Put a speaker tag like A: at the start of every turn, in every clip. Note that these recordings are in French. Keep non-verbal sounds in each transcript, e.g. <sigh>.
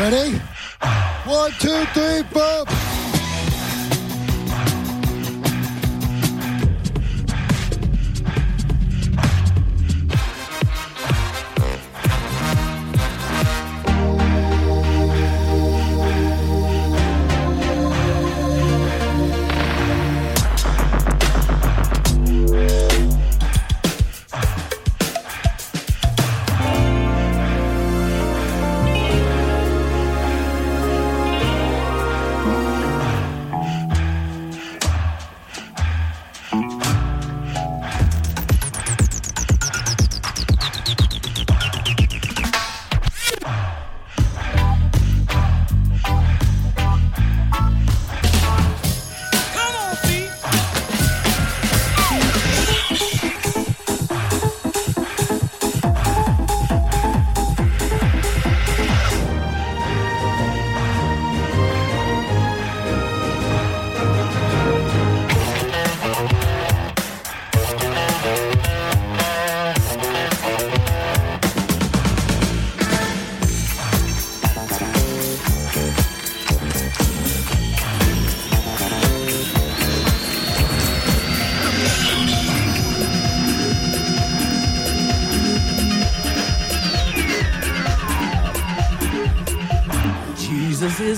A: Ready? One, two, three, four.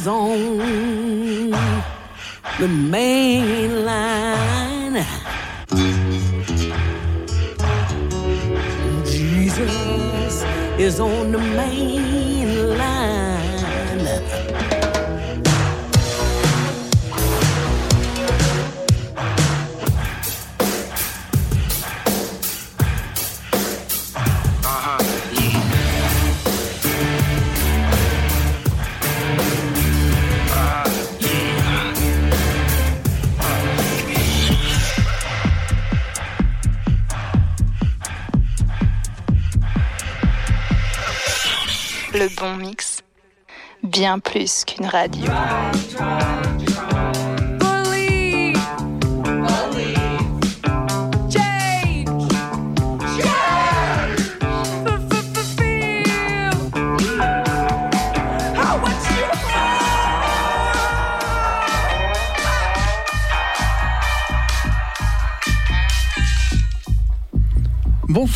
B: Jesus
C: plus qu'une radio.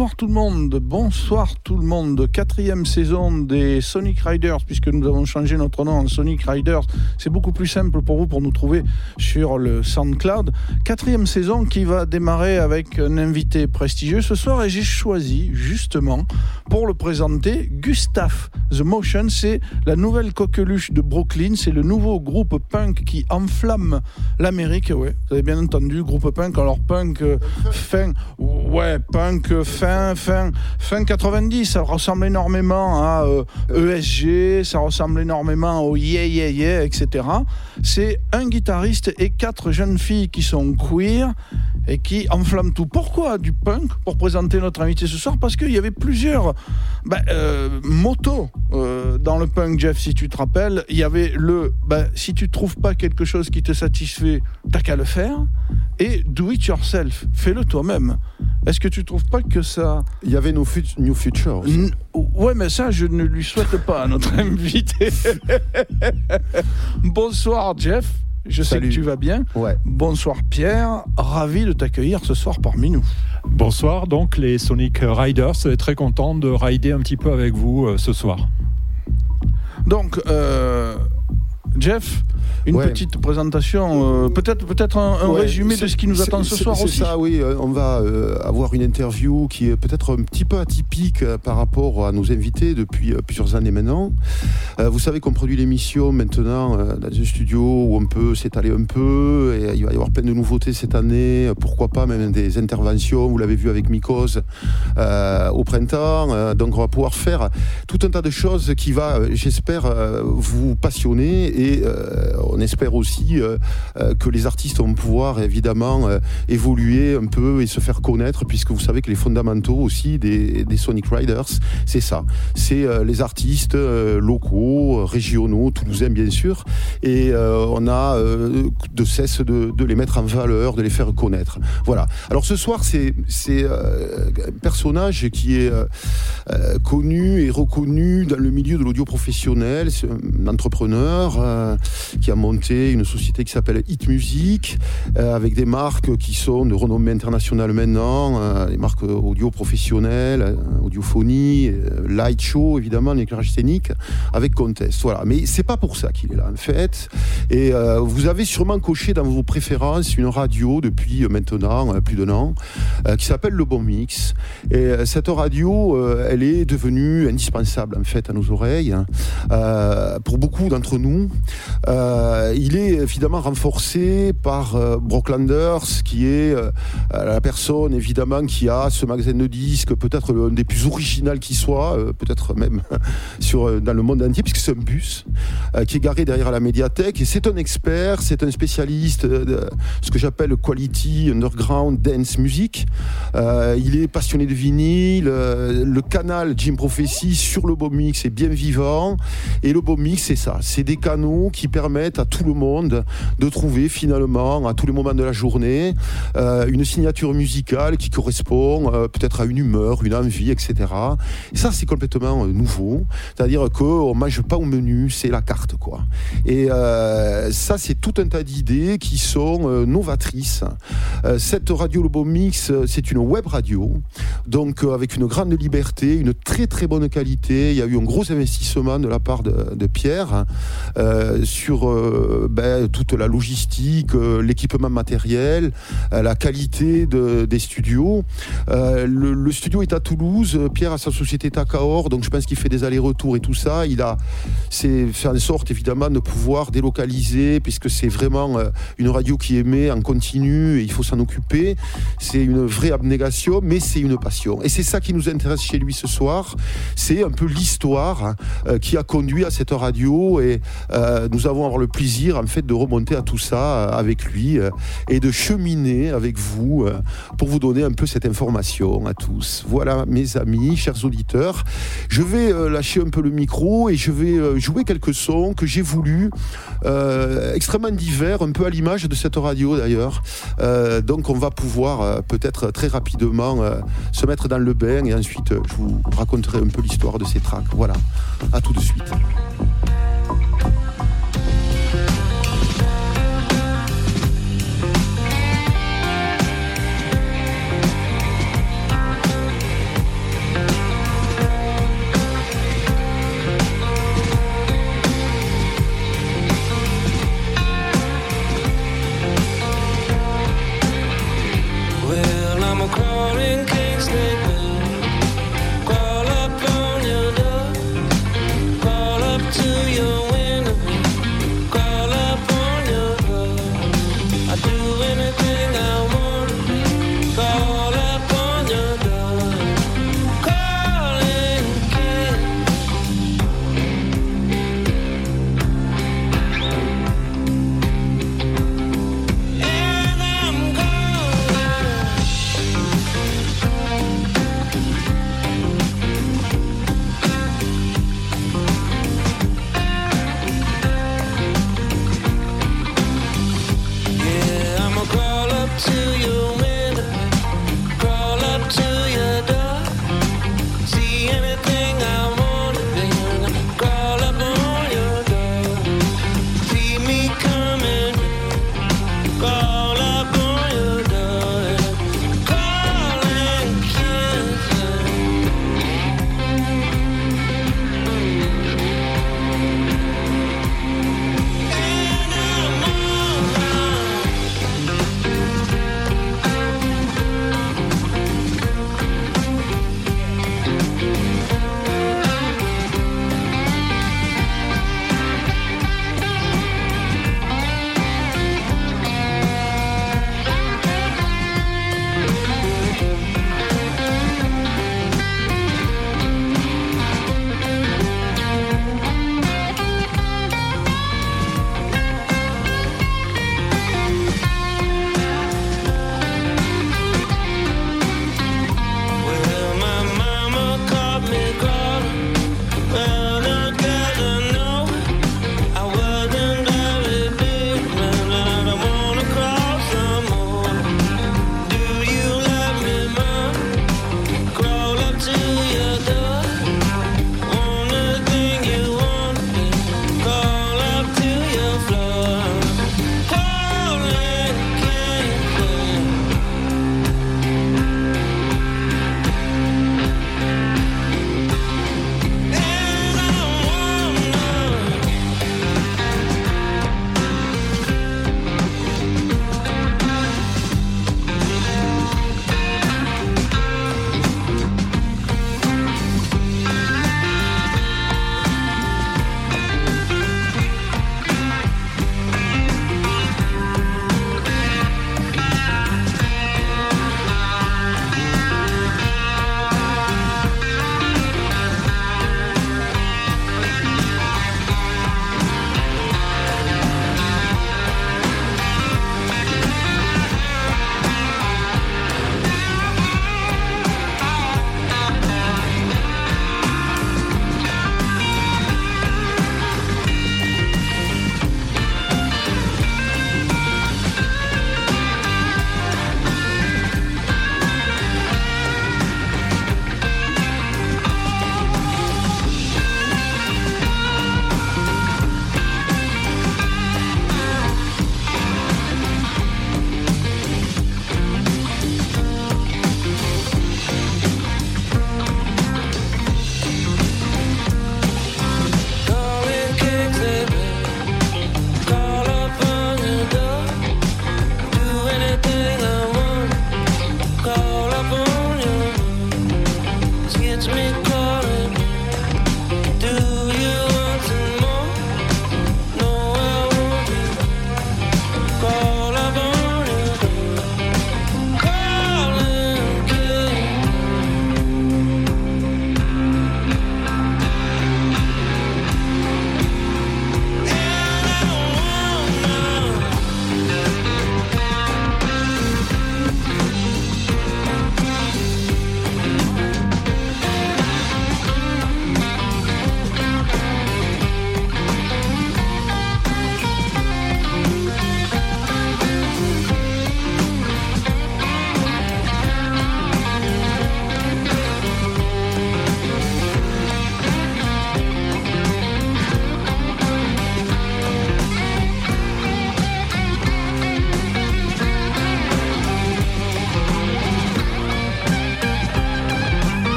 D: Bonsoir tout le monde, bonsoir tout le monde. Quatrième saison des Sonic Riders, puisque nous avons changé notre nom en Sonic Riders. C'est beaucoup plus simple pour vous pour nous trouver sur le SoundCloud. Quatrième saison qui va démarrer avec un invité prestigieux ce soir et j'ai choisi justement pour le présenter Gustave The Motion. C'est la nouvelle coqueluche de Brooklyn. C'est le nouveau groupe punk qui enflamme l'Amérique. Ouais, vous avez bien entendu, groupe punk. Alors punk euh, fin, ouais, punk fin, fin, fin 90. Ça ressemble énormément à euh, ESG. Ça ressemble énormément au Yeah Yeah Yeah, etc. C'est un guitariste et quatre jeunes filles qui sont queer et qui enflamment tout. Pourquoi du punk Pour présenter notre invité ce soir, parce qu'il y avait plusieurs ben, euh, motos euh, dans le punk, Jeff, si tu te rappelles. Il y avait le ben, si tu trouves pas quelque chose qui te satisfait, t'as qu'à le faire. Et do it yourself, fais-le toi-même. Est-ce que tu trouves pas que ça.
A: Il y avait New, Fut- New Future aussi.
D: Ouais, mais ça, je ne lui souhaite pas à notre <laughs> invité. Bonsoir, Jeff. Je sais que tu vas bien.
A: Ouais.
D: Bonsoir, Pierre. Ravi de t'accueillir ce soir parmi nous.
E: Bonsoir, donc les Sonic Riders, très content de rider un petit peu avec vous euh, ce soir.
D: Donc, euh, Jeff, une
A: Ouais.
D: petite présentation, euh, peut-être peut-être un, un
A: Ouais,
D: résumé de ce qui nous attend ce soir
A: C'est
D: aussi.
A: ça, oui. euh, On va euh, avoir une interview qui est peut-être un petit peu atypique euh, par rapport à nos invités depuis plusieurs années maintenant. Vous savez qu'on produit l'émission maintenant dans un studio où on peut s'étaler un peu et il va y avoir plein de nouveautés cette année. Pourquoi pas même des interventions. Vous l'avez vu avec Mikos euh, au printemps. Donc on va pouvoir faire tout un tas de choses qui va, j'espère, vous passionner et euh, on espère aussi euh, euh, que les artistes vont pouvoir évidemment évoluer un peu et se faire connaître, puisque vous savez que les fondamentaux aussi des, Sonic Riders, c'est ça. C'est les artistes locaux, régionaux, toulousains bien sûr, et on a de cesse de, de les mettre en valeur, de les faire connaître. Voilà. Alors ce soir, c'est un personnage qui est connu et reconnu dans le milieu de l'audio professionnel. C'est un entrepreneur euh, qui a monté une société qui s'appelle Hit Music, euh, avec des marques qui sont de renommée internationale maintenant, euh, les marques audio professionnelles, euh, audiophonie, euh, light show évidemment, l'éclairage scénique, avec Contest. Voilà. Mais c'est pas pour ça qu'il est là en fait. Et euh, vous avez sûrement coché dans vos préférences une radio depuis euh, maintenant euh, plus d'un an euh, qui s'appelle Le Bon Mix. Et euh, cette radio, euh, elle est devenue indispensable en fait à nos oreilles. hein. Euh, pour beaucoup d'entre nous, Euh, il est évidemment renforcé par euh, Brocklanders, qui est euh, la personne évidemment qui a ce magasin de disques, peut-être l'un des plus original qui soit, euh, peut-être même <laughs> sur, dans le monde entier, puisque c'est un bus qui est garé derrière la médiathèque. Et c'est un expert, c'est un spécialiste de ce que j'appelle quality underground dance music. Il est passionné de vinyle. le canal Jim Prophecy sur le Beau Mix est bien vivant. Et le Beau Mix, c'est ça. C'est des canaux qui permettent à tout le monde de trouver finalement, à tous les moments de la journée, euh, une signature musicale qui correspond euh, peut-être à une humeur, une envie, etc. Et ça, c'est complètement euh, nouveau. C'est-à-dire qu'on mange pas au menu, c'est la carte, quoi. Et ça, c'est tout un tas d'idées qui sont novatrices. Cette radio Beau Mix, c'est une web radio, donc avec une grande liberté, une très très bonne qualité. Il y a eu un gros investissement de la part de, Pierre sur euh, ben, toute la logistique, euh, l'équipement matériel, euh, la qualité de- des studios. Euh, le, studio est à Toulouse. Pierre a sa société est à Cahors, donc je pense qu'il fait des allers-retours et tout ça. Il a fait en sorte évidemment de pouvoir délocaliser, puisque c'est vraiment euh, une radio qui émet en continu et il faut s'en occuper. C'est une vraie abnégation, mais c'est une passion. Et c'est ça qui nous intéresse chez lui ce soir. C'est un peu l'histoire euh, qui a conduit à cette radio et euh, nous avons avoir le plaisir en fait de remonter à tout ça euh, avec lui euh, et de cheminer avec vous euh, pour vous donner un peu cette information à tous. Voilà mes amis, chers auditeurs. Je vais euh, lâcher un peu le micro et je vais euh, jouer quelques sons que j'ai voulu euh, extrêmement divers, un peu à l'image de cette radio d'ailleurs. Euh, donc on va pouvoir euh, peut-être très rapidement euh, se mettre dans le bain et ensuite euh, je vous raconterai un peu l'histoire de ces tracks. Voilà, à tout de suite.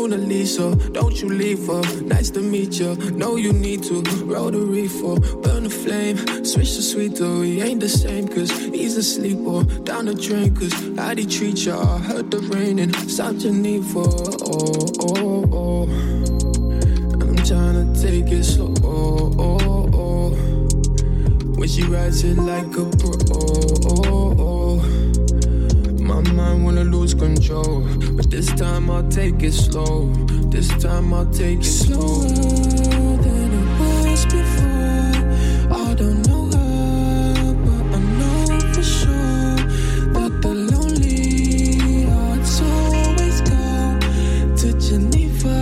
F: Mona Lisa. Don't you leave her. Nice to meet you. Know you need to roll the reefer, burn the flame. Switch to sweeter. He ain't the same, cause he's a sleeper. Down the drain, cause how'd he treat ya? I heard the raining. South Geneva. Oh, oh, oh. I'm tryna take it slow. Oh, oh, oh. When she rides it like a pro. Oh, oh. Control, but this time I'll take it slow. This time I'll take it slow. Slower than it was before. I don't know her, but I know for sure that the lonely hearts always go to Geneva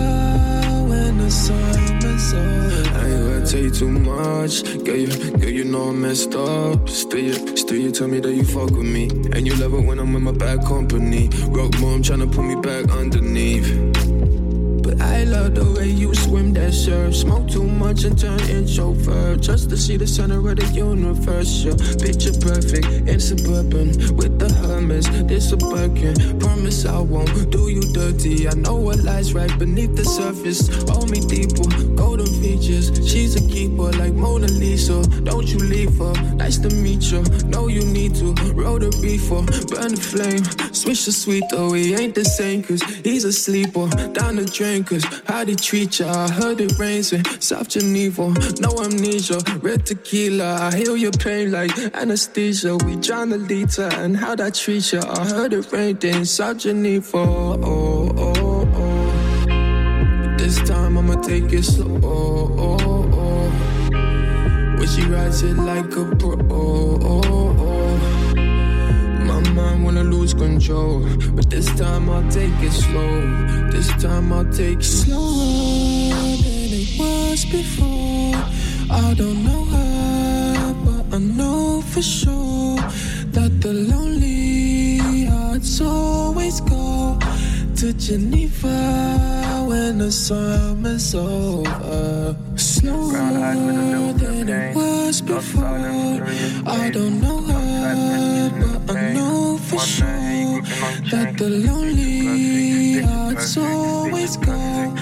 F: when the summer's over. I ain't gonna tell you too much, girl. You, girl, you know I'm messed up. Still, you, still you tell me that you fuck with me, and you love it when I'm in my bad company. Rock mom tryna put me back underneath. I love the way you swim that surf. Smoke too much and turn introvert. Just to see the center of the universe. You're picture perfect in suburban with the Hermes. This a Birkin. Promise I won't do you dirty. I know what lies right beneath the surface. Hold me deeper, golden features. She's a keeper like Mona Lisa. Don't you leave her. Nice to meet you. Know you need to roll the reefer, burn the flame. Switch to sweet though, he ain't the same. Cause he's a sleeper. Down the drain, cause how they treat ya. I heard it rains in South Geneva. No amnesia, red tequila. I heal your pain like anesthesia. We drown the liter and how that treat ya. I heard it rained in South Geneva. Oh, oh, oh. But this time I'ma take it slow. Oh, oh, oh. When she rides it like a pro. Control, but this time I'll take it slow. This time I'll take it slower than it was before. I don't know her, but I know for sure that the lonely hearts always go to Geneva when the summer's over. Slower than it was before. I don't know her, but I for sure that the lonely hearts always go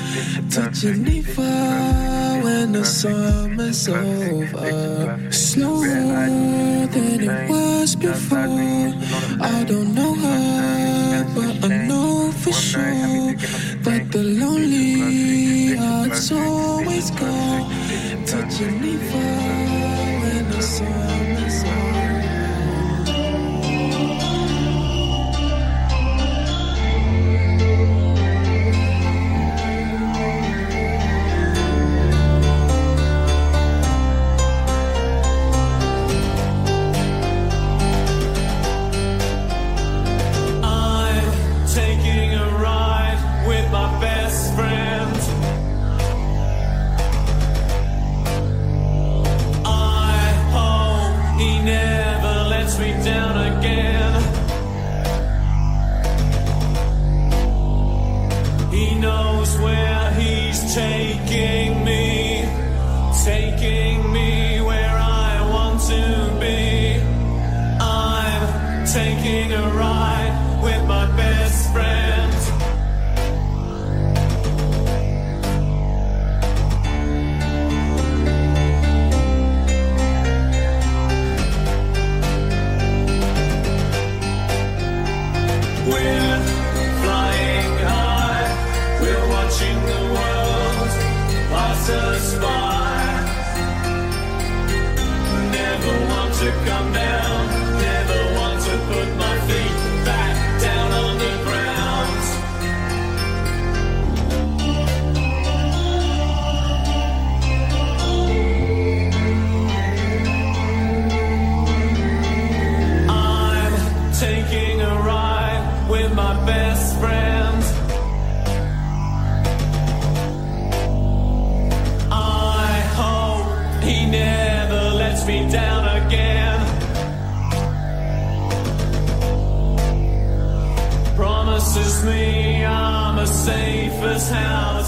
F: to Geneva when the summer's over. Slower than it was before. I don't know her, but I know for sure that the lonely hearts always go to Geneva when the summer's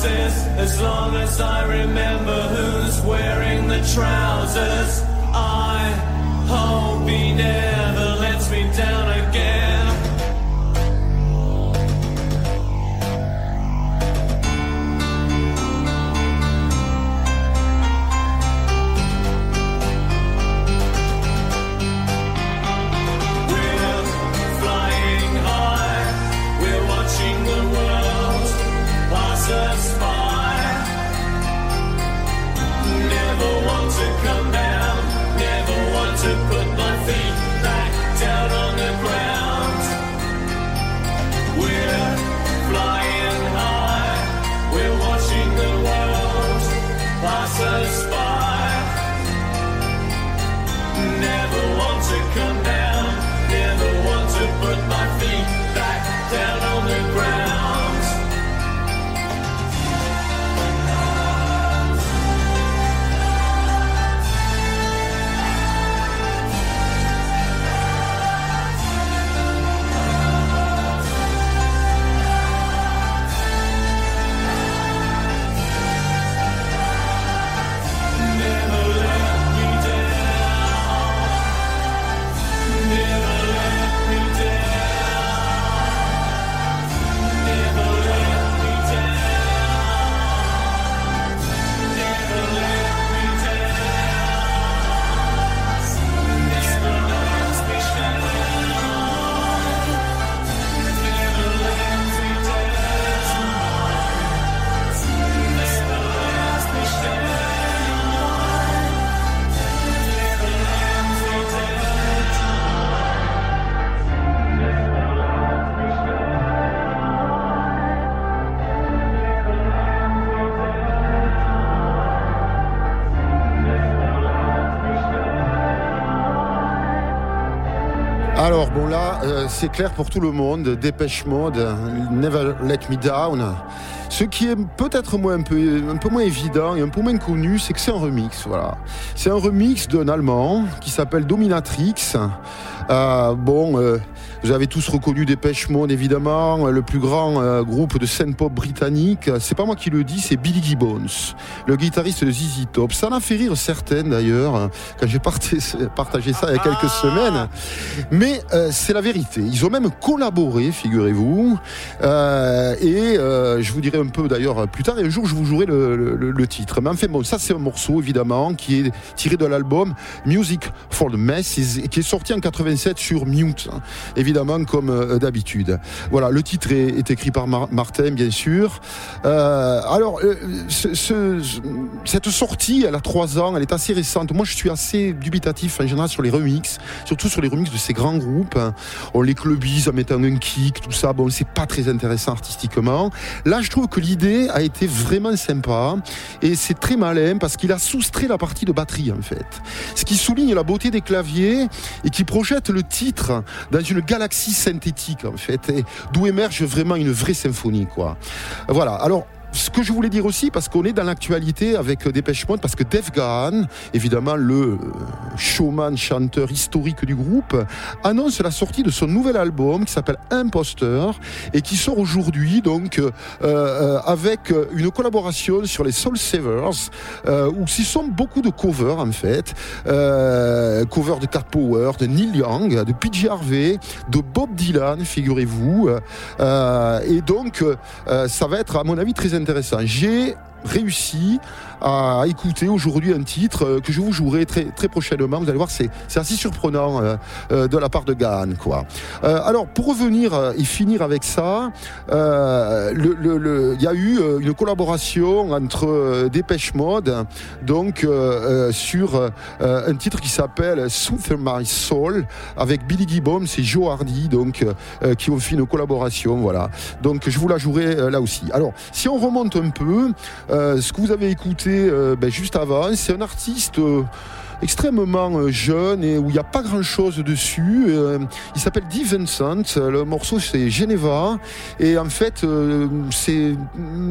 G: as long as I remember who's wearing the trousers.
A: Alors bon là, euh, c'est clair pour tout le monde, Dépêche Mode, Never Let Me Down. Ce qui est peut-être un peu, un peu moins évident et un peu moins connu, c'est que c'est un remix. Voilà, c'est un remix d'un Allemand qui s'appelle Dominatrix. Euh, bon, euh, vous avez tous reconnu Dépêche Mode évidemment, le plus grand euh, groupe de scène pop britannique. C'est pas moi qui le dis, c'est Billy Gibbons, le guitariste de ZZ Top. Ça en a fait rire certaines d'ailleurs quand j'ai partagé ça il y a quelques semaines. Mais euh, c'est la vérité. Ils ont même collaboré, figurez-vous. Euh, et je vous dirai un peu d'ailleurs plus tard. Et un jour, je vous jouerai le, le- le titre. Mais enfin bon, ça c'est un morceau évidemment qui est tiré de l'album Music for the Masses, qui est sorti en 87 sur Mute, hein, évidemment comme euh, d'habitude. Voilà, le titre est, écrit par Mar- Martin, bien sûr. Euh, alors, euh, ce- ce- cette sortie, elle a trois ans, elle est assez récente. Moi, je suis assez dubitatif en général sur les remixes, surtout sur les remixes de ces grands groupes. hein. On les clubise en mettant un kick, tout ça. Bon, c'est pas très intéressant artistiquement. Là, je trouve que l'idée a été vraiment sympa et c'est très malin parce qu'il a soustrait la partie de batterie en fait. Ce qui souligne la beauté des claviers et qui projette le titre dans une galaxie synthétique en fait, et d'où émerge vraiment une vraie symphonie quoi. Voilà. Alors ce que je voulais dire aussi, parce qu'on est dans l'actualité avec euh, Dépêche Mode, parce que Dave Gahan, évidemment le euh, showman, chanteur historique du groupe, annonce la sortie de son nouvel album qui s'appelle Imposteur et qui sort aujourd'hui donc euh, avec une collaboration sur les Soul Savers où ce sont beaucoup de covers en fait, covers de Cat Power, de Neil Young, de PJ Harvey, de Bob Dylan, figurez-vous, et donc ça va être à mon avis très intéressant. J'ai réussi à écouter aujourd'hui un titre euh, que je vous jouerai très, très prochainement. Vous allez voir, c'est assez surprenant euh, euh, de la part de Gahan. Quoi. Alors, pour revenir et finir avec ça, il y a eu une collaboration entre Dépêche Mode donc, sur un titre qui s'appelle Soothe My Soul avec Billy Gibbons et Joe Hardy donc, qui ont fait une collaboration. Voilà. Donc, je vous la jouerai là aussi. Alors, si on remonte un peu, euh, ce que vous avez écouté euh, ben, juste avant, c'est un artiste euh, extrêmement jeune et où il n'y a pas grand chose dessus. Il s'appelle Dee Vincent. Le morceau c'est Geneva et en fait c'est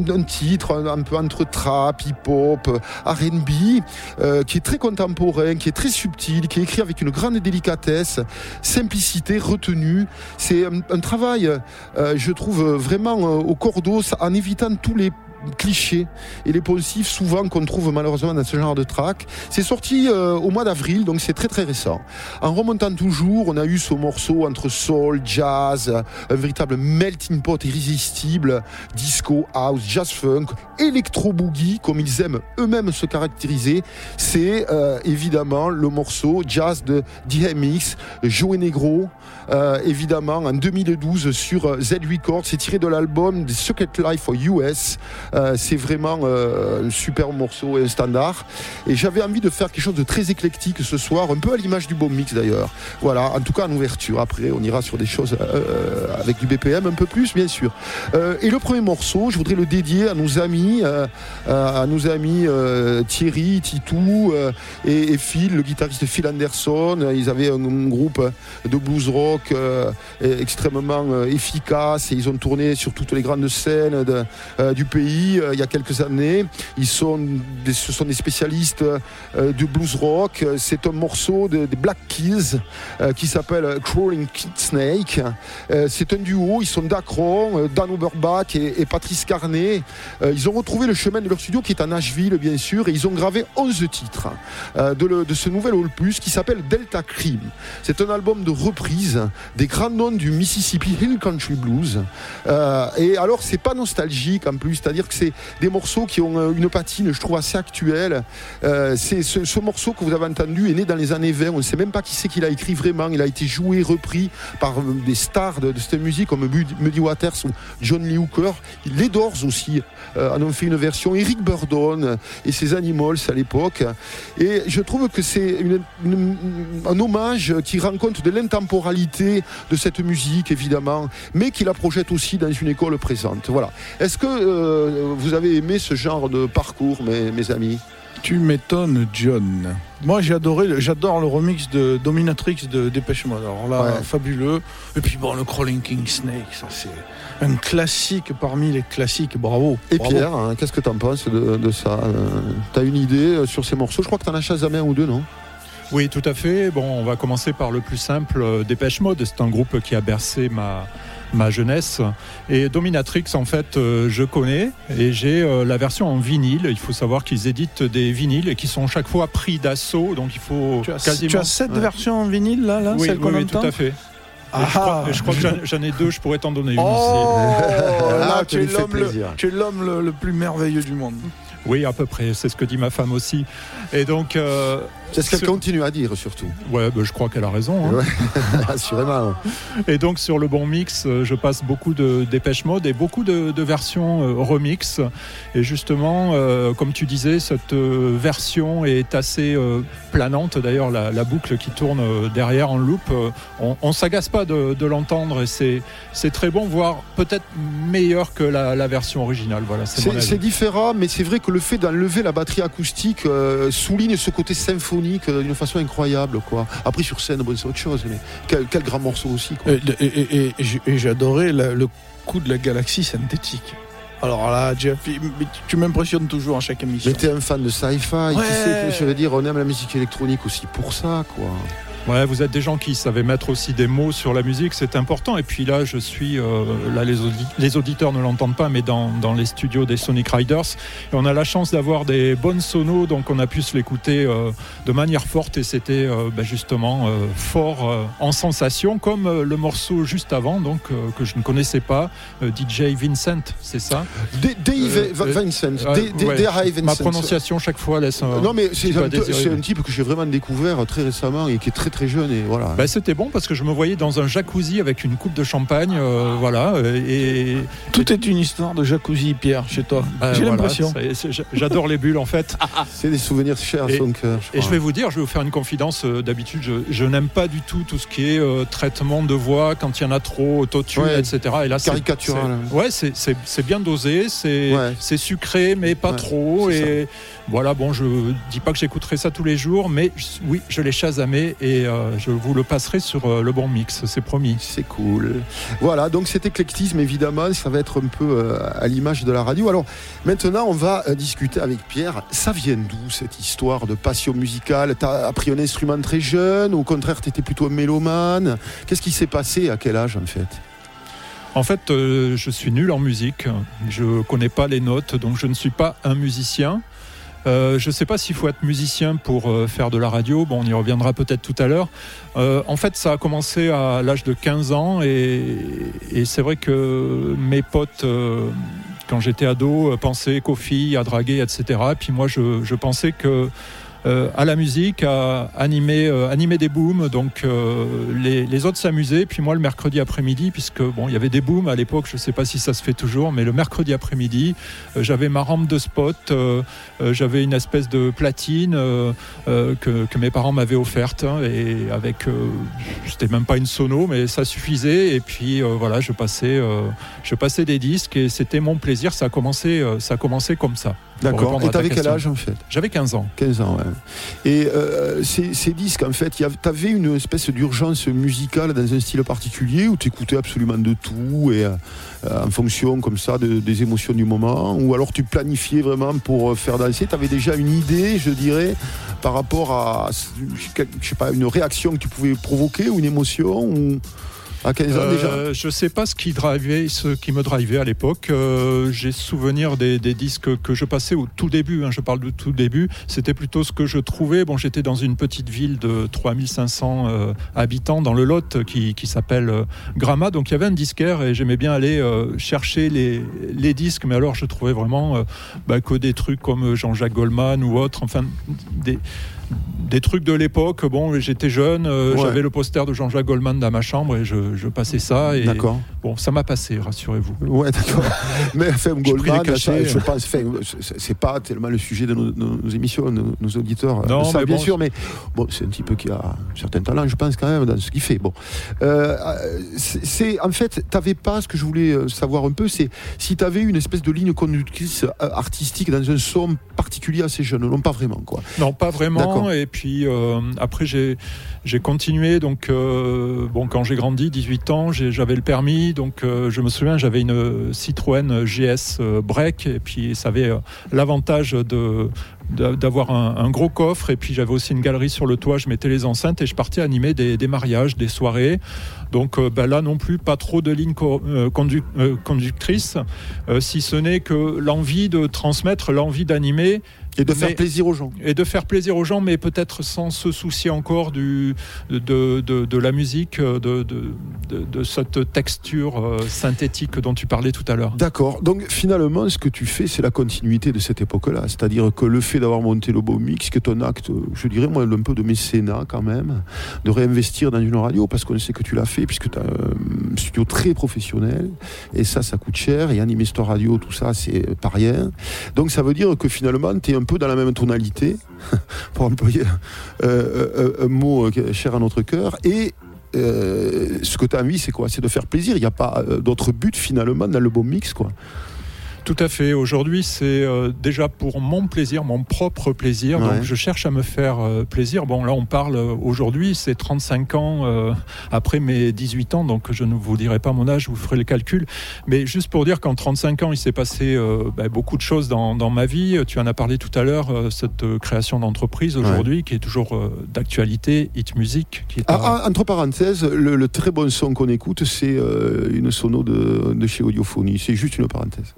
A: un titre un, peu entre trap, hip-hop, R&B qui est très contemporain, qui est très subtil, qui est écrit avec une grande délicatesse, simplicité, retenue. C'est un, travail, je trouve vraiment au cordeau en évitant tous les clichés et les poncifs souvent qu'on trouve malheureusement dans ce genre de track. C'est sorti euh, au mois d'avril, donc c'est très très récent. En remontant toujours, on a eu ce morceau entre soul, jazz, un véritable melting pot irrésistible, disco, house, jazz funk, électro boogie, comme ils aiment eux-mêmes se caractériser. C'est euh, évidemment le morceau jazz de DMX, Joe Negro, euh, évidemment en 2012 sur Z Records. C'est tiré de l'album The Secret Life for US. Euh, c'est vraiment euh, un super morceau et un standard. Et j'avais envie de faire quelque chose de très éclectique ce soir, un peu à l'image du bon mix d'ailleurs. Voilà, en tout cas en ouverture. Après, on ira sur des choses euh, avec du BPM un peu plus, bien sûr. Et le premier morceau, je voudrais le dédier à nos amis, à nos amis Thierry, Titou et, Phil, le guitariste Phil Anderson. Ils avaient un, groupe de blues rock extrêmement efficace et ils ont tourné sur toutes les grandes scènes du pays euh, il y a quelques années. Ils sont des, ce sont des spécialistes euh, du blues rock. C'est un morceau de- des Black Keys euh, qui s'appelle Crawling Snake. C'est un duo, ils sont d'Akron, Dan Oberbach et, Patrice Carnet. Ils ont retrouvé le chemin de leur studio qui est à Nashville, bien sûr, et ils ont gravé 11 titres de, de ce nouvel opus qui s'appelle Delta Cream. C'est un album de reprise des grands noms du Mississippi Hill Country Blues. Et alors, c'est pas nostalgique en plus, c'est-à-dire que c'est des morceaux qui ont euh, une patine, je trouve, assez actuelle. Euh, c'est ce, ce morceau que vous avez entendu est né dans les années 20. On ne sait même pas qui c'est qui l'a écrit vraiment. Il a été joué, repris par euh, des stars de, cette musique comme Muddy Waters ou John Lee Hooker. Les Doors aussi en ont fait une version. Eric Burdon et ses Animals à l'époque. Et je trouve que c'est un hommage qui rend compte de l'intemporalité de cette musique, évidemment, mais qui la projette aussi dans une école présente. Voilà. Est-ce que vous avez aimé ce genre de parcours, mes, mes amis
D: Tu m'étonnes, John. Moi, j'ai adoré, le- j'adore le remix de Dominatrix de Dépêche Mode. Alors là,
A: Ouais.
D: fabuleux. Et puis bon, le Crawling King Snake, ça c'est un classique parmi les classiques. Bravo.
A: Et
D: Bravo.
A: Pierre, hein, qu'est-ce que tu en penses de, de ça Euh, T'as une idée euh, sur ces morceaux? Je crois que t'en as chasamé un ou deux, non?
E: Oui, tout à fait. Bon, on va commencer par le plus simple, euh, Dépêche Mode. C'est un groupe qui a bercé ma, ma jeunesse. Et Dominatrix, en fait, euh, je connais et j'ai euh, la version en vinyle. Il faut savoir qu'ils éditent des vinyles et qui sont chaque fois pris d'assaut. Donc il faut
D: Tu as,
E: quasiment.
D: tu as cette
A: Ouais.
D: version en vinyle là, là
E: oui,
D: celle
E: oui, tout à fait. Et
D: Ah,
E: je crois, et je crois que j'en- ai deux, je pourrais t'en donner une
D: Oh,
E: aussi.
D: là,
A: Ah,
D: tu es l'homme le,
A: plaisir.
D: tu es l'homme le, le plus merveilleux du monde.
E: Oui, à peu près, c'est ce que dit ma femme aussi. Et donc, euh,
A: C'est ce qu'elle continue à dire, surtout.
E: ouais, bah, je crois qu'elle a raison. hein.
A: Ouais. <laughs> Assurément.
E: Et donc sur le bon mix, euh, je passe beaucoup de dépêche mode et beaucoup de, de versions euh, remix. Et justement, euh, comme tu disais, cette euh, version est assez planante. D'ailleurs, la, la boucle qui tourne derrière en loop, on, on s'agace pas de, de l'entendre et c'est très bon, voire peut-être meilleur que la, la version originale. Voilà, c'est
A: différent, mais c'est vrai que le fait d'enlever la batterie acoustique souligne ce côté symphonique euh, d'une façon incroyable. Quoi. Après, sur scène, bon, c'est autre chose, mais quel, quel grand morceau aussi. Quoi.
D: Et, et- la- le coup de la galaxie synthétique. Alors là, Jeff, tu- tu m'impressionnes toujours à chaque émission.
A: Mais t'es un fan de sci-fi,
D: Ouais.
A: tu sais, je veux dire, on aime la musique électronique aussi pour ça, quoi.
E: Ouais, vous êtes des gens qui savaient mettre aussi des mots sur la musique, c'est important. Et puis là, je suis, euh, là, les, audi- les auditeurs ne l'entendent pas, mais dans, dans les studios des Sonic Riders. Et on a la chance d'avoir des bonnes sonos, donc on a pu se l'écouter euh, de manière forte. Et c'était euh, bah, justement fort en sensation, comme le morceau juste avant, donc que je ne connaissais pas, DJ Vincent, c'est ça?
A: D- Dave Vincent. D- D-
E: ouais.
A: D.I.
E: Ma prononciation chaque fois laisse un.
A: Non mais c'est un, un type que j'ai vraiment découvert très récemment et qui est très très jeune et voilà.
E: Bah, c'était bon parce que je me voyais dans un jacuzzi avec une coupe de champagne, euh, voilà, euh, et
D: Tout est une histoire de jacuzzi, Pierre, chez toi.
E: bah,
D: J'ai
E: voilà,
D: l'impression.
E: j'adore les bulles en fait. <laughs>
A: C'est des souvenirs chers à
E: Et-
A: son cœur.
E: Et je vais vous dire, je vais vous faire une confidence. euh, D'habitude, je, je n'aime pas du tout tout ce qui est euh, traitement de voix quand il y en a trop, autotune,
A: Ouais.
E: etc. Et là, c'est-
A: Caricatural.
E: Ouais, c'est- bien dosé, c'est
A: Ouais.
E: sucré, mais pas
A: Ouais,
E: trop. Et voilà, bon, je dis pas que j'écouterai ça tous les jours, mais je- oui, je l'ai chasamé et euh, je vous le passerai sur euh, le bon mix, c'est promis.
A: C'est cool. Voilà, donc cet éclectisme, évidemment, ça va être un peu euh, à l'image de la radio. Alors maintenant, on va discuter avec Pierre. Ça vient d'où cette histoire de passion musicale T'as appris un instrument très jeune ou au contraire, t'étais plutôt un mélomane Qu'est-ce qui s'est passé à quel âge en fait?
E: En fait, je suis nul en musique. Je connais pas les notes, donc je ne suis pas un musicien. Euh, je ne sais pas s'il faut être musicien pour euh, faire de la radio. Bon, on y reviendra peut-être tout à l'heure. Euh, en fait, ça a commencé à l'âge de 15 ans et, c'est vrai que mes potes, quand j'étais ado, pensaient qu'aux filles, à draguer, etc. Puis moi, je, pensais que à la musique, à animer, euh, animer des booms. Donc euh, les, autres s'amusaient. Puis moi, le mercredi après-midi, puisque bon, il y avait des booms à l'époque, je ne sais pas si ça se fait toujours, mais le mercredi après-midi, euh, j'avais ma rampe de spot, euh, euh, j'avais une espèce de platine euh, euh, que, mes parents m'avaient offerte. hein, et avec, euh, c'était même pas une sono, mais ça suffisait. Et puis euh, voilà, je passais, euh, je passais des disques et c'était mon plaisir. Ça a commencé, euh, ça a commencé comme ça.
A: D'accord. Et t'avais quel âge en fait
E: J'avais 15 ans.
A: 15 ans, ouais. Et euh, ces, ces disques, en fait, tu avais une espèce d'urgence musicale dans un style particulier où tu écoutais absolument de tout et euh, en fonction comme ça de- des émotions du moment Ou alors tu planifiais vraiment pour euh, faire danser? Tu avais déjà une idée, je dirais, par rapport à je sais pas, une réaction que tu pouvais provoquer ou une émotion ou à 15 ans déjà
E: je sais pas ce qui drivait, ce qui me drivait à l'époque. Euh, J'ai souvenir des, des disques que je passais au tout début. hein, je parle du tout début. C'était plutôt ce que je trouvais. Bon, j'étais dans une petite ville de 3500 euh, habitants dans le Lot qui, qui s'appelle euh, Gramma. Donc il y avait un disquaire et j'aimais bien aller chercher les, les disques. Mais alors je trouvais vraiment bah, que des trucs comme Jean-Jacques Goldman ou autre. Enfin, des des trucs de l'époque. Bon, j'étais jeune, euh,
A: Ouais.
E: j'avais le poster de Jean-Jacques Goldman dans ma chambre et je, je passais ça. Et
A: D'accord.
E: bon, ça m'a passé, rassurez-vous.
A: Ouais, d'accord. <laughs> Mais
E: pris
A: Goldman,
E: cachets.
A: ça, je pense, c'est- pas tellement le sujet de nos, émissions, nos, nos auditeurs.
E: Non, mais
A: bien
E: bon,
A: sûr, mais bon, c'est un type qui a un certain talent, je pense, quand même, dans ce qu'il fait. Bon. Euh, c'est- en fait, t'avais pas, ce que je voulais euh, savoir un peu, c'est si tu avais une espèce de ligne conductrice artistique dans un son particulier assez jeune. Non, pas vraiment, quoi.
E: Non, pas vraiment. Et puis euh, après, j'ai continué. Donc, euh, bon, quand j'ai grandi, 18 ans, j'avais le permis. Donc, euh, je me souviens, j'avais une Citroën GS Break. Et puis, ça avait l'avantage de d'a- d'avoir un, gros coffre et puis j'avais aussi une galerie sur le toit je mettais les enceintes et je partais animer des, des mariages des soirées donc ben là non plus pas trop de lignes co- conduc- conductrices si ce n'est que l'envie de transmettre l'envie d'animer
A: Et de faire
E: Mais-
A: plaisir aux gens.
E: et de faire plaisir aux gens, mais peut-être sans se soucier encore du, de, de, de la musique, de, de, de, cette texture euh, synthétique dont tu parlais tout à l'heure.
A: D'accord. Donc finalement, ce que tu fais, c'est la continuité de cette époque-là. C'est-à-dire que le fait d'avoir monté le beau mix, qui est un acte, je dirais moi, un peu de mécénat quand même, de réinvestir dans une radio, parce qu'on sait que tu l'as fait, puisque tu as un studio très professionnel, et ça, ça coûte cher, et animer cette radio, tout ça, c'est pas rien. Donc ça veut dire que finalement, tu es un dans la même tonalité, <laughs> pour employer euh, euh, un mot euh, cher à notre cœur, et euh, ce que tu as envie, c'est quoi? C'est de faire plaisir. Il n'y a pas euh, d'autre but finalement dans le beau mix, quoi.
E: Tout à fait. Aujourd'hui, c'est euh, déjà pour mon plaisir, mon propre plaisir.
A: Ouais.
E: Donc, je cherche à me faire euh, plaisir. Bon, là, on parle euh, aujourd'hui, c'est 35 ans euh, après mes 18 ans, donc je ne vous dirai pas mon âge, vous ferez le calcul. Mais juste pour dire qu'en 35 ans, il s'est passé euh, bah, beaucoup de choses dans, dans ma vie. Tu en as parlé tout à l'heure, cette création d'entreprise aujourd'hui, qui est toujours euh, d'actualité, Hit Music, qui est
A: Ah,
E: à-
A: ah, entre parenthèses, le, le très bon son qu'on écoute, c'est une sono de, de chez Audiophonie. C'est juste une parenthèse.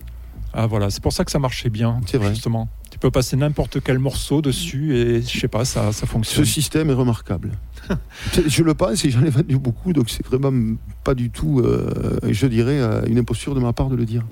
E: Ah voilà, c'est pour ça que ça marchait bien,
A: vrai.
E: justement. Tu peux passer n'importe quel morceau dessus et je sais pas, ça, ça
A: Ce
E: fonctionne.
A: système est remarquable. <laughs> je le pense et j'en ai vendu beaucoup, donc c'est vraiment pas du tout, euh, je dirais, euh, une imposture de ma part de le dire.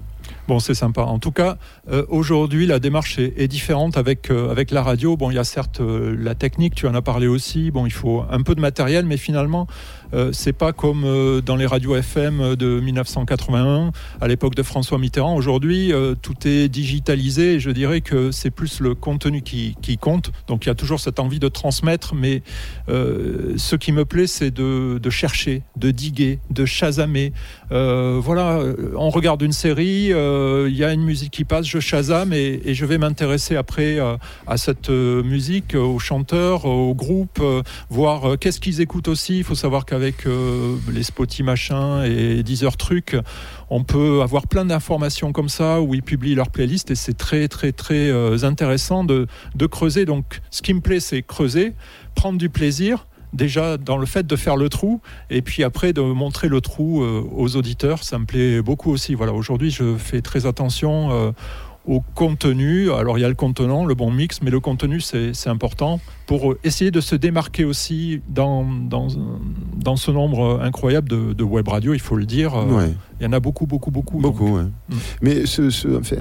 E: Bon, c'est sympa. En tout cas, euh, aujourd'hui, la démarche est, est différente avec, euh, avec la radio. Bon, il y a certes euh, la technique, tu en as parlé aussi. Bon, il faut un peu de matériel, mais finalement, euh, c'est pas comme euh, dans les radios FM de 1981, à l'époque de François Mitterrand. Aujourd'hui, euh, tout est digitalisé et je dirais que c'est plus le contenu qui, compte. Donc, il y a toujours cette envie de transmettre, mais ce qui me plaît, c'est de, chercher, de diguer, de chasamer. Voilà, on regarde une série, il y a une musique qui passe, je chasame et, je vais m'intéresser après à cette musique, aux chanteurs, aux groupes, euh, voir qu'est-ce qu'ils écoutent aussi. Il faut savoir qu'avec euh, les Spotify machin et Deezer trucs, on peut avoir plein d'informations comme ça où ils publient leur playlist et c'est très très très euh, intéressant de, de creuser. Donc ce qui me plaît, c'est creuser, prendre du plaisir déjà dans le fait de faire le trou et puis après de montrer le trou euh, aux auditeurs, ça me plaît beaucoup aussi. Voilà, aujourd'hui je fais très attention au contenu. Alors il y a le contenant, le bon mix, mais le contenu c'est important pour essayer de se démarquer aussi dans, dans, dans ce nombre incroyable de, web radio, il faut le dire. Il y en a beaucoup, beaucoup, beaucoup.
A: Beaucoup, ouais.
E: Mm.
A: Mais ce, ce- enfin,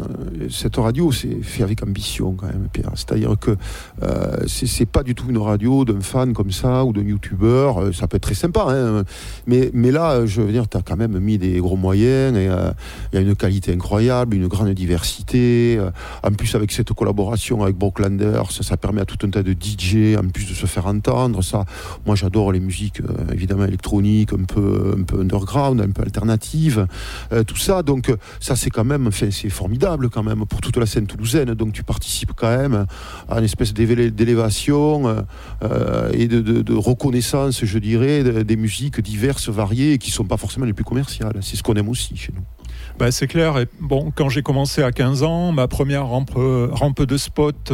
A: cette radio, c'est fait avec ambition quand même, Pierre. C'est-à-dire que euh, c'est pas du tout une radio d'un fan comme ça ou d'un youtubeur. Euh, Ça peut être très sympa, hein. mais, mais là, je veux dire, tu as quand même mis des gros moyens et euh, il y a une qualité incroyable, une grande diversité. Euh, En plus, avec cette collaboration avec Brocklanders, ça, ça permet à tout un tas de DJ, en plus de se faire entendre. Ça, moi, j'adore les musiques, évidemment, électroniques, un peu, un peu underground, un peu alternatives. Euh, tout ça. Donc euh, ça c'est quand même, c'est formidable quand même pour toute la scène toulousaine. Donc tu participes quand même à une espèce d'élévation euh, et de, reconnaissance, je dirais, de- des musiques diverses, variées, qui sont pas forcément les plus commerciales. C'est ce qu'on aime aussi chez nous.
E: Bah, c'est clair. Et bon, quand j'ai commencé à 15 ans, ma première rampe, de spot,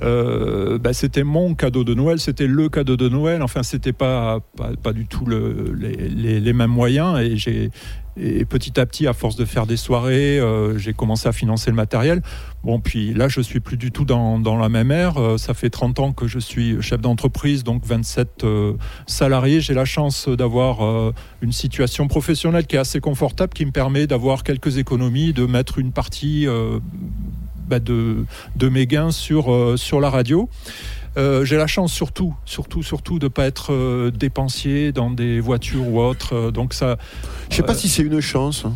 E: bah, c'était mon cadeau de Noël, c'était le cadeau de Noël. Enfin, c'était pas, pas, du tout le- les, les- les mêmes moyens. Et j'ai et petit à petit, à force de faire des soirées, euh, j'ai commencé à financer le matériel. Bon, puis là, je suis plus du tout dans, dans la même ère. Euh, ça fait 30 ans que je suis chef d'entreprise, donc 27 euh, salariés. J'ai la chance d'avoir euh, une situation professionnelle qui est assez confortable, qui me permet d'avoir quelques économies, de mettre une partie bah, de, de mes gains sur, sur la radio. Euh, j'ai la chance surtout, surtout, surtout de ne pas être euh, dépensier dans des voitures ou autres. Euh, donc ça,
A: Je sais pas
E: Euh,
A: si c'est une chance. hein.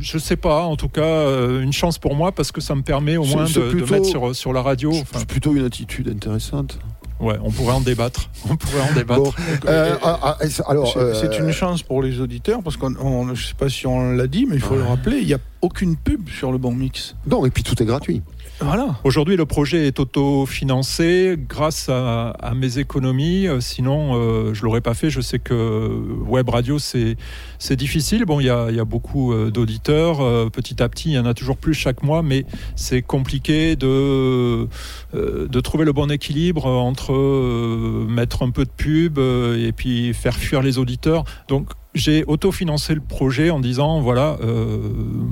E: je sais pas. En tout cas, euh, une chance pour moi parce que ça me permet au moins
A: c'est
E: de, de
A: plutôt-
E: mettre sur, sur la radio. Enfin,
A: C'est plutôt une attitude intéressante.
E: ouais, on pourrait en débattre. <laughs> On pourrait en débattre.
A: Bon, euh, ah, ah, alors,
D: C'est
A: euh,
D: c'est une chance pour les auditeurs parce qu'on, on- je sais pas si on l'a dit, mais il faut le rappeler, il n'y a aucune pub sur le bon mix.
A: non, et puis tout est gratuit.
D: Voilà.
E: Aujourd'hui, le projet est autofinancé grâce à, mes économies. Euh, Sinon, euh, je l'aurais pas fait. Je sais que web radio, c'est difficile. Bon, il y a, y a beaucoup euh, d'auditeurs. Petit à petit, il y en a toujours plus chaque mois, mais c'est compliqué de de trouver le bon équilibre entre mettre un peu de pub et puis faire fuir les auditeurs. Donc j'ai autofinancé le projet en disant voilà euh,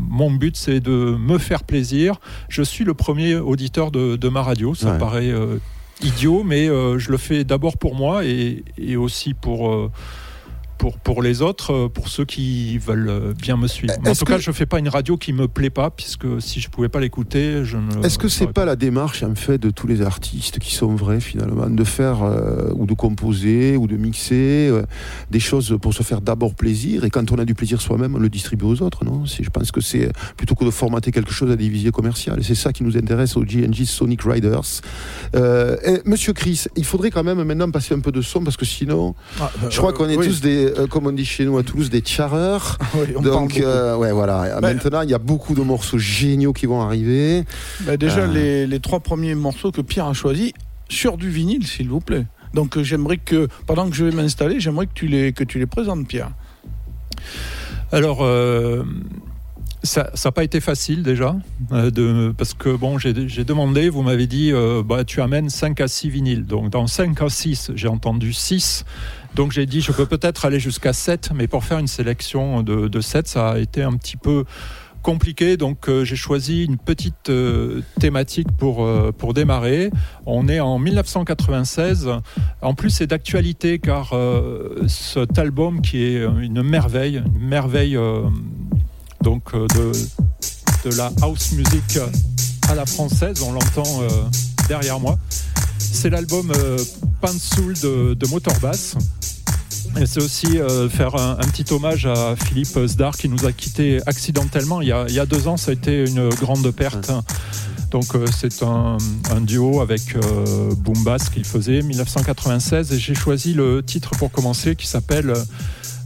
E: mon but c'est de me faire plaisir je suis le premier auditeur de, de ma radio. Ça
A: Ouais.
E: paraît euh, idiot, mais euh, je le fais d'abord pour moi et, et aussi pour, euh, pour, pour les autres, euh, pour ceux qui veulent euh, bien me suivre. Mais en tout cas, je ne fais pas une radio qui me plaît pas, puisque si je ne pouvais pas l'écouter, je ne.
A: Est-ce que c'est
E: saurais
A: pas la démarche en fait de tous les artistes qui sont vrais finalement de faire euh, ou de composer ou de mixer euh, des choses pour se faire d'abord plaisir et quand on a du plaisir soi-même on le distribue aux autres non? Je pense que c'est plutôt que de formater quelque chose à des visées commerciales et c'est ça qui nous intéresse au GNG Sonic Riders. Euh, et Monsieur Chris, il faudrait quand même maintenant passer un peu de son parce que sinon
D: Ah,
A: je crois qu'on est tous des euh, comme on dit chez nous à Toulouse, des charreurs. <laughs>
D: Oui,
A: Donc, euh, ouais, voilà.
D: Ben-
A: Maintenant, il y a beaucoup de morceaux géniaux qui vont arriver.
D: Bah, déjà,
A: Euh.
D: les, les trois premiers morceaux que Pierre a choisis, sur du vinyle, s'il vous plaît. Donc, euh, j'aimerais que, pendant que je vais m'installer, j'aimerais que tu les, que tu les présentes, Pierre.
E: Alors, euh, ça n'a pas été facile déjà, euh, parce que bon, j'ai demandé, vous m'avez dit, euh, bah, tu amènes 5 à 6 vinyles. Donc dans 5 à 6, j'ai entendu 6. Donc j'ai dit, je peux peut-être aller jusqu'à 7, mais pour faire une sélection de, de 7, ça a été un petit peu compliqué. Donc euh, j'ai choisi une petite thématique pour, pour démarrer. On est en 1996. En plus, c'est d'actualité car cet album qui est une merveille, une merveille donc euh, de, de la house music à la française, on l'entend euh, derrière moi. C'est l'album euh, Soul de, de Motorbass. Et c'est aussi euh, faire un, petit hommage à Philippe Zdar qui nous a quittés accidentellement il y a, il y a deux ans. Ça a été une grande perte. Donc euh, c'est un, un duo avec euh, Boom Bass qu'il faisait 1996 et j'ai choisi le titre pour commencer qui s'appelle euh,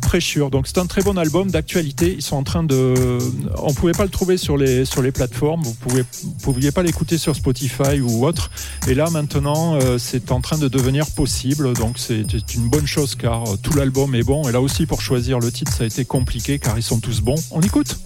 E: Pressure. Donc c'est un très bon album d'actualité. Ils sont en train de, on pouvait pas le trouver sur les sur les plateformes. Vous pouvez vous pouviez pas l'écouter sur Spotify ou autre. Et là maintenant euh, c'est en train de devenir possible. Donc c'est c'est une bonne chose car euh, tout l'album est bon. Et là aussi pour choisir le titre ça a été compliqué car ils sont tous bons. On écoute.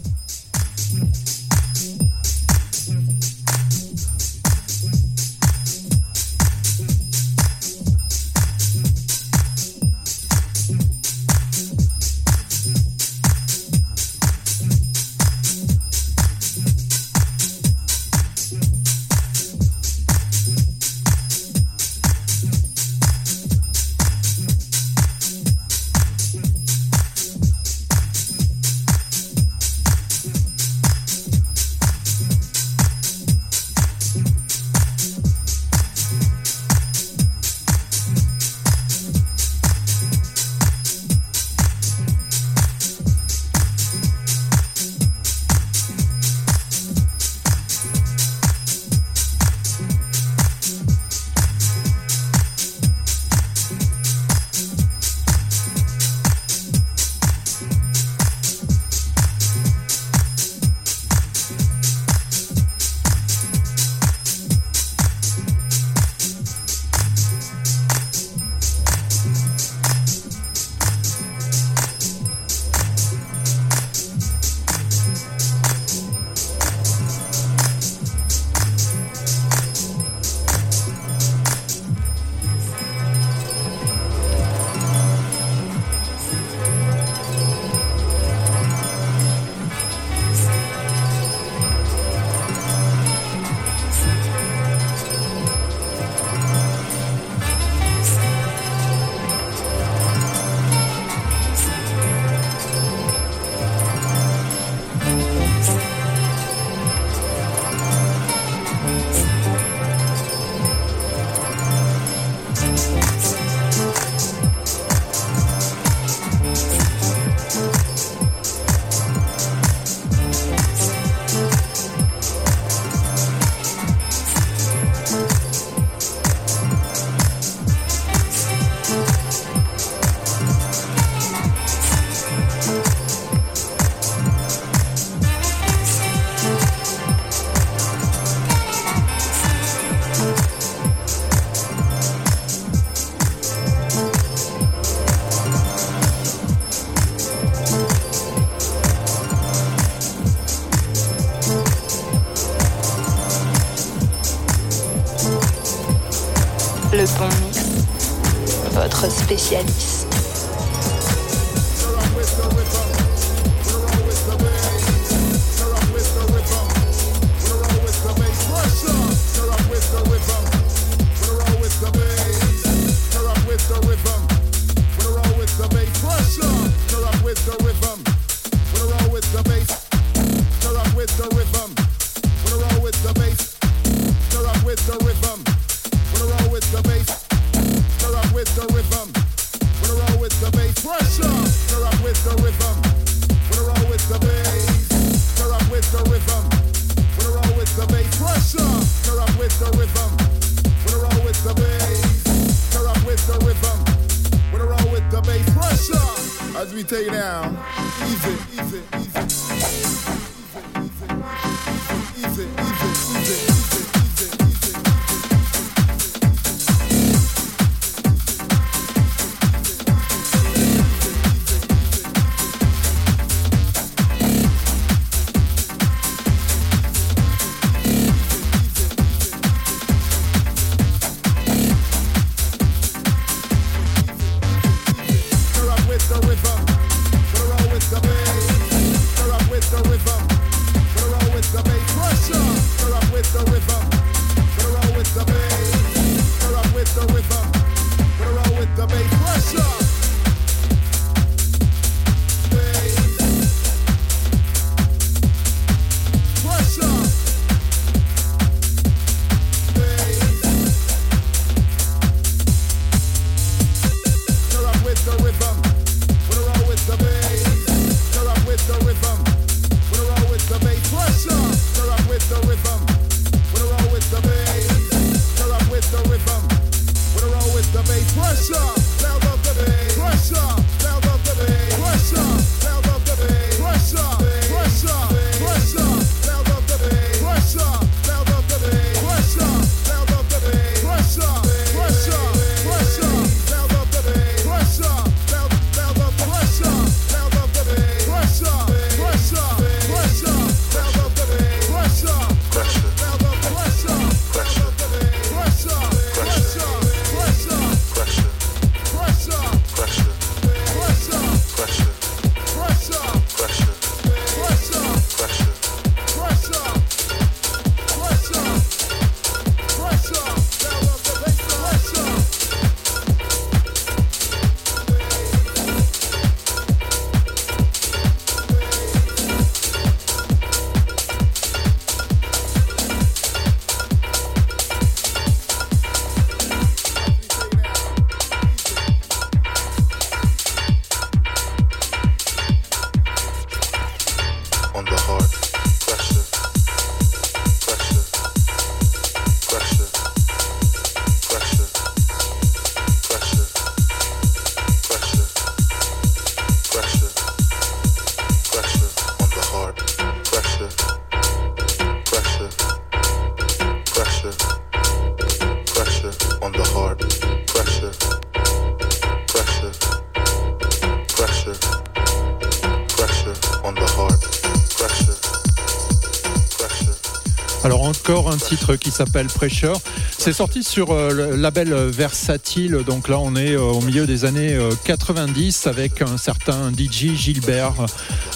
E: Titre qui s'appelle Pressure. C'est sorti sur euh, le label euh, Versatile. Donc là, on est euh, au milieu des années euh, 90 avec un certain DJ Gilbert.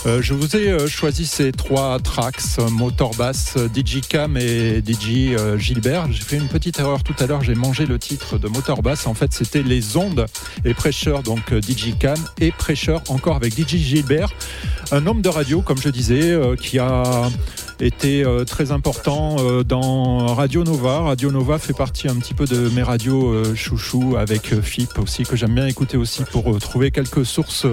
E: Euh, je vous ai euh, choisi ces trois tracks euh, Motor Bass, euh, DJ Cam et DJ euh, Gilbert. J'ai fait une petite erreur tout à l'heure. J'ai mangé le titre de Motor Bass. En fait, c'était les ondes et Pressure, donc euh, DJ Cam et Pressure encore avec DJ Gilbert. Un homme de radio, comme je disais, euh, qui a été euh, très important euh, dans Radio Nova. Radio Nova fait partie un petit peu de mes radios euh, chouchou avec FIP aussi, que j'aime bien écouter aussi pour trouver quelques sources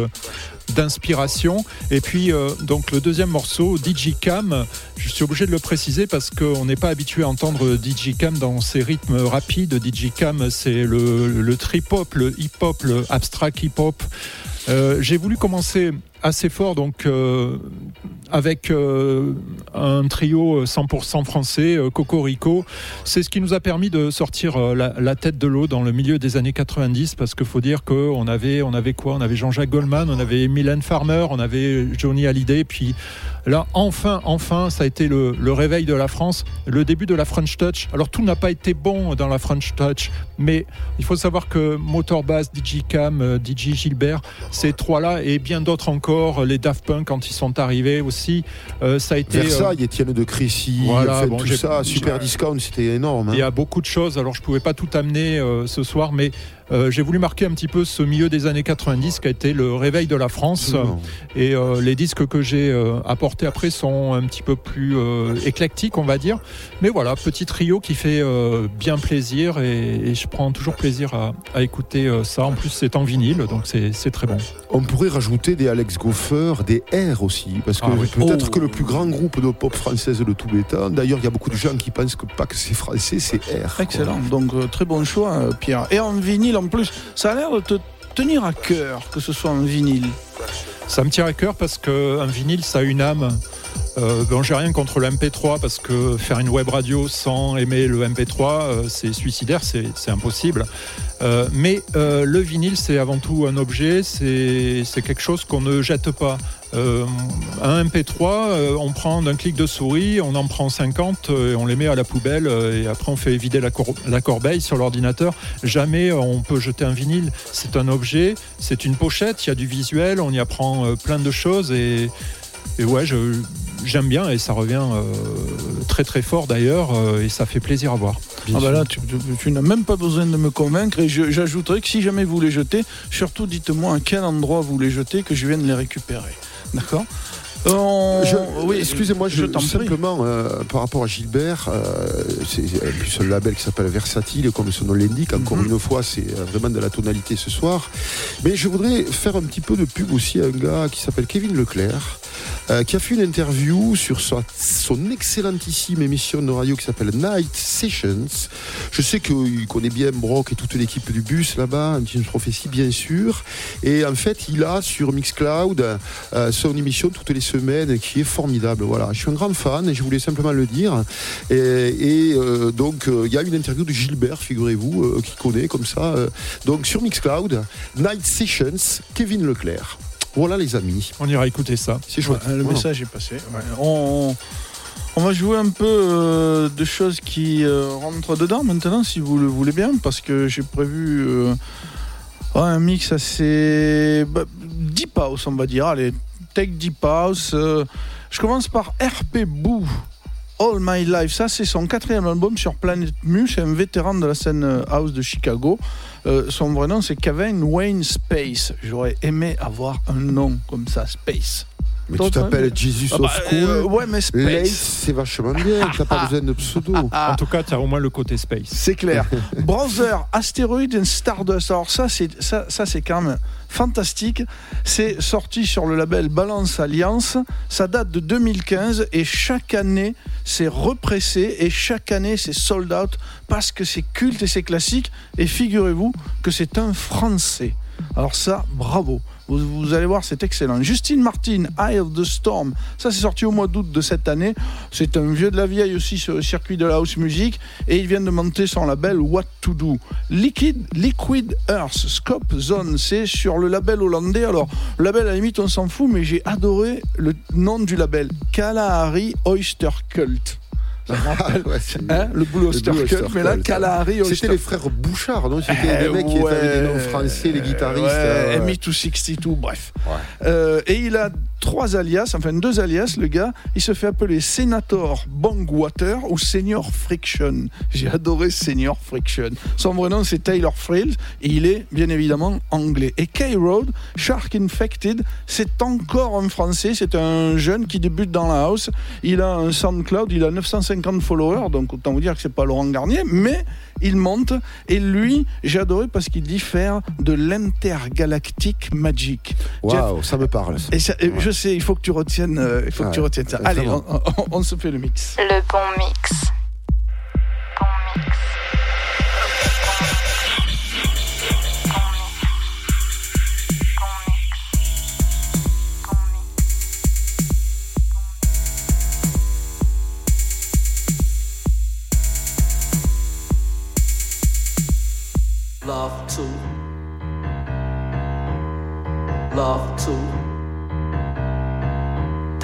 E: d'inspiration. Et puis, donc, le deuxième morceau, DJ Cam, je suis obligé de le préciser parce qu'on n'est pas habitué à entendre DJ Cam dans ces rythmes rapides. DJ Cam, c'est le, le trip-hop, le hip-hop, le abstract hip-hop. J'ai voulu commencer assez fort, donc avec euh, un trio 100% français, euh, Cocorico. C'est ce qui nous a permis de sortir euh, la, tête de l'eau dans le milieu des années 90, parce qu'il faut dire qu'on avait, on avait quoi? On avait Jean-Jacques Goldman, on avait Mylène Farmer, on avait Johnny Hallyday, puis là, enfin, enfin, ça a été le, réveil de la France, le début de la French Touch. Alors tout n'a pas été bon dans la French Touch, mais il faut savoir que Motor Bass, DJ Cam, euh, DJ Gilbert, ces trois-là et bien d'autres encore, les Daft Punk quand ils sont arrivés aussi, euh, ça a été. euh,
A: Versailles, Étienne de Crécy,
E: Voilà, bon,
A: tout ça, Super Discount, c'était énorme. hein.
E: il y a beaucoup de choses, alors je pouvais pas tout amener euh, ce soir, mais euh, j'ai voulu marquer un petit peu ce milieu des années 90 qui a été le réveil de la France.
A: Absolument.
E: Et euh, les disques que j'ai euh, apportés après sont un petit peu plus euh, éclectiques, on va dire. Mais voilà, petit trio qui fait euh, bien plaisir et, et je prends toujours plaisir à, à écouter euh, ça. En plus, c'est en vinyle, donc c'est très bon.
A: On pourrait rajouter des Alex Goffer, des R aussi, parce que
E: Ah oui.
A: peut-être
E: Oh.
A: que le plus grand groupe de pop française de tous les temps, d'ailleurs, il y a beaucoup de gens qui pensent que pas que c'est français, c'est R. quoi.
D: Excellent. Donc, euh, très bon choix, Pierre. Et en vinyle en plus, ça a l'air de te tenir à cœur que ce soit en vinyle.
E: Ça me tient à cœur parce qu'un vinyle, ça a une âme. Euh, bon, j'ai rien contre le MP3 parce que faire une web radio sans aimer le MP3, euh, c'est suicidaire, c'est impossible. Euh, mais le vinyle, c'est avant tout un objet, c'est quelque chose qu'on ne jette pas. Euh, un MP3, euh, on prend d'un clic de souris, on en prend 50 euh, et on les met à la poubelle et après on fait vider la, cor- la corbeille sur l'ordinateur. Jamais on peut jeter un vinyle. C'est un objet, c'est une pochette, il y a du visuel, on y apprend plein de choses et, ouais, j'aime bien et ça revient très très fort d'ailleurs et ça fait plaisir à voir.
D: Ah bah tu, n'as même pas besoin de me convaincre. Et j'ajouterais que si jamais vous les jetez, surtout dites-moi à quel endroit vous les jetez, que je vienne les récupérer. D'accord On-
A: Je-
D: oui,
A: excusez-moi, je,
D: je
A: simplement euh, par rapport à Gilbert, euh, c'est plus un label qui s'appelle Versatile, comme son nom l'indique. Encore
D: Mhm.
A: une fois, c'est euh, vraiment de la tonalité ce soir. Mais je voudrais faire un petit peu de pub aussi à un gars qui s'appelle Kevin Leclerc, euh, qui a fait une interview sur sa- son excellentissime émission de radio qui s'appelle Night Sessions. Je sais qu'il connaît bien Brock et toute l'équipe du bus là-bas, une prophétie bien sûr. Et en fait, il a sur Mixcloud euh, son émission toutes les semaines qui est formidable. Voilà, je suis un grand fan et je voulais simplement le dire. Et, et, euh, donc, euh, il y a une interview de Gilbert, figurez-vous, euh, qui connaît comme ça. euh, donc, sur Mixcloud, Night Sessions, Kevin Leclerc. Voilà, les amis.
E: On ira écouter ça.
A: C'est chouette.
D: Ouais, le
A: Voilà.
D: message est passé. Ouais. On, on va jouer un peu euh, de choses qui euh, rentrent dedans maintenant, si vous le voulez bien, parce que j'ai prévu euh, ouais, un mix assez bah, deep house, on va dire. Allez, tech deep house. euh, je commence par RP Boo. All My Life, ça c'est son quatrième album sur Planet Mu, c'est un vétéran de la scène euh, house de Chicago. Euh, son vrai nom c'est Kevin Wayne Space. J'aurais aimé avoir un nom comme ça, Space.
A: Mais
D: Toi,
A: tu t'appelles Jesus
D: Ah bah,
A: of Cool.
D: euh, ouais, mais Space.
A: Lace, c'est vachement bien. T'as pas besoin de pseudo.
D: Ah,
E: En tout cas, tu as au moins le côté space.
D: c'est clair. Brother, Asteroid and Stardust. Alors ça, c'est ça, ça c'est quand même fantastique. C'est sorti sur le label Balance Alliance. Ça date de 2015 et chaque année c'est repressé et chaque année c'est sold out parce que c'est culte et c'est classique. Et figurez-vous que c'est un Français. Alors ça, bravo. Vous, allez voir, c'est excellent. Justine Martin, Eye of the Storm. Ça, c'est sorti au mois d'août de cette année. C'est un vieux de la vieille aussi sur le circuit de la house music. Et il vient de monter son label What to Do. Liquid, Liquid Earth, Scope Zone. C'est sur le label hollandais. Alors, label, à la limite, on s'en fout, mais j'ai adoré le nom du label. Kalahari Oyster Cult. <laughs>
A: Ouais,
D: hein, le Blue Oyster Cult, mais là. Kalahari
A: C'était les frères Bouchard, non? C'était
D: eh
A: des mecs qui étaient des noms français, les guitaristes.
D: Ouais,
A: euh,
D: ME262, bref. Euh, et il a trois alias, enfin deux alias, le gars. Il se fait appeler Senator Bangwater ou Senior Friction. J'ai adoré Senior Friction. Son vrai nom, c'est Taylor Frills et il est bien évidemment anglais. Et K-Road, Shark Infected, c'est encore un français. C'est un jeune qui débute dans la house. Il a un SoundCloud, il a 950 followers, donc autant vous dire que c'est pas Laurent Garnier, mais il monte. Et lui, j'ai adoré parce qu'il dit faire de l'intergalactique magic.
A: Waouh, ça me parle. ça.
D: Et ça- et je il faut que tu retiennes, euh, il faut que tu retiennes ça. Allez, on, on- on se fait le mix.
C: Le bon mix. Bon mix.
H: love to love to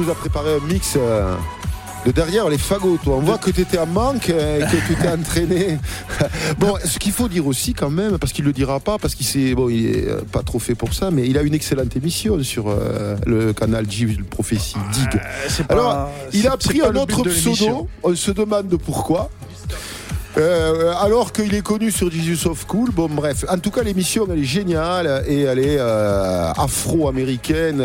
A: nous as préparé un mix euh, de derrière les fagots, toi. On voit que tu étais en manque euh, et que tu t'es entraîné. <laughs> bon, ce qu'il faut dire aussi, quand même, parce qu'il le dira pas, parce qu'il s'est, bon, il est euh, pas trop fait pour ça, mais il a une excellente émission sur le canal J, le prophétie Dig. Alors, il a pris un autre pseudo. On se demande pourquoi. Euh, alors qu'il est connu sur Jesus of Cool, bon bref, en tout cas l'émission elle est géniale et elle est euh, afro-américaine,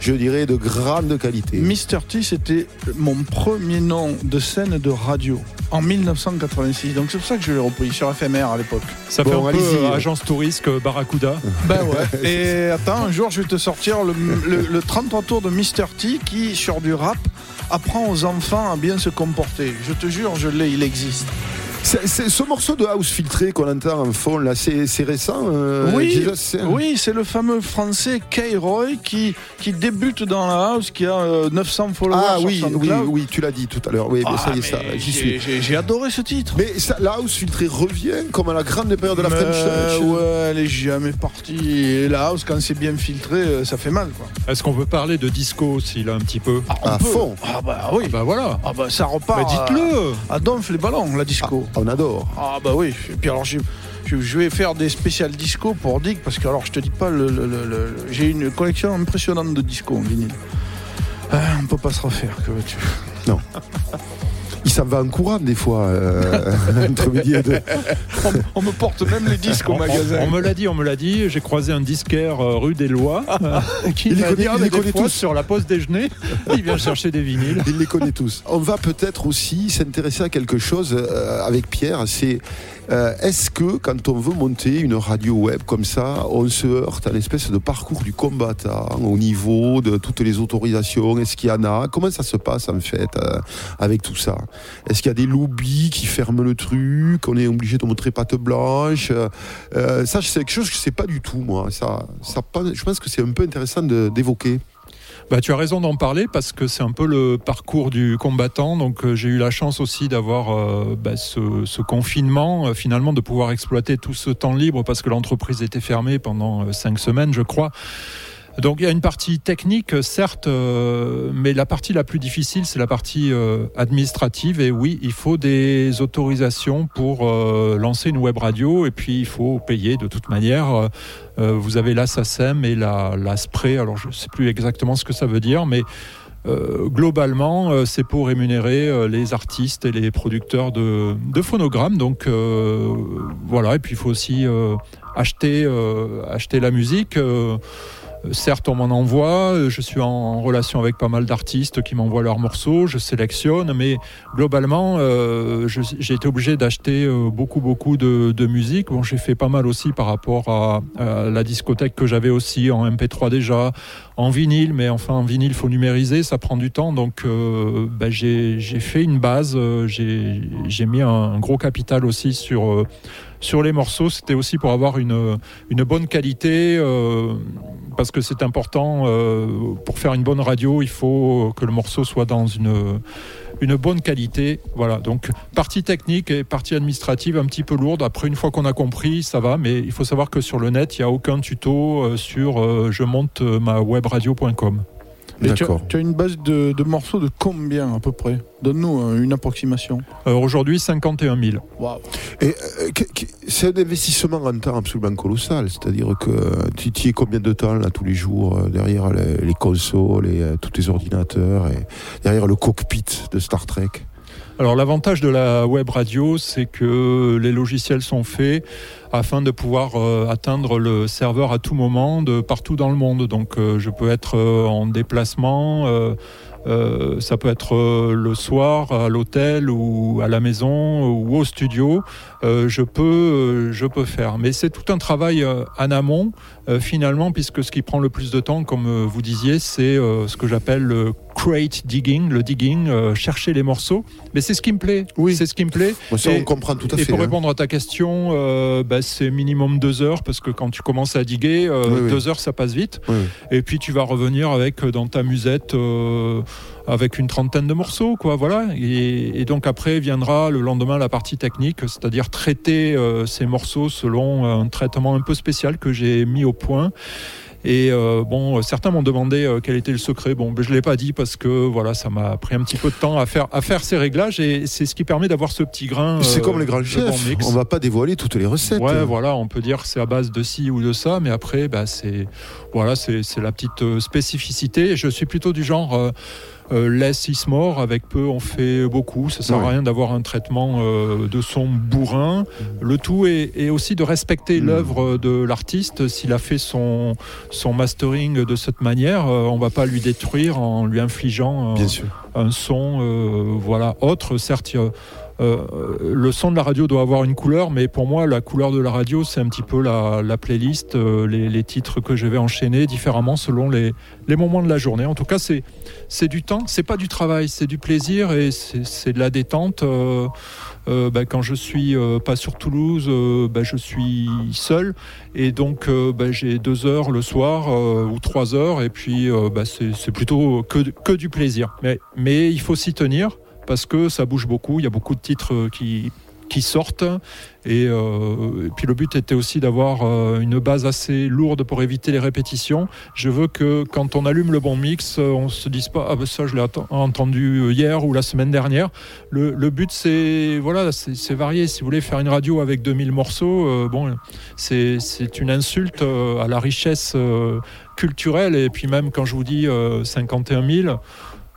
A: je dirais de grande qualité.
D: Mr. T, c'était mon premier nom de scène de radio en 1986. Donc c'est pour ça que je l'ai repris sur FMR à l'époque.
E: Ça fait un peu euh, agence touriste Barracuda. <laughs>
D: Ben ouais. <laughs> Et attends, un jour je vais te sortir le, le- le 33 tours de Mr. T qui, sur du rap, apprend aux enfants à bien se comporter. Je te jure, je l'ai, il existe.
A: C'est, c'est ce morceau de house filtré qu'on entend en fond là, c'est, c'est récent. euh,
D: oui,
A: c'est-
D: oui, c'est le fameux français K-Roy qui, qui débute dans la house, qui a euh, 900 followers
A: Ah
D: sur
A: oui, oui, oui, tu l'as dit tout à l'heure. Oui, mais
D: Ah,
A: ça y est,
D: mais
A: ça, j'y
D: j'ai-
A: suis.
D: j'ai- adoré ce titre.
A: Mais ça, la house filtrée revient comme à la grande période de la
D: Mais
A: French Touch.
D: Ouais, elle est jamais partie. Et la house, quand c'est bien filtré, euh, ça fait mal, quoi.
E: Est-ce qu'on peut parler de disco aussi, là, un petit peu
D: On
A: À
D: peut.
A: fond.
D: Ah bah oui.
E: Bah voilà.
D: Ah bah ça repart.
E: Bah dites-le.
D: À, à Donf les ballons, la disco.
A: On adore.
D: Ah bah oui. Et puis alors je, je, je vais faire des spéciales disco pour Dick parce que alors je te dis pas le, le- le- le- j'ai une collection impressionnante de disco en vinyle. Ah, on peut pas se refaire, que veux-tu?
A: Non. <laughs> Il s'en va en courant des fois, euh, <laughs> entre midi et deux.
D: on, on me porte même les disques au magasin.
E: On, me l'a dit, on me l'a dit. J'ai croisé un disquaire euh, rue des Lois euh, <laughs> qui
A: Il les connaît-
E: dit,
A: il les connaît tous.
E: sur la pause déjeuner. Il vient chercher des vinyles.
A: Il les connaît tous. On va peut-être aussi s'intéresser à quelque chose euh, avec Pierre. C'est euh, est-ce que quand on veut monter une radio web comme ça, on se heurte à l'espèce de parcours du combattant au niveau de toutes les autorisations? Est-ce qu'il y en a? Comment ça se passe en fait euh, avec tout ça? Est-ce qu'il y a des lobbies qui ferment le truc? On est obligé de montrer patte blanche? Euh, Ça, c'est quelque chose que je sais pas du tout moi. Ça, ça, je pense que c'est un peu intéressant d'évoquer.
E: Bah, tu as raison d'en parler parce que c'est un peu le parcours du combattant. Donc euh, j'ai eu la chance aussi d'avoir euh, bah, ce, confinement, euh, finalement de pouvoir exploiter tout ce temps libre parce que l'entreprise était fermée pendant cinq semaines, je crois. Donc il y a une partie technique, certes, euh, mais la partie la plus difficile, c'est la partie euh, administrative. Et oui, il faut des autorisations pour euh, lancer une web radio, et puis il faut payer de toute manière. Vous avez la et la, la alors je ne sais plus exactement ce que ça veut dire, mais globalement, c'est pour rémunérer les artistes et les producteurs de, de phonogrammes. Donc voilà, et puis il faut aussi acheter, acheter la musique. Euh, Certes, on m'en envoie, euh, je suis en relation avec pas mal d'artistes qui m'envoient leurs morceaux, je sélectionne, mais globalement, euh, j'ai été obligé d'acheter beaucoup, beaucoup de, musique. Bon, j'ai fait pas mal aussi par rapport à, la discothèque que j'avais aussi en MP3 déjà, en vinyle, mais enfin, en vinyle, il faut numériser, ça prend du temps, donc ben, j'ai fait une base, j'ai mis un, gros capital aussi sur... sur les morceaux, c'était aussi pour avoir une, une bonne qualité, parce que c'est important, euh, pour faire une bonne radio, il faut que le morceau soit dans une, bonne qualité. Voilà, donc partie technique et partie administrative un petit peu lourde. Après, une fois qu'on a compris, ça va, mais il faut savoir que sur le net, il n'y a aucun tuto euh, sur euh, je monte ma webradio.com.
D: Et tu, as,
A: D'accord.
D: tu as une base de, de morceaux de combien à peu près Donne-nous euh, une approximation.
E: Euh, Aujourd'hui, 51 000.
D: Waouh.
A: Et euh, c'est un investissement en temps absolument colossal. C'est-à-dire que euh, tu tu y es combien de temps là tous les jours derrière les, les consoles et euh, tous les ordinateurs et derrière le cockpit de Star Trek?
E: Alors l'avantage de la web radio, c'est que les logiciels sont faits afin de pouvoir euh, atteindre le serveur à tout moment, de partout dans le monde. Donc euh, je peux être euh, en déplacement, ça peut être le soir à l'hôtel ou à la maison ou au studio. Je peux, je peux faire. Mais c'est tout un travail en amont euh, finalement, puisque ce qui prend le plus de temps, comme euh, vous disiez, c'est euh, ce que j'appelle le crate digging, le digging, chercher les morceaux. Mais c'est ce qui me plaît.
A: Oui.
E: C'est ce qui me plaît.
A: Bon, ça,
E: Et-
A: on comprend tout à
E: et
A: fait.
E: pour
A: hein.
E: répondre à ta question, bah, c'est minimum deux heures parce que quand tu commences à diguer,
A: Oui, oui.
E: deux heures ça passe vite. Et puis tu vas revenir avec dans ta musette avec une trentaine de morceaux, quoi. Voilà. Et, et donc après viendra le lendemain la partie technique, c'est-à-dire traiter euh, ces morceaux selon un traitement un peu spécial que j'ai mis au point. Et euh, bon, certains m'ont demandé euh, quel était le secret. Bon, ben, je l'ai pas dit parce que voilà, ça m'a pris un petit peu de temps à faire à faire ces réglages et c'est ce qui permet d'avoir ce petit grain.
A: C'est
E: euh,
A: comme les grands
E: de
A: chefs.
E: bon.
A: On va pas dévoiler toutes les recettes.
E: Ouais, voilà, on peut dire que c'est à base de ci ou de ça, mais après, bah, c'est voilà, c'est la petite spécificité. Je suis plutôt du genre euh, euh, less is more, avec peu on fait beaucoup. Ça sert
A: Ouais.
E: à rien d'avoir un traitement euh, de son bourrin. Le tout est, est aussi de respecter
A: Mm.
E: l'œuvre de l'artiste. S'il a fait son son mastering de cette manière, euh, on va pas lui détruire en lui infligeant euh,
A: Bien sûr.
E: un son euh, voilà autre certes le son de la radio doit avoir une couleur mais pour moi la couleur de la radio c'est un petit peu la, la playlist euh, les, titres que je vais enchaîner différemment selon les, moments de la journée. En tout cas c'est du temps c'est pas du travail c'est du plaisir et c'est de la détente. Euh, euh, bah, quand je suis euh, pas sur Toulouse, euh, bah, je suis seul et donc euh, bah, j'ai deux heures le soir euh, ou trois heures et puis euh, c'est plutôt que, du plaisir. Mais il faut s'y tenir parce que ça bouge beaucoup. Il y a beaucoup de titres euh, qui qui sortent et, euh, et puis le but était aussi d'avoir euh, une base assez lourde pour éviter les répétitions. Je veux que quand on allume le bon mix, on se dise pas ah ben ça je l'ai entendu hier ou la semaine dernière. Le, but c'est voilà c'est varié. Si vous voulez faire une radio avec 2000 morceaux, euh, bon c'est une insulte à la richesse culturelle et puis même quand je vous dis euh, 51 000.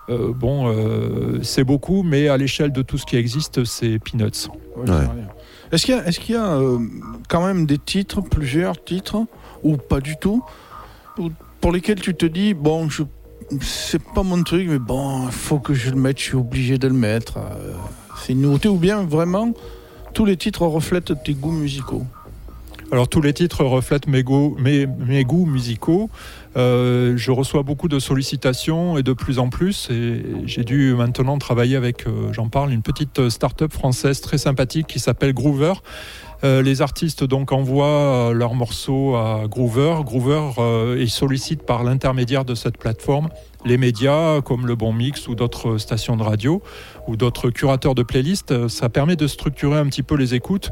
E: Euh, bon, euh, c'est beaucoup, mais à l'échelle de tout ce qui existe, c'est peanuts.
D: Ouais. Est-ce qu'il y a, est-ce qu'il y a euh, quand même des titres, plusieurs titres, ou pas du tout, ou- pour lesquels tu te dis, bon, je, c'est pas mon truc, mais bon, il faut que je le mette, je suis obligé de le mettre. c'est une nouveauté, ou bien vraiment, tous les titres reflètent tes goûts musicaux?
E: Alors tous les titres reflètent mes goûts, mes, mes goûts musicaux. Euh, je reçois beaucoup de sollicitations et de plus en plus. Et j'ai dû maintenant travailler avec, euh, j'en parle, une petite start-up française très sympathique qui s'appelle Groover. Euh, les artistes donc envoient leurs morceaux à Groover. Groover, ils sollicitent par l'intermédiaire de cette plateforme les médias comme le Bon Mix ou d'autres stations de radio ou d'autres curateurs de playlists. Ça permet de structurer un petit peu les écoutes.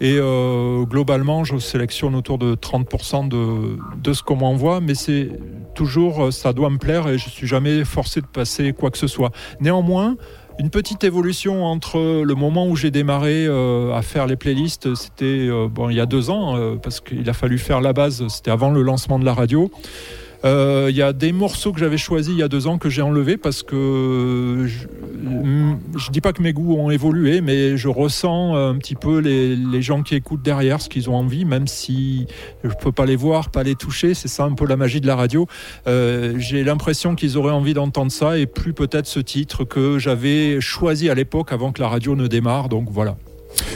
E: Et euh, globalement, je sélectionne autour de 30% de, de ce qu'on m'envoie, mais c'est toujours, euh, ça doit me plaire et je suis jamais forcé de passer quoi que ce soit. Néanmoins, une petite évolution entre le moment où j'ai démarré euh, à faire les playlists, c'était il y a deux ans, parce qu'il a fallu faire la base, c'était avant le lancement de la radio. Euh, Il y a des morceaux que j'avais choisis il y a deux ans que j'ai enlevés parce que je, je dis pas que mes goûts ont évolué, mais je ressens un petit peu les, les gens qui écoutent derrière ce qu'ils ont envie, même si je peux pas les voir, pas les toucher. C'est ça un peu la magie de la radio. Euh, j'ai l'impression qu'ils auraient envie d'entendre ça et plus peut-être ce titre que j'avais choisi à l'époque avant que la radio ne démarre. Donc voilà.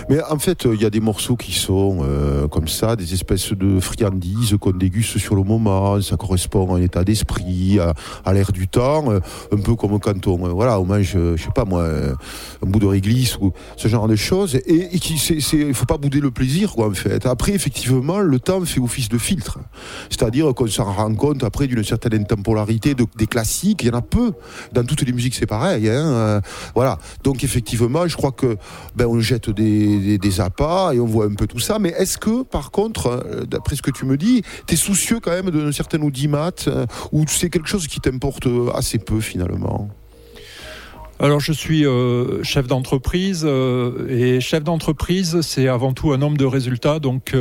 A: Mais en fait, il y a des morceaux qui sont euh, comme ça, des espèces de friandises qu'on déguste sur le moment. Ça correspond à un état d'esprit, à, l'air du temps, euh, un peu comme quand on, euh, voilà, mange, je sais pas moi, un bout de réglisse ou ce genre de choses. Et, et faut pas bouder le plaisir, quoi, en fait. Après, effectivement, le temps fait office de filtre. C'est-à-dire qu'on s'en rend compte après d'une certaine intemporalité de, des classiques. Il y en a peu. Dans toutes les musiques, c'est pareil. Hein, voilà. Donc, effectivement, je crois que ben, on jette des, des, des appâts et on voit un peu tout ça. Mais est-ce que, par contre, euh, d'après ce que tu me dis, tu es soucieux quand même d'un certain audimat euh, ou c'est quelque chose qui t'importe euh, assez peu finalement?
E: Alors je suis chef d'entreprise et chef d'entreprise c'est avant tout un homme de résultats donc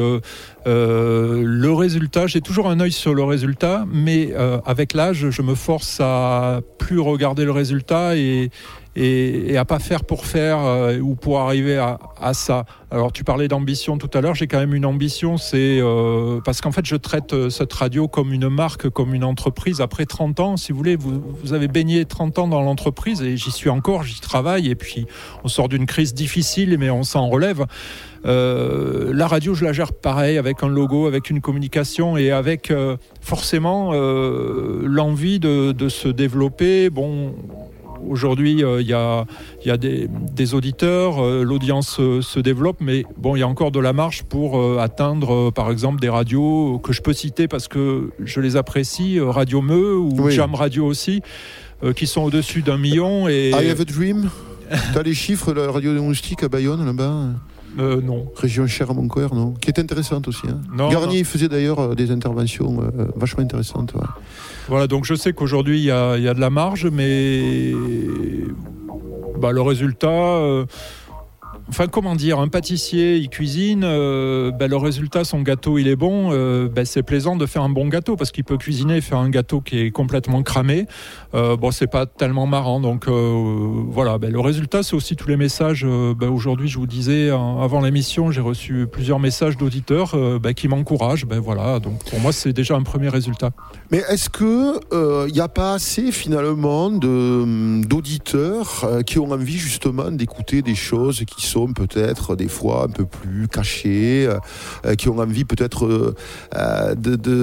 E: le résultat j'ai toujours un œil sur le résultat mais avec l'âge je me force à plus regarder le résultat et et, et à pas faire pour faire euh, ou pour arriver à, ça. Alors tu parlais d'ambition tout à l'heure, j'ai quand même une ambition, c'est euh, parce qu'en fait je traite euh, cette radio comme une marque, comme une entreprise. Après 30 ans, si vous voulez, vous, avez baigné 30 ans dans l'entreprise et j'y suis encore, j'y travaille et puis on sort d'une crise difficile mais on s'en relève. La radio, je la gère pareil, avec un logo, avec une communication et avec forcément l'envie de, de se développer. Bon, Aujourd'hui, euh, il y a, il y a des, des auditeurs, euh, l'audience se développe, mais bon, il y a encore de la marge pour euh, atteindre, par exemple, des radios que je peux citer parce que je les apprécie, Radio Meu ou
A: Oui.
E: Jam Radio aussi, qui sont au-dessus d'un million. Et
A: I have a dream <laughs> T'as les chiffres de la radio diagnostique à Bayonne là-bas?
E: Euh, non.
A: Région chère à mon cœur, non? Qui est intéressante aussi. hein.
E: Non,
A: Garnier faisait d'ailleurs des interventions euh, vachement intéressantes. ouais.
E: Voilà, donc je sais qu'aujourd'hui il y y a de la marge, mais bah, le résultat. Enfin, comment dire, un pâtissier, il cuisine, euh, bah, le résultat, son gâteau, il est bon. euh, bah, c'est plaisant de faire un bon gâteau parce qu'il peut cuisiner et faire un gâteau qui est complètement cramé. Euh, bon, c'est pas tellement marrant. Donc euh, voilà, bah, le résultat, c'est aussi tous les messages. Aujourd'hui, je vous disais, en- avant l'émission, j'ai reçu plusieurs messages d'auditeurs qui m'encouragent. Ben voilà, donc pour moi, c'est déjà un premier résultat.
A: Mais est-ce que il n'y a pas assez finalement de- d'auditeurs qui ont envie justement d'écouter des choses qui sont peut-être des fois un peu plus cachées, euh, qui ont envie peut-être euh, euh,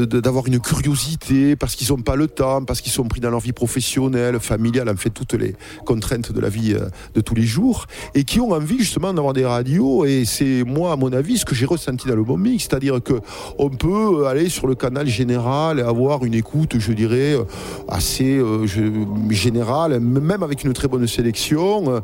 A: d'avoir une curiosité parce qu'ils n'ont pas le temps, parce qu'ils sont pris dans leur vie professionnelle, familiale, en fait toutes les contraintes de la vie de tous les jours, et qui ont envie justement d'avoir des radios. Et c'est moi, à mon avis, ce que j'ai ressenti dans le bon mix, c'est-à-dire que on peut aller sur le canal général et avoir une écoute, je dirais, assez générale, même avec une très bonne sélection,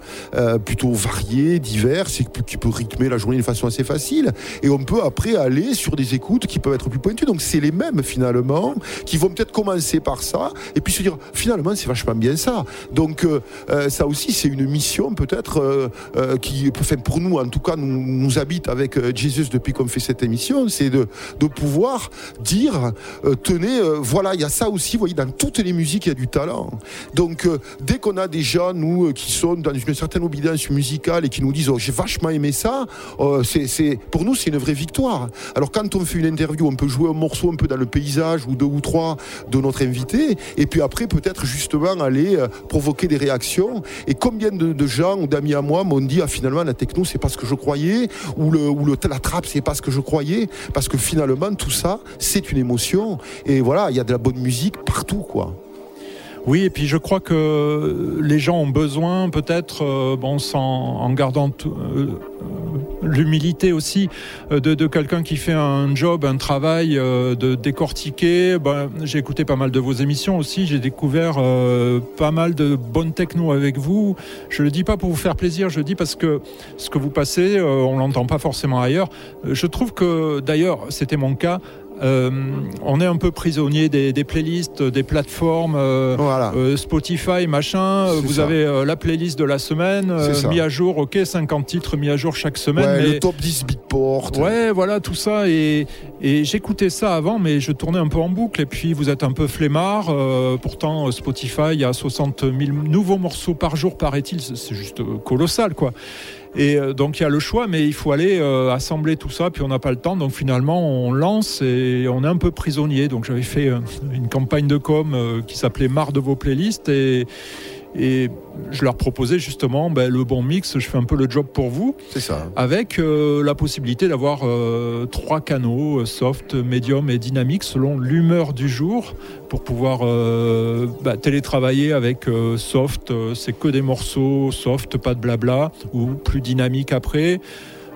A: plutôt variée, diverse, et qui qui peut rythmer la journée de façon assez facile. Et on peut après aller sur des écoutes qui peuvent être plus pointues. Donc c'est les mêmes finalement, qui vont peut-être commencer par ça, et puis se dire finalement c'est vachement bien ça. Donc euh, euh, ça aussi c'est une mission peut-être euh, euh, qui, enfin, pour nous en tout cas, nous, nous habite avec euh, Jesus depuis qu'on fait cette émission, c'est de, pouvoir dire, tenez, voilà, il y a ça aussi, vous voyez, dans toutes les musiques, il y a du talent. Donc, dès qu'on a des gens, nous, qui sont dans une certaine obédience musicale et qui nous disent, oh, j'ai vachement aimé ça, euh, c'est, pour nous, c'est une vraie victoire. Alors, quand on fait une interview, on peut jouer un morceau un peu dans le paysage ou deux ou trois de notre invité, et puis après, peut-être justement aller euh, provoquer des réactions. Et combien de, gens ou d'amis à moi m'ont dit, ah, finalement, la techno, c'est pas ce que je croyais, ou le, la trappe, c'est pas ce que je croyais, parce que finalement, tout ça, c'est une émotion. Et voilà, il y a de la bonne musique partout, quoi.
E: Oui, et puis je crois que les gens ont besoin, peut-être, euh, en gardant euh, l'humilité aussi, euh, de, quelqu'un qui fait un job, un travail, de décortiquer. Ben, j'ai écouté pas mal de vos émissions aussi, j'ai découvert pas mal de bonnes techno avec vous. Je le dis pas pour vous faire plaisir, je le dis parce que ce que vous passez, on l'entend pas forcément ailleurs. Je trouve que, d'ailleurs, c'était mon cas. Euh, on est un peu prisonnier des, des playlists, des plateformes, euh, euh, Spotify, machin. Vous
A: ça.
E: avez la playlist de la semaine, mis à jour, ok, 50 titres mis à jour chaque semaine.
A: Ouais,
E: mais...
A: Le top 10 Beatport.
E: Ouais, voilà, tout ça. Et, et j'écoutais ça avant, mais je tournais un peu en boucle. Et puis, vous êtes un peu flemmard. pourtant, Spotify, il y a 60 000 nouveaux morceaux par jour, paraît-il. C'est juste colossal, quoi. Et euh, donc, il y a le choix, mais il faut aller euh, assembler tout ça. Puis, on n'a pas le temps. Donc, finalement, on lance et on est un peu prisonnier. Donc, j'avais fait euh, une campagne de com qui s'appelait Marre de vos playlists. Et. Et je leur proposais justement ben, le bon mix, je fais un peu le job pour vous.
A: C'est ça.
E: Avec euh, la possibilité d'avoir euh, trois canaux, euh, soft, medium et dynamique, selon l'humeur du jour, pour pouvoir euh, bah, télétravailler avec soft, c'est que des morceaux soft, pas de blabla, ou plus dynamique après.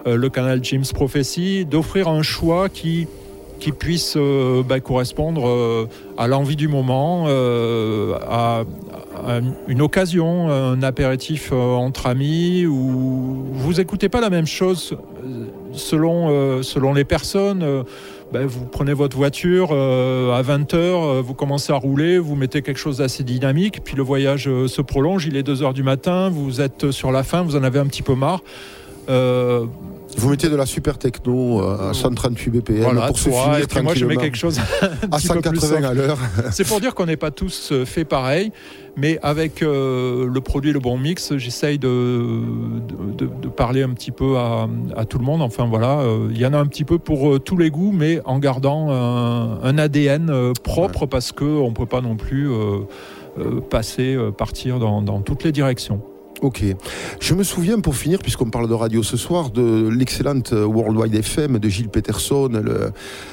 E: Le canal James Prophecy, d'offrir un choix qui qui puisse euh, bah, correspondre euh, à l'envie du moment, euh, à, une occasion, un apéritif entre amis, ou vous écoutez pas la même chose selon, selon les personnes. ben, vous prenez votre voiture à 20h, vous commencez à rouler, vous mettez quelque chose d'assez dynamique, puis le voyage se prolonge, il est 2h du matin, vous êtes sur la fin, vous en avez un petit peu marre.
A: Vous mettez de la super techno euh, à 138 BPM
E: voilà,
A: pour se finir
E: et puis moi je mets quelque chose <laughs>
A: à
E: petit peu plus
A: 180
E: soft.
A: à l'heure. <laughs>
E: C'est pour dire qu'on n'est pas tous euh, fait pareil, mais avec euh, le produit Le Bon Mix, j'essaye de, de, de- de parler un petit peu à, à tout le monde. Enfin voilà, euh, il y en a un petit peu pour euh, tous les goûts, mais en gardant un, un ADN propre parce qu'on ne peut pas non plus passer, partir dans, dans toutes les directions.
A: Ok. Je me souviens, pour finir, puisqu'on parle de radio ce soir, de l'excellente euh, Worldwide FM de Gilles Peterson,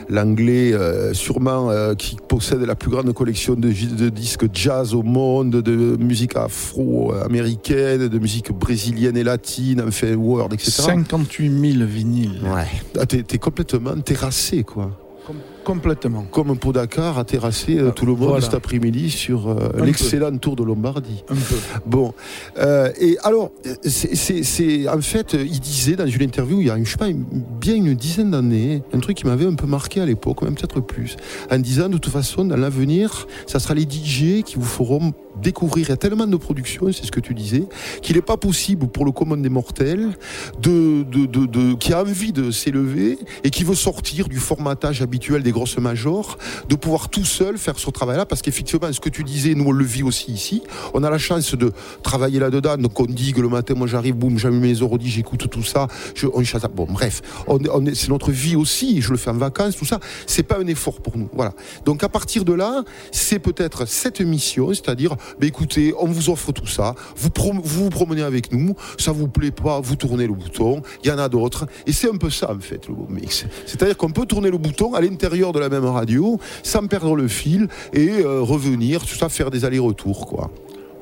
A: l'anglais euh, sûrement euh, qui possède la plus grande collection de, disques jazz au monde, de musique afro-américaine, de musique brésilienne et latine, enfin, world, etc.
D: 58 000 vinyles.
A: Ouais. Ah, t'es complètement terrassé, quoi.
D: Complètement.
A: Comme un pot Dakar a terrassé euh, tout le monde
D: Voilà.
A: cet après-midi sur euh, l'excellent Tour de Lombardie.
D: Un peu.
A: Bon, euh, et alors, c'est- en fait, il disait dans une interview il y a, je sais pas, une- bien une dizaine d'années, un truc qui m'avait un peu marqué à l'époque, même peut-être plus, en disant de toute façon, dans l'avenir, ça sera les DJ qui vous feront découvrir. Il y a tellement de productions, c'est ce que tu disais, qu'il n'est pas possible pour le commun des mortels de, de, de, de- qui a envie de s'élever et qui veut sortir du formatage habituel des grosses majors, de pouvoir tout seul faire ce travail-là, parce qu'effectivement, ce que tu disais, nous on le vit aussi ici, on a la chance de travailler là-dedans, donc on digue le matin, moi j'arrive, boum, j'allume mes ordi, j'écoute tout ça, je, on chasse, bon bref, on, on est- c'est notre vie aussi, je le fais en vacances, tout ça, c'est pas un effort pour nous, voilà. Donc à partir de là, c'est peut-être cette mission, c'est-à-dire, ben, écoutez, on vous offre tout ça, vous, vous promenez avec nous, ça vous plaît pas, vous tournez le bouton, il y en a d'autres, et c'est un peu ça en fait le mix. C'est-à-dire qu'on peut tourner le bouton à l'intérieur de la même radio, sans perdre le fil, et euh, revenir, tout ça, faire des allers-retours, quoi.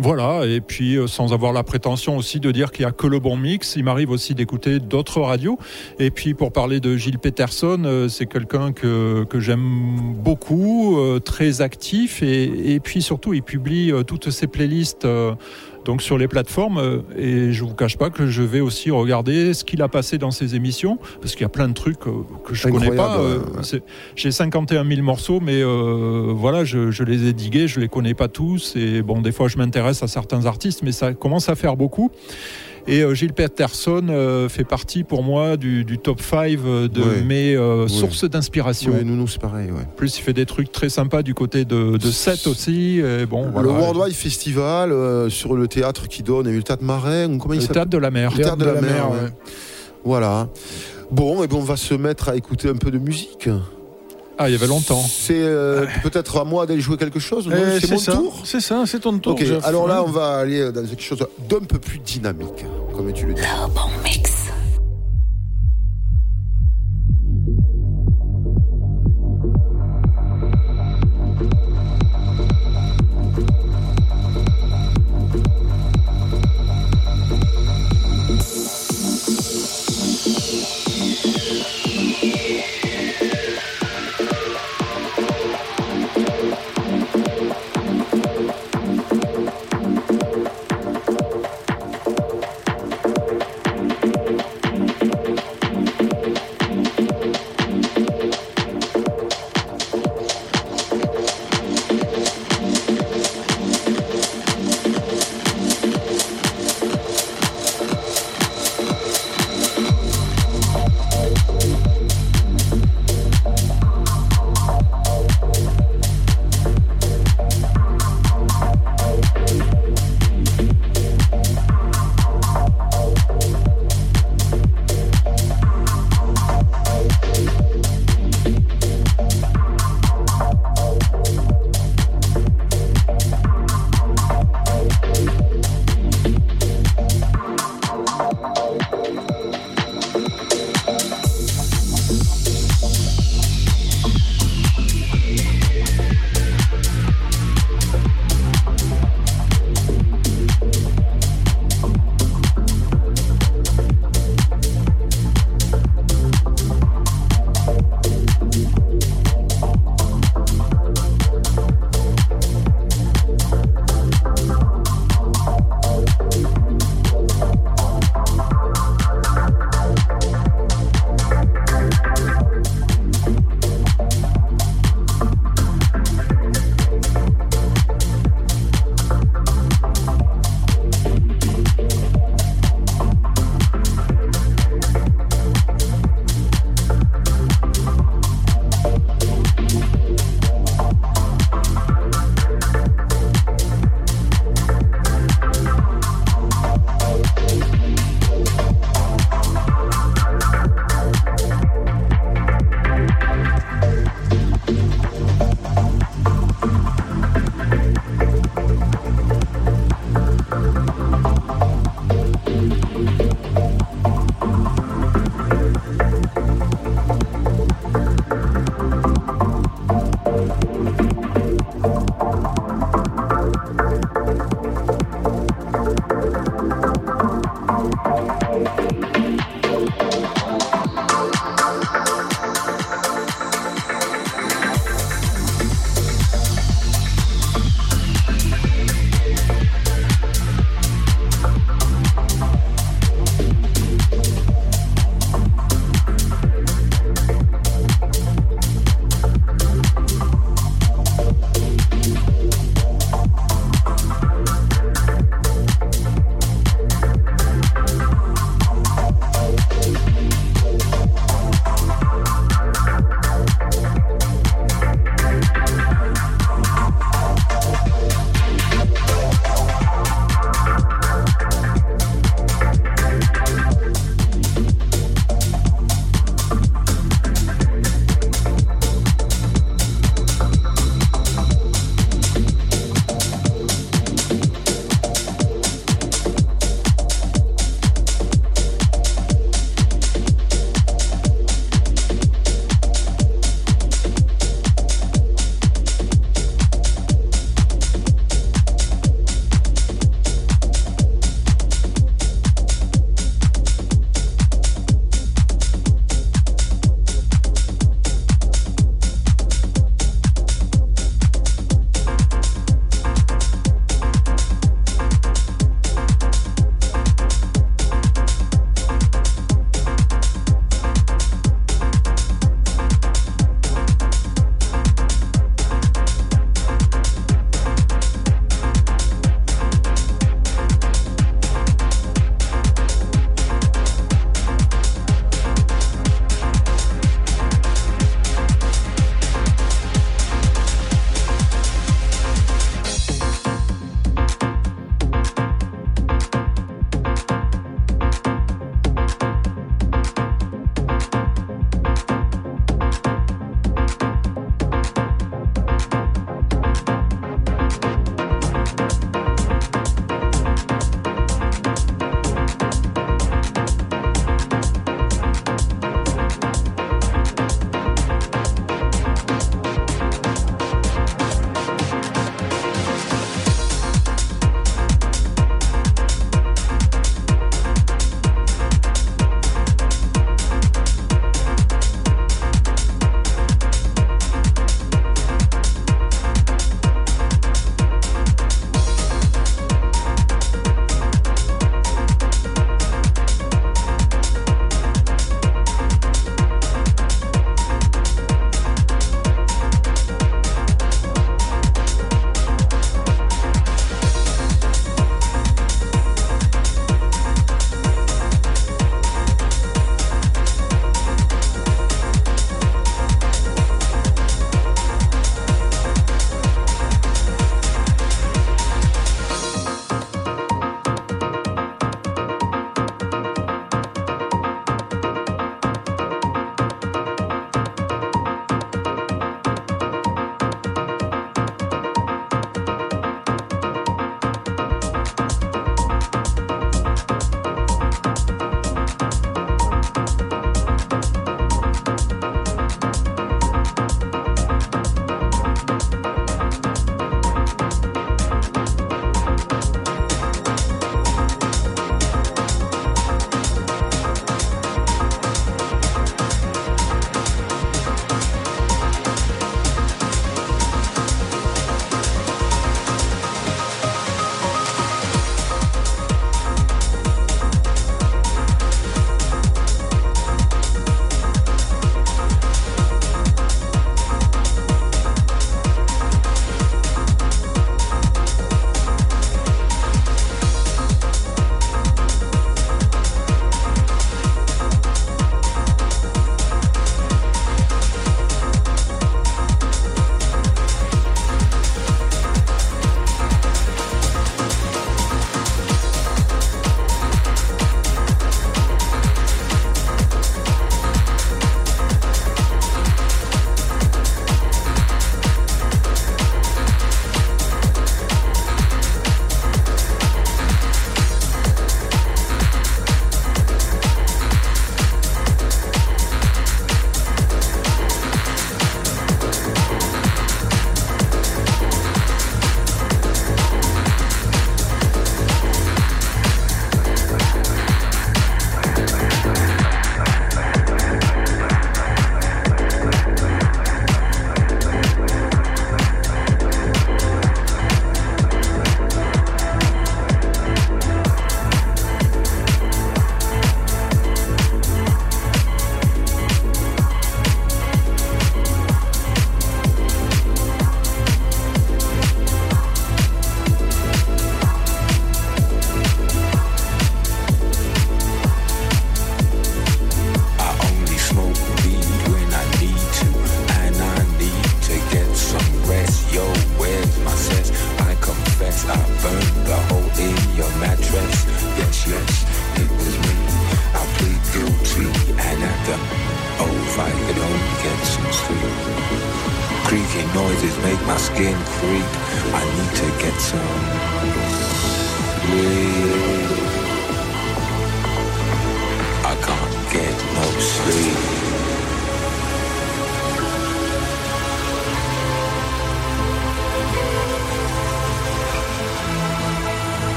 E: Voilà, et puis euh, sans avoir la prétention aussi de dire qu'il n'y a que le bon mix, il m'arrive aussi d'écouter d'autres radios. Et puis pour parler de Gilles Peterson, euh, c'est quelqu'un que, que j'aime beaucoup, euh, très actif, et, et puis surtout il publie toutes ses playlists donc sur les plateformes, euh, et je vous cache pas que je vais aussi regarder ce qu'il a passé dans ses émissions, parce qu'il y a plein de trucs euh, que je connais pas. Euh,
A: ouais.
E: J'ai 51 000 morceaux, mais euh, voilà, je, je les ai digués, je les connais pas tous. Et bon, des fois, je m'intéresse à certains artistes, mais ça commence à faire beaucoup. Et euh, Gilles Peterson euh, fait partie pour moi du, du top 5 de
A: Ouais.
E: mes euh,
A: Ouais.
E: sources d'inspiration.
A: Ouais, nous, nous, c'est pareil, ouais.
E: En plus, il fait des trucs très sympas du côté de, de Seth aussi. Et bon, voilà.
A: Le Worldwide Festival euh, sur le théâtre qui donne, il y a eu le théâtre Marais, ou comment il
E: Le théâtre de la mer.
A: Le théâtre de, la, mer,
D: ouais.
A: ouais. Voilà. Bon, et ben on va se mettre à écouter un peu de musique.
E: Ah, il y avait longtemps.
A: C'est euh, peut-être à moi d'aller jouer quelque chose.
D: Eh,
A: c'est mon
D: ça.
A: tour.
D: C'est ça, c'est ton tour.
A: Ok,
D: Jeff.
A: alors là, on va aller dans quelque chose d'un peu plus dynamique, comme tu le dis.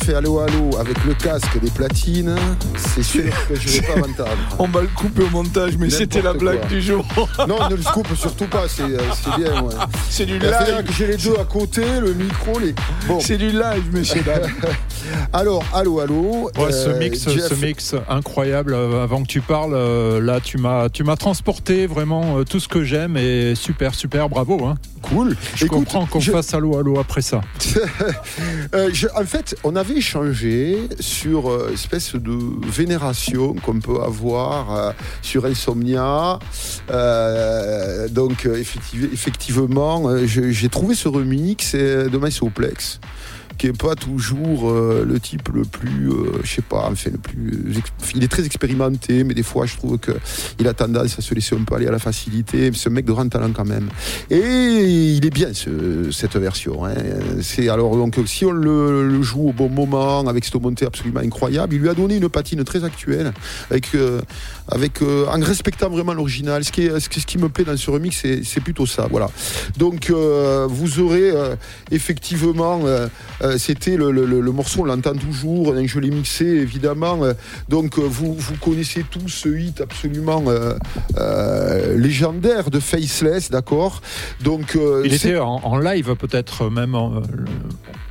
A: Je fais allô allô avec le casque des platines, c'est sûr <laughs> que je vais pas m'entendre.
D: On va le couper au montage, mais c'était la blague
A: quoi.
D: du jour. <laughs>
A: Non, ne le coupe surtout pas, c'est euh, bien. ouais. <laughs>
D: C'est du live.
A: que j'ai les deux à côté, le micro, les. Bon.
D: C'est du live, dames.
A: Alors, allô, allô.
E: Ouais, ce
A: euh,
E: mix,
A: Jeff,
E: ce mix incroyable. euh, Avant que tu parles, là, tu m'as, tu m'as transporté vraiment tout ce que j'aime et super, super, bravo. Hein.
A: Cool.
E: Je
A: Écoute,
E: comprends qu'on
A: je-
E: fasse allô, allô après ça. <laughs>
A: Euh, je- en fait, on avait échangé sur euh, espèce de vénération qu'on peut avoir euh, sur Insomnia. Euh, donc, effective- effectivement, j'ai trouvé ce remix de Mysoplex qui est pas toujours euh, le type le plus, euh, je sais pas, enfin le plus, il est très expérimenté, mais des fois je trouve que il a tendance à se laisser un peu aller à la facilité. C'est un mec de grand talent quand même. Et il est bien ce- cette version. hein. C'est alors donc si on le, joue au bon moment avec cette montée absolument incroyable, il lui a donné une patine très actuelle avec euh, avec euh, en respectant vraiment l'original. Ce qui ce qui, me plaît dans ce remix, c'est plutôt ça. Voilà. Donc euh, vous aurez effectivement, c'était le, le- morceau, on l'entend toujours. Je l'ai mixé évidemment. donc vous vous connaissez tous ce hit absolument euh, euh, légendaire de Faceless, d'accord? Donc euh,
E: Il était en, en live peut-être même. en, euh,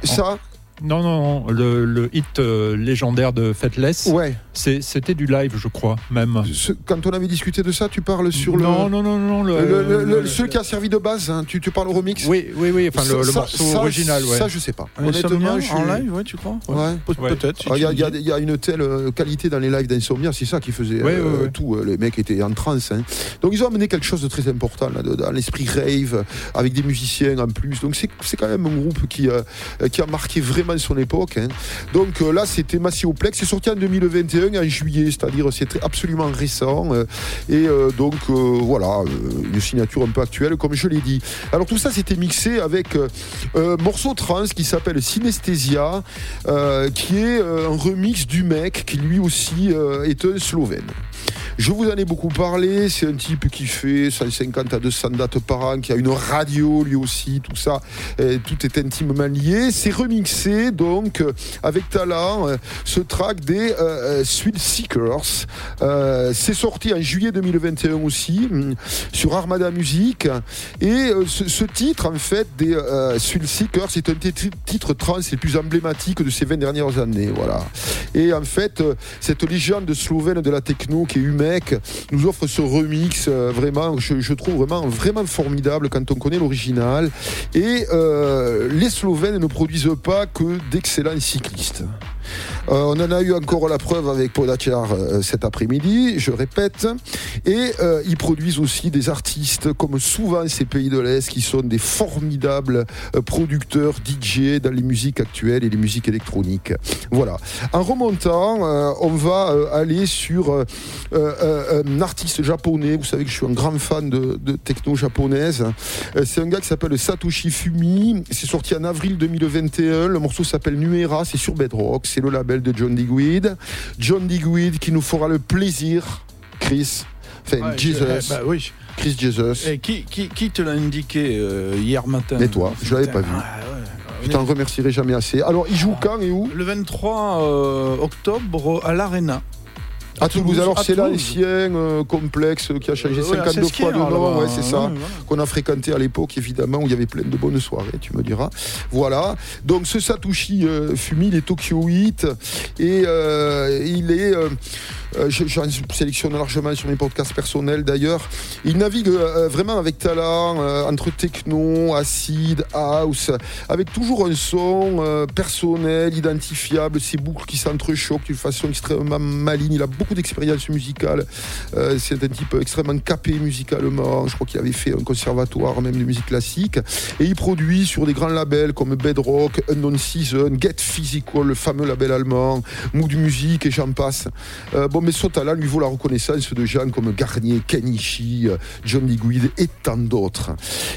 A: ça?
E: Non, non, non, le, le hit légendaire de Faithless,
A: Ouais.
E: C'était du live, je crois, même.
A: Ce- quand on avait discuté de ça, tu parles sur le.
E: Non, non, non, non, le-
A: le- le- le-
E: le-
A: celui qui a servi de base, hein, tu, tu parles au remix
E: Oui, oui, oui, enfin le,
A: Ça-
E: morceau
A: ça,
E: original, ouais.
A: Ça, je sais pas. Honnêtement, je
D: en live, ouais, tu crois
A: Ouais.
D: Pe-
E: Ouais.
D: Peut-être. si
A: Ah, Il y, il y a-
D: dis.
A: il y a une telle euh, qualité dans les lives d'Insomnia, c'est ça qui faisait
E: Ouais,
A: euh,
E: ouais, ouais.
A: tout. euh, Les mecs étaient en transe. hein. Donc ils ont amené quelque chose de très important là-dedans, l'esprit rave, avec des musiciens en plus. Donc c'est c'est quand même un groupe qui, euh, qui a marqué vraiment son époque. hein. Donc euh, là, c'était Massioplex. C'est sorti en 2021, en juillet, c'est-à-dire c'est absolument récent. euh, et euh, donc euh, voilà, une signature un peu actuelle, comme je l'ai dit. Alors tout ça, c'était mixé avec un morceau trans qui s'appelle Synesthesia, euh, qui est un remix du mec qui lui aussi est un Slovène. Je vous en ai beaucoup parlé, c'est un type qui fait 150 à 200 dates par an, qui a une radio lui aussi, tout ça, euh, tout est intimement lié. C'est remixé donc euh, avec talent euh, ce track des euh, Thrill Seekers. C'est sorti en juillet 2021 aussi sur Armada Music. Et ce, titre, en fait, des Thrill Seekers, c'est un des ti- titres trans les plus emblématiques de ces 20 dernières années. Voilà. Et en fait, cette légende slovène de la techno est Umek nous offre ce remix euh, vraiment, je, je trouve vraiment, vraiment formidable quand on connaît l'original. Et euh, les Slovènes ne produisent pas que d'excellents cyclistes. Euh, on en a eu encore la preuve avec Podacar euh, cet après-midi, je répète. Et euh, ils produisent aussi des artistes, comme souvent ces pays de l'Est, qui sont des formidables producteurs DJ dans les musiques actuelles et les musiques électroniques. Voilà. En remontant, on va aller sur un artiste japonais. Vous savez que je suis un grand fan de, techno japonaise. C'est un gars qui s'appelle Satoshi Fumi. C'est sorti en avril 2021. Le morceau s'appelle Nuera. C'est sur Bedrock. Le label de John Digweed. John Digweed qui nous fera le plaisir, Chris. Enfin,
D: Ouais,
A: Jesus.
D: je- bah oui.
A: Chris Jesus.
D: Et qui, qui, qui te l'a indiqué euh, hier matin?
A: Et toi, je l'avais pas vu.
D: Ah, ouais.
A: Je t'en remercierai jamais assez. Alors, il joue quand et où?
D: Le 23 euh, octobre à l'Arena.
A: À Toulouse. Alors, c'est
D: Toulouse.
A: l'ancien euh, complexe qui a changé
D: Euh, ouais,
A: 52
D: c'est ce qu'il y
A: fois de nom. Ouais, c'est ça. Qu'on a fréquenté à l'époque, évidemment, où il y avait plein de bonnes soirées, tu me diras. Voilà. Donc, ce Satoshi euh, Fumi, il est Tokyo 8 et euh, il est. euh, euh, je- J'en sélectionne largement sur mes podcasts personnels d'ailleurs. Il navigue euh, vraiment avec talent euh, entre techno, acide, house, avec toujours un son euh, personnel, identifiable, ses boucles qui s'entrechoquent d'une façon extrêmement maligne. Il a beaucoup d'expérience musicale. Euh, C'est un type extrêmement capé musicalement. Je crois qu'il avait fait un conservatoire même de musique classique. Et il produit sur des grands labels comme Bedrock, Unknown Season, Get Physical, le fameux label allemand, Mood Music et j'en passe. Euh, mais son talent lui vaut la reconnaissance de gens comme Garnier, Kenichi, euh, John Digweed et tant d'autres.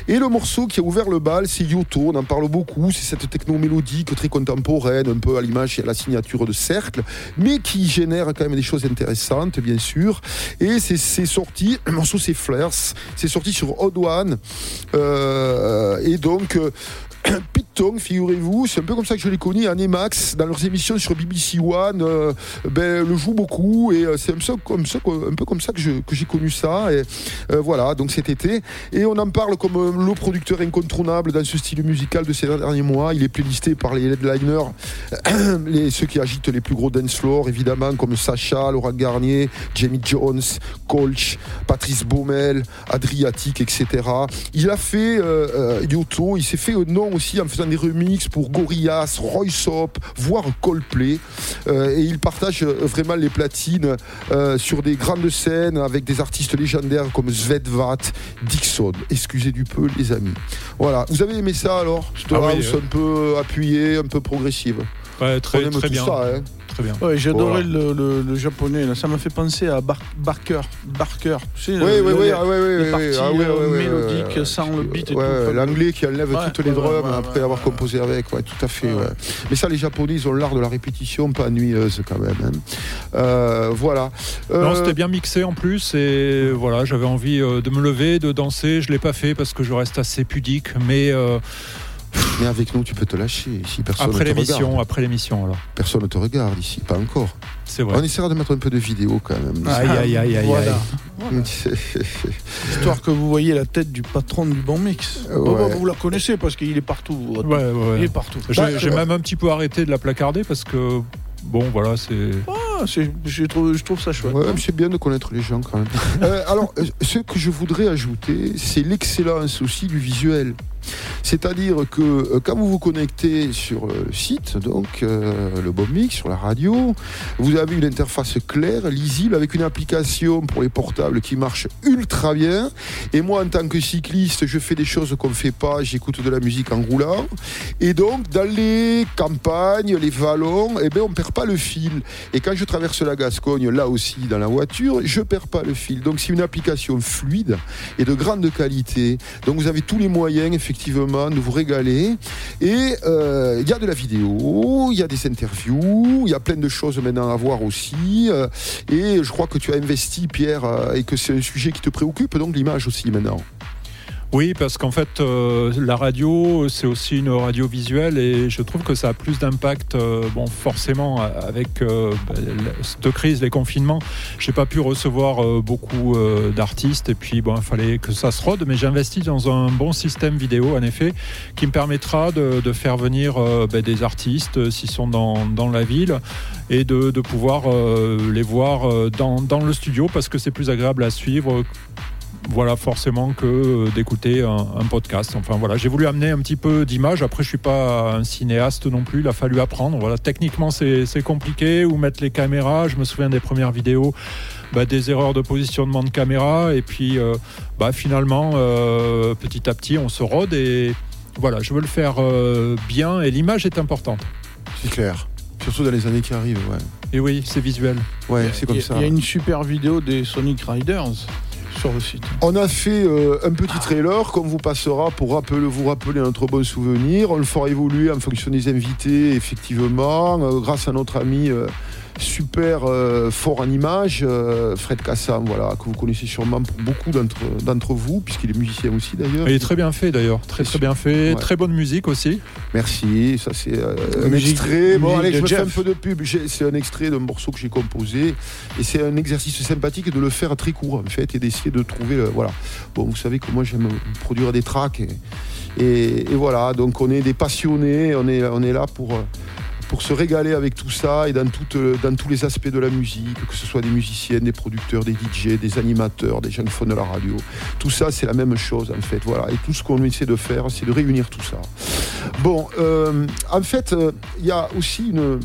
A: Et le morceau qui a ouvert le bal, c'est Yoto. On en parle beaucoup. C'est cette techno mélodique très contemporaine, un peu à l'image et à la signature de Cercle, mais qui génère quand même des choses intéressantes, bien sûr. Et c'est sorti, <clears throat> le morceau c'est Flares, c'est sorti sur Odd One. Euh, et donc, <coughs> Tipton, figurez-vous. C'est un peu comme ça que je les connais, Anne et Max, dans leurs émissions sur BBC One, euh, ben, le jouent beaucoup. Et euh, c'est un, peu comme ça, que j'ai connu ça. Et euh, voilà, donc cet été. Et on en parle comme le producteur incontournable dans ce style musical de ces derniers mois. Il est playlisté par les headliners, <coughs> les, ceux qui agitent les plus gros dance floors, évidemment, comme Sacha, Laura Garnier, Jamie Jones, Colch, Patrice Baumel, Adriatic, etc. Il a fait Yoto, il s'est fait nom aussi en faisant des remixes pour Gorillaz, Royce Up, voire Coldplay. Euh, et il partage euh, vraiment les platines euh, sur des grandes scènes avec des artistes légendaires comme Svedvat, Dixon. Excusez du peu, les amis. Voilà. Vous avez aimé ça alors? Cette
E: Ah oui,
A: house
E: euh.
A: un peu appuyée, un peu progressive.
E: Ouais, très,
A: On aime
E: très
A: tout
E: bien.
A: ça, hein.
E: Très bien.
D: Ouais, j'ai adoré
A: Voilà.
D: le, le- le japonais. Là. Ça m'a fait penser à Bar- Barker. Barker. Tu sais,
A: Oui,
D: le-
A: oui, oui, oui, oui,
D: les
A: oui,
D: parties
A: oui, oui, oui,
D: mélodiques
A: oui,
D: sans le beat et tout.
A: L'anglais qui enlève
D: Ouais,
A: toutes les drums
D: ouais, ouais,
A: après avoir
D: ouais.
A: composé avec, ouais, tout à fait.
D: Ouais.
A: ouais. Mais ça, les Japonais, ils ont l'art de la répétition, pas ennuyeuse quand même. hein. Euh, voilà.
E: Non,
A: Euh,
E: c'était bien mixé en plus et voilà, j'avais envie euh, de me lever, de danser. Je l'ai pas fait parce que je reste assez pudique, mais euh,
A: Mais avec nous, tu peux te lâcher. Ici, personne
E: après
A: ne te
E: l'émission,
A: regarde.
E: après l'émission, alors
A: Personne ne te regarde ici, pas encore.
E: c'est
A: On
E: vrai.
A: essaiera de mettre un peu de vidéo quand même.
E: Aïe aïe aïe aïe.
D: Voilà.
E: aïe. <laughs>
D: Histoire que vous voyez la tête du patron du bon mix.
A: Ouais.
D: bah, vous la connaissez parce qu'il est partout. votre-
E: Ouais, ouais, ouais.
D: Il est partout.
E: J'ai
D: Bah, euh,
E: même un petit peu arrêté de la placarder parce que bon, voilà, c'est.
D: ah, c'est- je trouve, je trouve ça chouette.
A: Ouais, mais c'est bien de connaître les gens quand même. <laughs> Euh, alors, euh, ce que je voudrais ajouter, c'est l'excellence aussi du visuel. C'est-à-dire que euh, quand vous vous connectez sur euh, le site, donc euh, le Bob Mix, sur la radio, vous avez une interface claire, lisible, avec une application pour les portables qui marche ultra bien. Et moi, en tant que cycliste, je fais des choses qu'on ne fait pas, j'écoute de la musique en roulant. Et donc, dans les campagnes, les vallons, eh ben, on ne perd pas le fil. Et quand je traverse la Gascogne, là aussi, dans la voiture, je ne perds pas le fil. Donc, c'est une application fluide et de grande qualité. Donc, vous avez tous les moyens, effectivement, de vous régaler. Et euh, il y a de la vidéo, il y a des interviews, il y a plein de choses maintenant à voir aussi. Euh, et je crois que tu as investi, Pierre, euh, et que c'est un sujet qui te préoccupe, donc l'image aussi maintenant.
E: Oui, parce qu'en fait, euh, la radio, c'est aussi une radio visuelle et je trouve que ça a plus d'impact. euh, bon, forcément, avec euh, bah, cette crise, les confinements, j'ai pas pu recevoir beaucoup d'artistes et puis bon, il fallait que ça se rôde. Mais j'ai investi dans un bon système vidéo, en effet, qui me permettra de, faire venir bah, des artistes s'ils sont dans, la ville et de, pouvoir les voir dans, dans le studio parce que c'est plus agréable à suivre voilà forcément que euh, d'écouter un, un podcast. Enfin voilà, j'ai voulu amener un petit peu d'image. Après, je suis pas un cinéaste non plus. Il a fallu apprendre. Voilà, techniquement c'est c'est compliqué. Où mettre les caméras. Je me souviens des premières vidéos. bah, des erreurs de positionnement de caméra et puis euh, bah, finalement euh, petit à petit on se rôde et voilà je veux le faire euh, bien et l'image est importante
A: C'est clair. Surtout dans les années qui arrivent, ouais.
E: et oui c'est visuel
A: Ouais, c'est comme
D: Il y a-
A: ça.
D: Il y a une super vidéo des Sonic Riders sur le site.
A: On a fait euh, un petit trailer qu'on vous passera pour rappeler, vous rappeler notre bon souvenir. On le fera évoluer en fonction des invités, effectivement, euh, grâce à notre ami euh, super euh, fort en images, euh, Fred Cassan, voilà, que vous connaissez sûrement pour beaucoup d'entre vous, puisqu'il est musicien aussi d'ailleurs.
E: il est très bien fait d'ailleurs très très bien fait
A: Ouais.
E: très bonne musique aussi
A: Merci, ça c'est euh, un
D: Musique-
A: extrait. Bon, allez, je me fais un peu de pub. C'est un extrait d'un morceau que j'ai composé. Et c'est un exercice sympathique de le faire très court, en fait, et d'essayer de trouver. le- voilà. Bon, vous savez que moi j'aime produire des tracks. Et, et- et voilà, donc on est des passionnés, on est, on est là pour. Euh, pour se régaler avec tout ça et dans, toutes, dans tous les aspects de la musique, que ce soit des musiciens, des producteurs, des DJ, des animateurs, des qui font de la radio. Tout ça, c'est la même chose en fait. Voilà. Et tout ce qu'on essaie de faire, c'est de réunir tout ça. Bon, euh, en fait, euh, il y a aussi une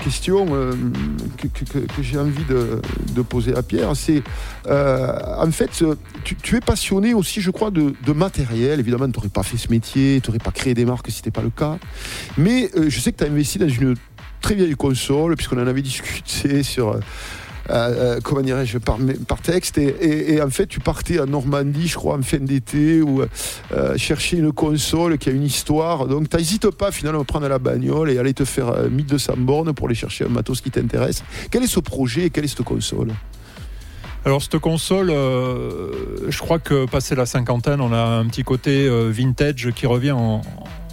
A: question euh, que, j'ai envie de, poser à Pierre. C'est, euh, en fait, tu, es passionné aussi, je crois, de, de matériel. Évidemment, tu n'aurais pas fait ce métier, tu n'aurais pas créé des marques si ce n'était pas le cas. Mais euh, je sais que tu as investi dans une très vieille console, puisqu'on en avait discuté sur... euh, euh, comment dirais-je, par, texte. Et, en fait, tu partais en Normandie, je crois, en fin d'été, ou euh, chercher une console qui a une histoire. Donc, tu n'hésites pas finalement à prendre la bagnole et aller te faire euh, 1200 bornes pour aller chercher un matos qui t'intéresse. Quel est ce projet et quelle est cette console?
E: Alors cette console, je crois que passé la cinquantaine, on a un petit côté vintage qui revient en,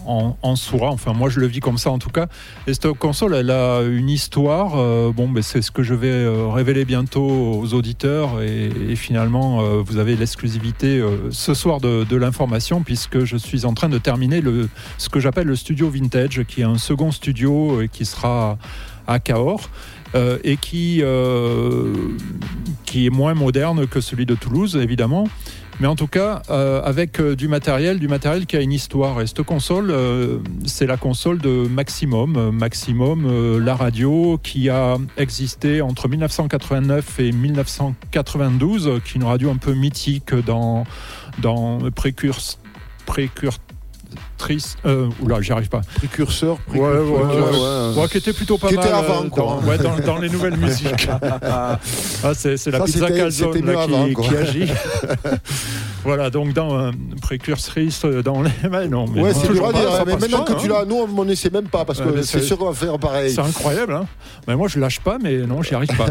E: en, soi. Enfin, moi, je le vis comme ça en tout cas. Et cette console, elle a une histoire. euh, bon, ben, c'est ce que je vais euh, révéler bientôt aux auditeurs. Et, et finalement, euh, vous avez l'exclusivité ce soir de, l'information, puisque je suis en train de terminer ce que j'appelle le studio vintage, qui est un second studio euh, qui sera à Cahors. et qui, qui est moins moderne que celui de Toulouse, évidemment. Mais en tout cas, euh, avec euh, du matériel, du matériel qui a une histoire. Et cette console, euh, c'est la console de Maximum. Maximum, la radio qui a existé entre 1989 et 1992, euh, qui est une radio un peu mythique dans, dans précurse, précurtrice. Euh, oula, j'y arrive pas.
A: Précurseur, précurseur,
E: ouais,
A: ouais, ouais.
E: Ouais, qui était plutôt pas
A: Qui
E: mal
A: était avant,
E: euh,
A: quoi.
E: dans, ouais, dans, dans les nouvelles musiques. <laughs> ah, c'est, c'est la
A: Ça,
E: pizza calzone là, qui,
A: avant, quoi.
E: qui agit. <laughs> voilà, donc dans euh, précurtrice euh, dans les. mais non, mais
A: Ouais,
E: non,
A: c'est dur
E: toujours
A: à
E: pas,
A: dire, hein, mais maintenant
E: pas,
A: que tu
E: hein.
A: l'as, nous on n'en essaie même pas parce que c'est
E: c'est-
A: sûr qu'on va faire pareil.
E: C'est incroyable, hein mais moi je lâche pas, mais non, j'y arrive pas.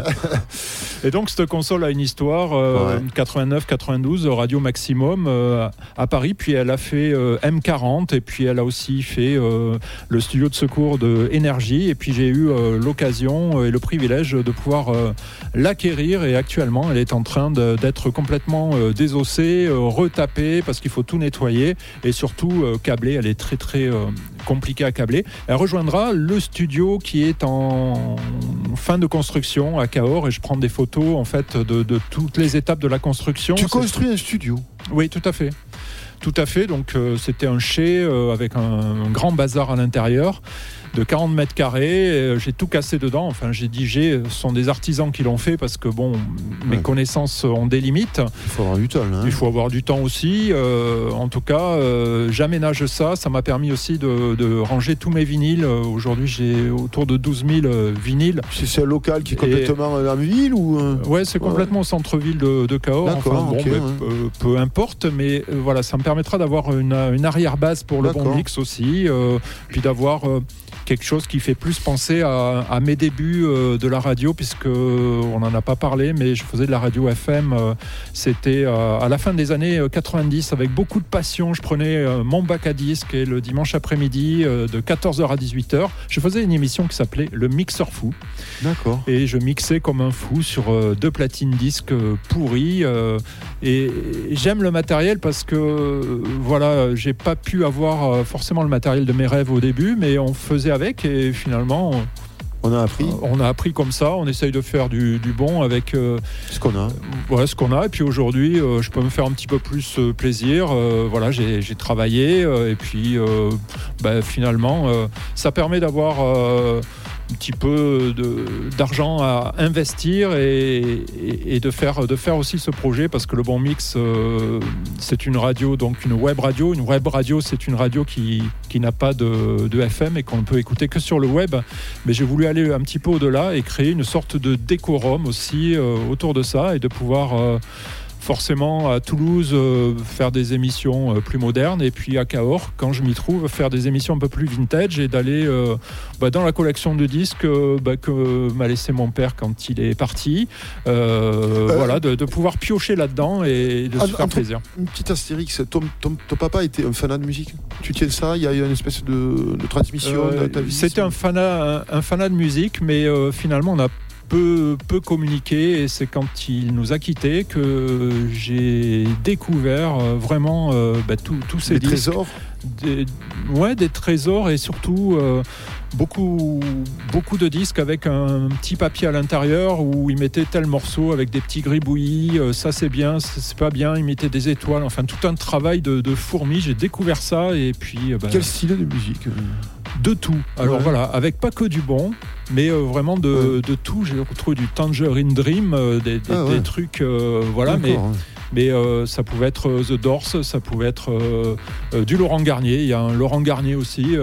E: <laughs> Et donc cette console a une histoire, euh, 89-92, Radio Maximum euh, à Paris, puis elle a fait euh, M40, et puis elle a aussi fait euh, le studio de secours de Énergie, et puis j'ai eu euh, l'occasion et le privilège de pouvoir euh, l'acquérir, et actuellement elle est en train d'être complètement euh, désossée, euh, retapée, parce qu'il faut tout nettoyer, et surtout euh, câblée, elle est très très euh, compliquée à câbler. Elle rejoindra le studio qui est en fin de construction à Cahors et je prends des photos en fait de, de toutes les étapes de la construction.
A: Tu construis un studio?
E: Oui, tout à fait. Tout à fait. Donc euh, c'était un chai euh, avec un, un grand bazar à l'intérieur de 40 mètres carrés. Euh, J'ai tout cassé dedans. Enfin, j'ai dit j'ai. Ce sont des artisans qui l'ont fait parce que bon, mes
A: Ouais.
E: connaissances ont des limites.
A: Il faut avoir du temps. hein.
E: Il faut avoir du temps aussi. Euh, en tout cas, euh, j'aménage ça. Ça m'a permis aussi de, de ranger tous mes vinyles. Euh, Aujourd'hui, j'ai autour de 12 000 euh, vinyles.
A: C'est un local qui est complètement en ville ou euh,
E: Ouais, c'est complètement au centre-ville de, de Cahors. Enfin, bon,
A: ouais.
E: peu, peu importe, mais euh, voilà, ça me permettra d'avoir une, une arrière-base pour le bon mix aussi, euh, puis d'avoir euh, quelque chose qui fait plus penser à, à mes débuts euh, de la radio, puisque euh, on n'en a pas parlé, mais je faisais de la radio FM. euh, C'était euh, à la fin des années euh, 90 avec beaucoup de passion. Je prenais mon bac à disque et le dimanche après-midi de 14h à 18h, je faisais une émission qui s'appelait Le Mixeur Fou
A: D'accord.
E: et je mixais comme un fou sur deux platines disques pourries et j'aime le matériel parce que voilà j'ai pas pu avoir forcément le matériel de mes rêves au début mais on faisait avec et finalement
A: On a appris.
E: on a appris comme ça. On essaye de faire du, du bon avec euh,
A: ce qu'on a.
E: voilà ce qu'on a. Et puis aujourd'hui euh, je peux me faire un petit peu plus euh, plaisir. Euh, voilà j'ai travaillé euh, et puis euh, bah, finalement euh, ça permet d'avoir euh, petit peu de- d'argent à investir et, de faire aussi ce projet parce que le bon mix euh, c'est une radio donc une web radio. Une web radio c'est une radio qui, qui n'a pas de, FM et qu'on ne peut écouter que sur le web. Mais j'ai voulu aller un petit peu au-delà et créer une sorte de décorum aussi euh, autour de ça et de pouvoir euh, forcément à Toulouse euh, faire des émissions euh, plus modernes et puis à Cahors quand je m'y trouve faire des émissions un peu plus vintage et d'aller euh, bah, dans la collection de disques bah, que m'a laissé mon père quand il est parti voilà de, de pouvoir piocher là-dedans et de se
A: Ah,
E: faire
A: entre-
E: plaisir
A: Une petite astérix. Ton, ton- ton papa était un fanat de musique? Tu tiens ça? Il y a eu une espèce de, de transmission de ta vie?
E: C'était un fanat, un, un fanat de musique, mais finalement on a peu, peu communiqué et c'est quand il nous a quittés que j'ai découvert euh, vraiment euh, bah, tous ces
A: Des
E: disques.
A: trésors
E: Des, ouais, des trésors et surtout euh, beaucoup, beaucoup de disques avec un petit papier à l'intérieur où il mettait tel morceau avec des petits gribouillis, euh, ça c'est bien, ça, c'est pas bien, il mettait des étoiles, enfin tout un travail de, de fourmi. J'ai découvert ça et puis euh, bah,
A: Quel style de musique
E: de tout. Alors
A: Ouais.
E: voilà, avec pas que du bon, mais euh, vraiment de, de tout. J'ai retrouvé du Tangerine Dream, euh, des, des-
A: Ah ouais.
E: des trucs, euh, voilà, mais. Mais euh, ça pouvait être euh, The Doors, ça pouvait être euh, du Laurent Garnier. Il y a un Laurent Garnier aussi.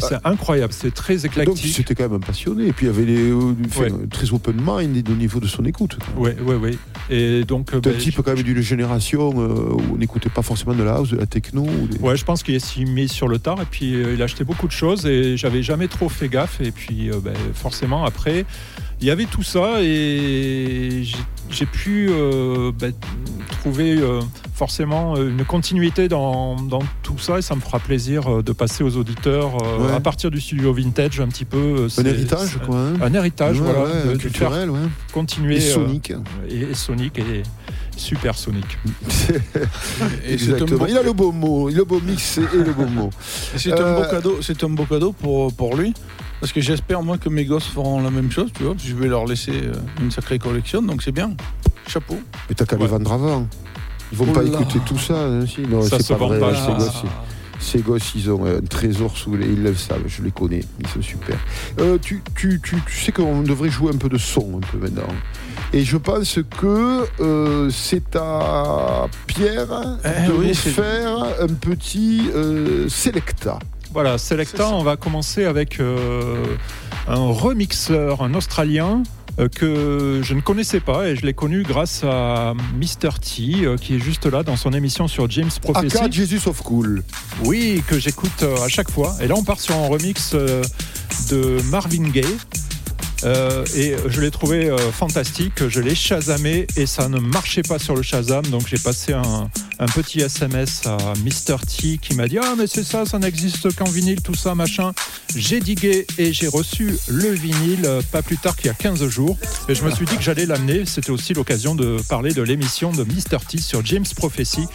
E: c'est incroyable, c'est très
A: Donc
E: éclectique.
A: c'était quand même un passionné. Et puis il y avait les, enfin,
E: Ouais.
A: très open mind au niveau de son écoute.
E: Oui, oui, oui. Et donc,
A: un
E: ben,
A: type quand même d'une génération où on n'écoutait pas forcément de la house, de la techno. ou des-
E: Ouais, je pense qu'il s'y mis sur le tard et puis il a acheté beaucoup de choses et j'avais jamais trop fait gaffe. Et puis ben, forcément, après, il y avait tout ça et j'ai- pu euh, ben, trouver euh, forcément euh, une continuité dans, dans tout ça et ça me fera plaisir de passer aux auditeurs euh,
A: Ouais.
E: à partir du studio vintage un petit peu. euh,
A: Un héritage, quoi. hein.
E: Un héritage,
A: Ouais,
E: voilà,
A: ouais,
E: de- de
A: culturel, ouais.
E: continuer.
A: Et
E: euh,
A: Sonic.
E: et, et Sonic et super Sonic. <laughs>
A: Exactement. Il a le beau mot, il a le beau mix et le beau mot.
D: C'est un beau cadeau, c'est un beau cadeau pour, pour lui. Parce que j'espère moi que mes gosses feront la même chose, tu vois. parce que Je vais leur laisser euh, une sacrée collection, donc c'est bien. Chapeau.
A: Mais t'as qu'à les vendre avant. Ils vont pas
D: Oula.
A: écouter tout ça. hein, si. Non,
E: Ça
A: c'est
E: se
A: pas
E: vend
A: vrai.
E: pas,
A: Ces gosses, ces gosses, ils ont un trésor sous les. Ils le savent, je les connais. Ils sont super. Euh, tu, tu, tu, tu sais qu'on devrait jouer un peu de son un peu maintenant. Et je pense que euh, c'est à Pierre
D: Eh
A: de
D: oui,
A: nous
D: c'est-
A: faire un petit euh, selecta.
E: Voilà, Selecta, on va commencer avec euh, un remixeur, un Australien. euh, que je ne connaissais pas et je l'ai connu grâce à Mr. T euh, qui est juste là dans son émission sur James Prophecy.
A: Aka Jesus of Cool.
E: Oui, que j'écoute à chaque fois. Et là, on part sur un remix de Marvin Gaye. Euh, et je l'ai trouvé euh, fantastique. Je l'ai chasamé et ça ne marchait pas sur le Shazam. Donc j'ai passé un, un petit SMS à Mr. T qui m'a dit Ah, mais c'est ça, ça n'existe qu'en vinyle, tout ça, machin. J'ai digué et j'ai reçu le vinyle euh, pas plus tard qu'il y a 15 jours. Et je me suis dit que j'allais l'amener. C'était aussi l'occasion de parler de l'émission de Mr. T sur James Prophecy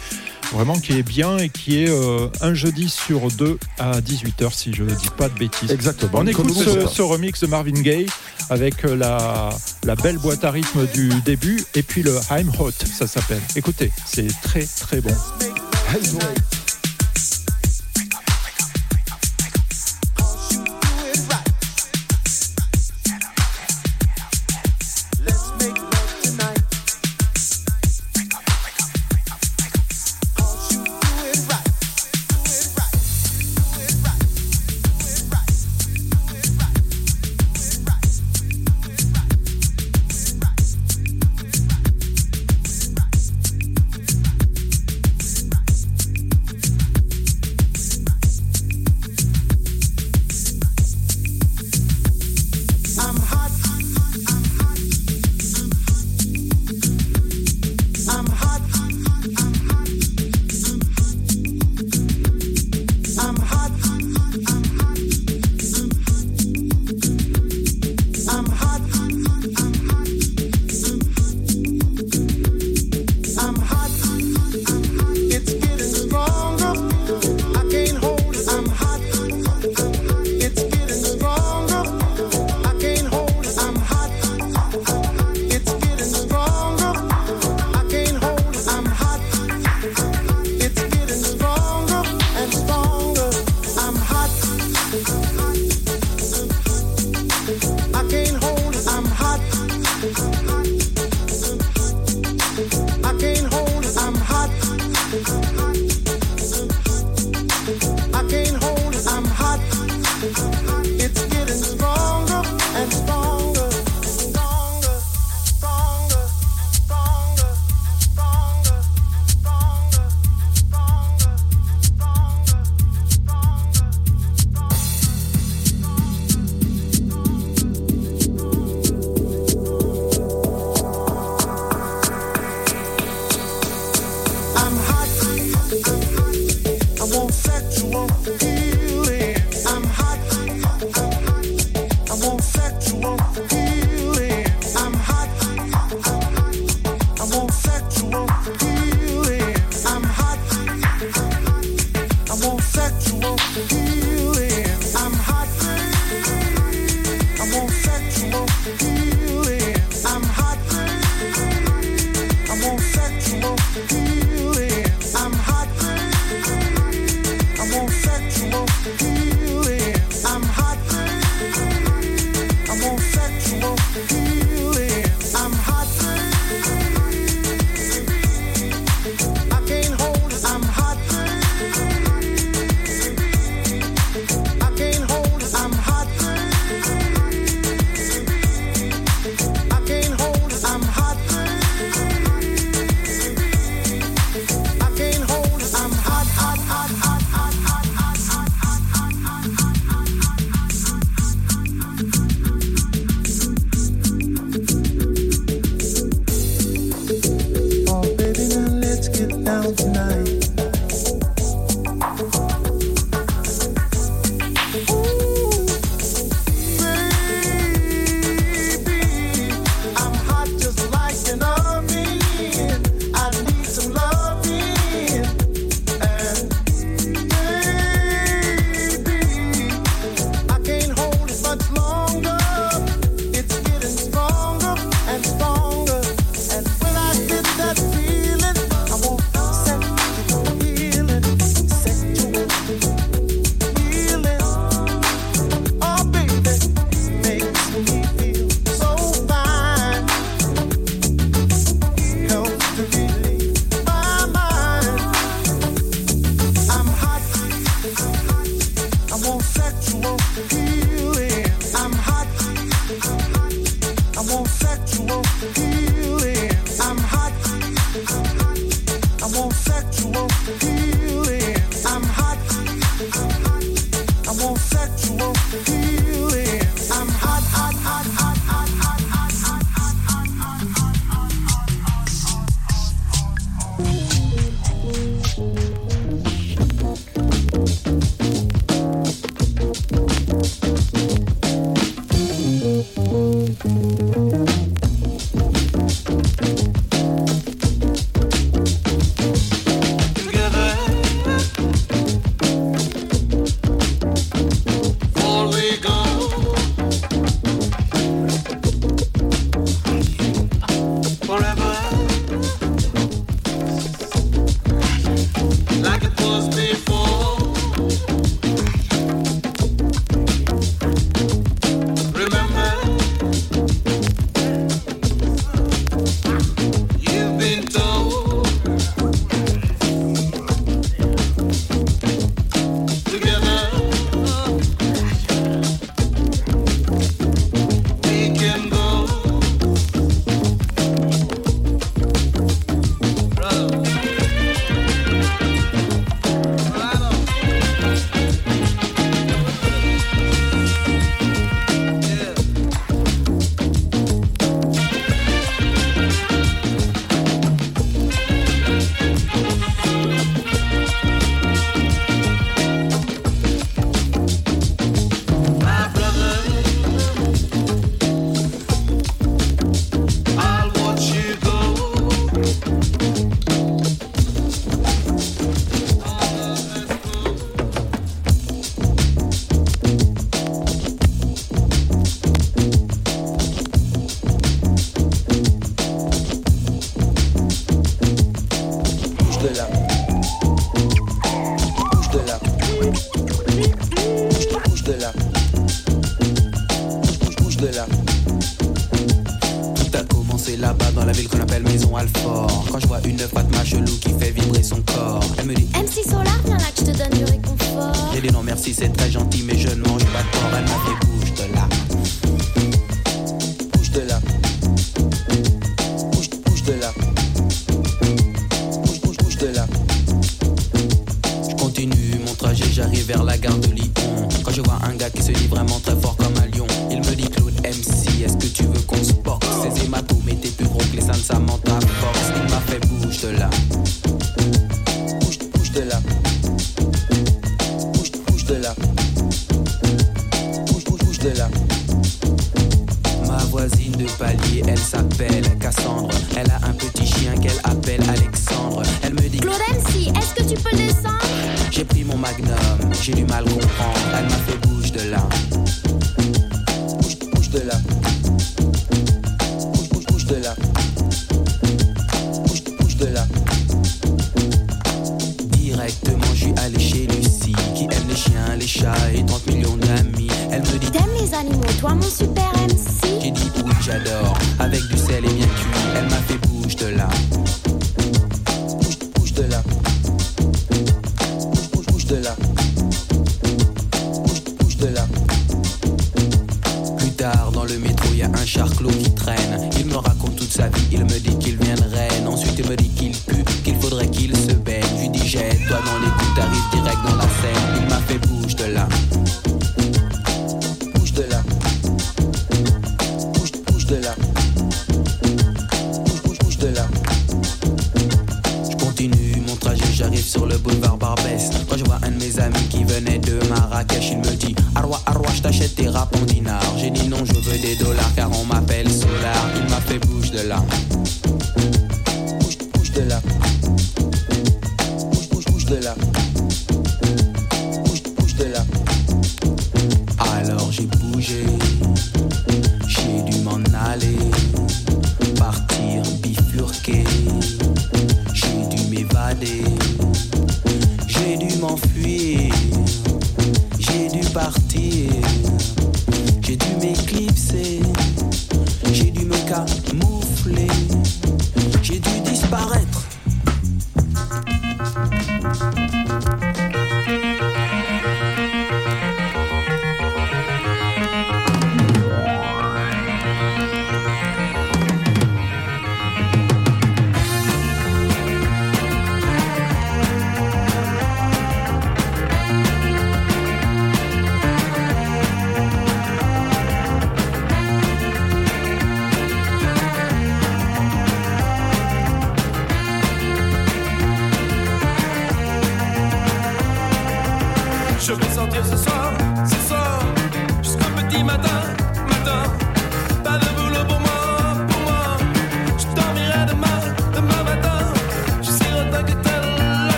E: vraiment qui est bien et qui est euh, un jeudi sur deux à 18h si je ne dis pas de bêtises.
A: Exactement.
E: On écoute ce, remix de Marvin Gaye avec euh, la, la belle boîte à rythme du début et puis le I'm Hot, ça s'appelle. Écoutez, c'est très très bon.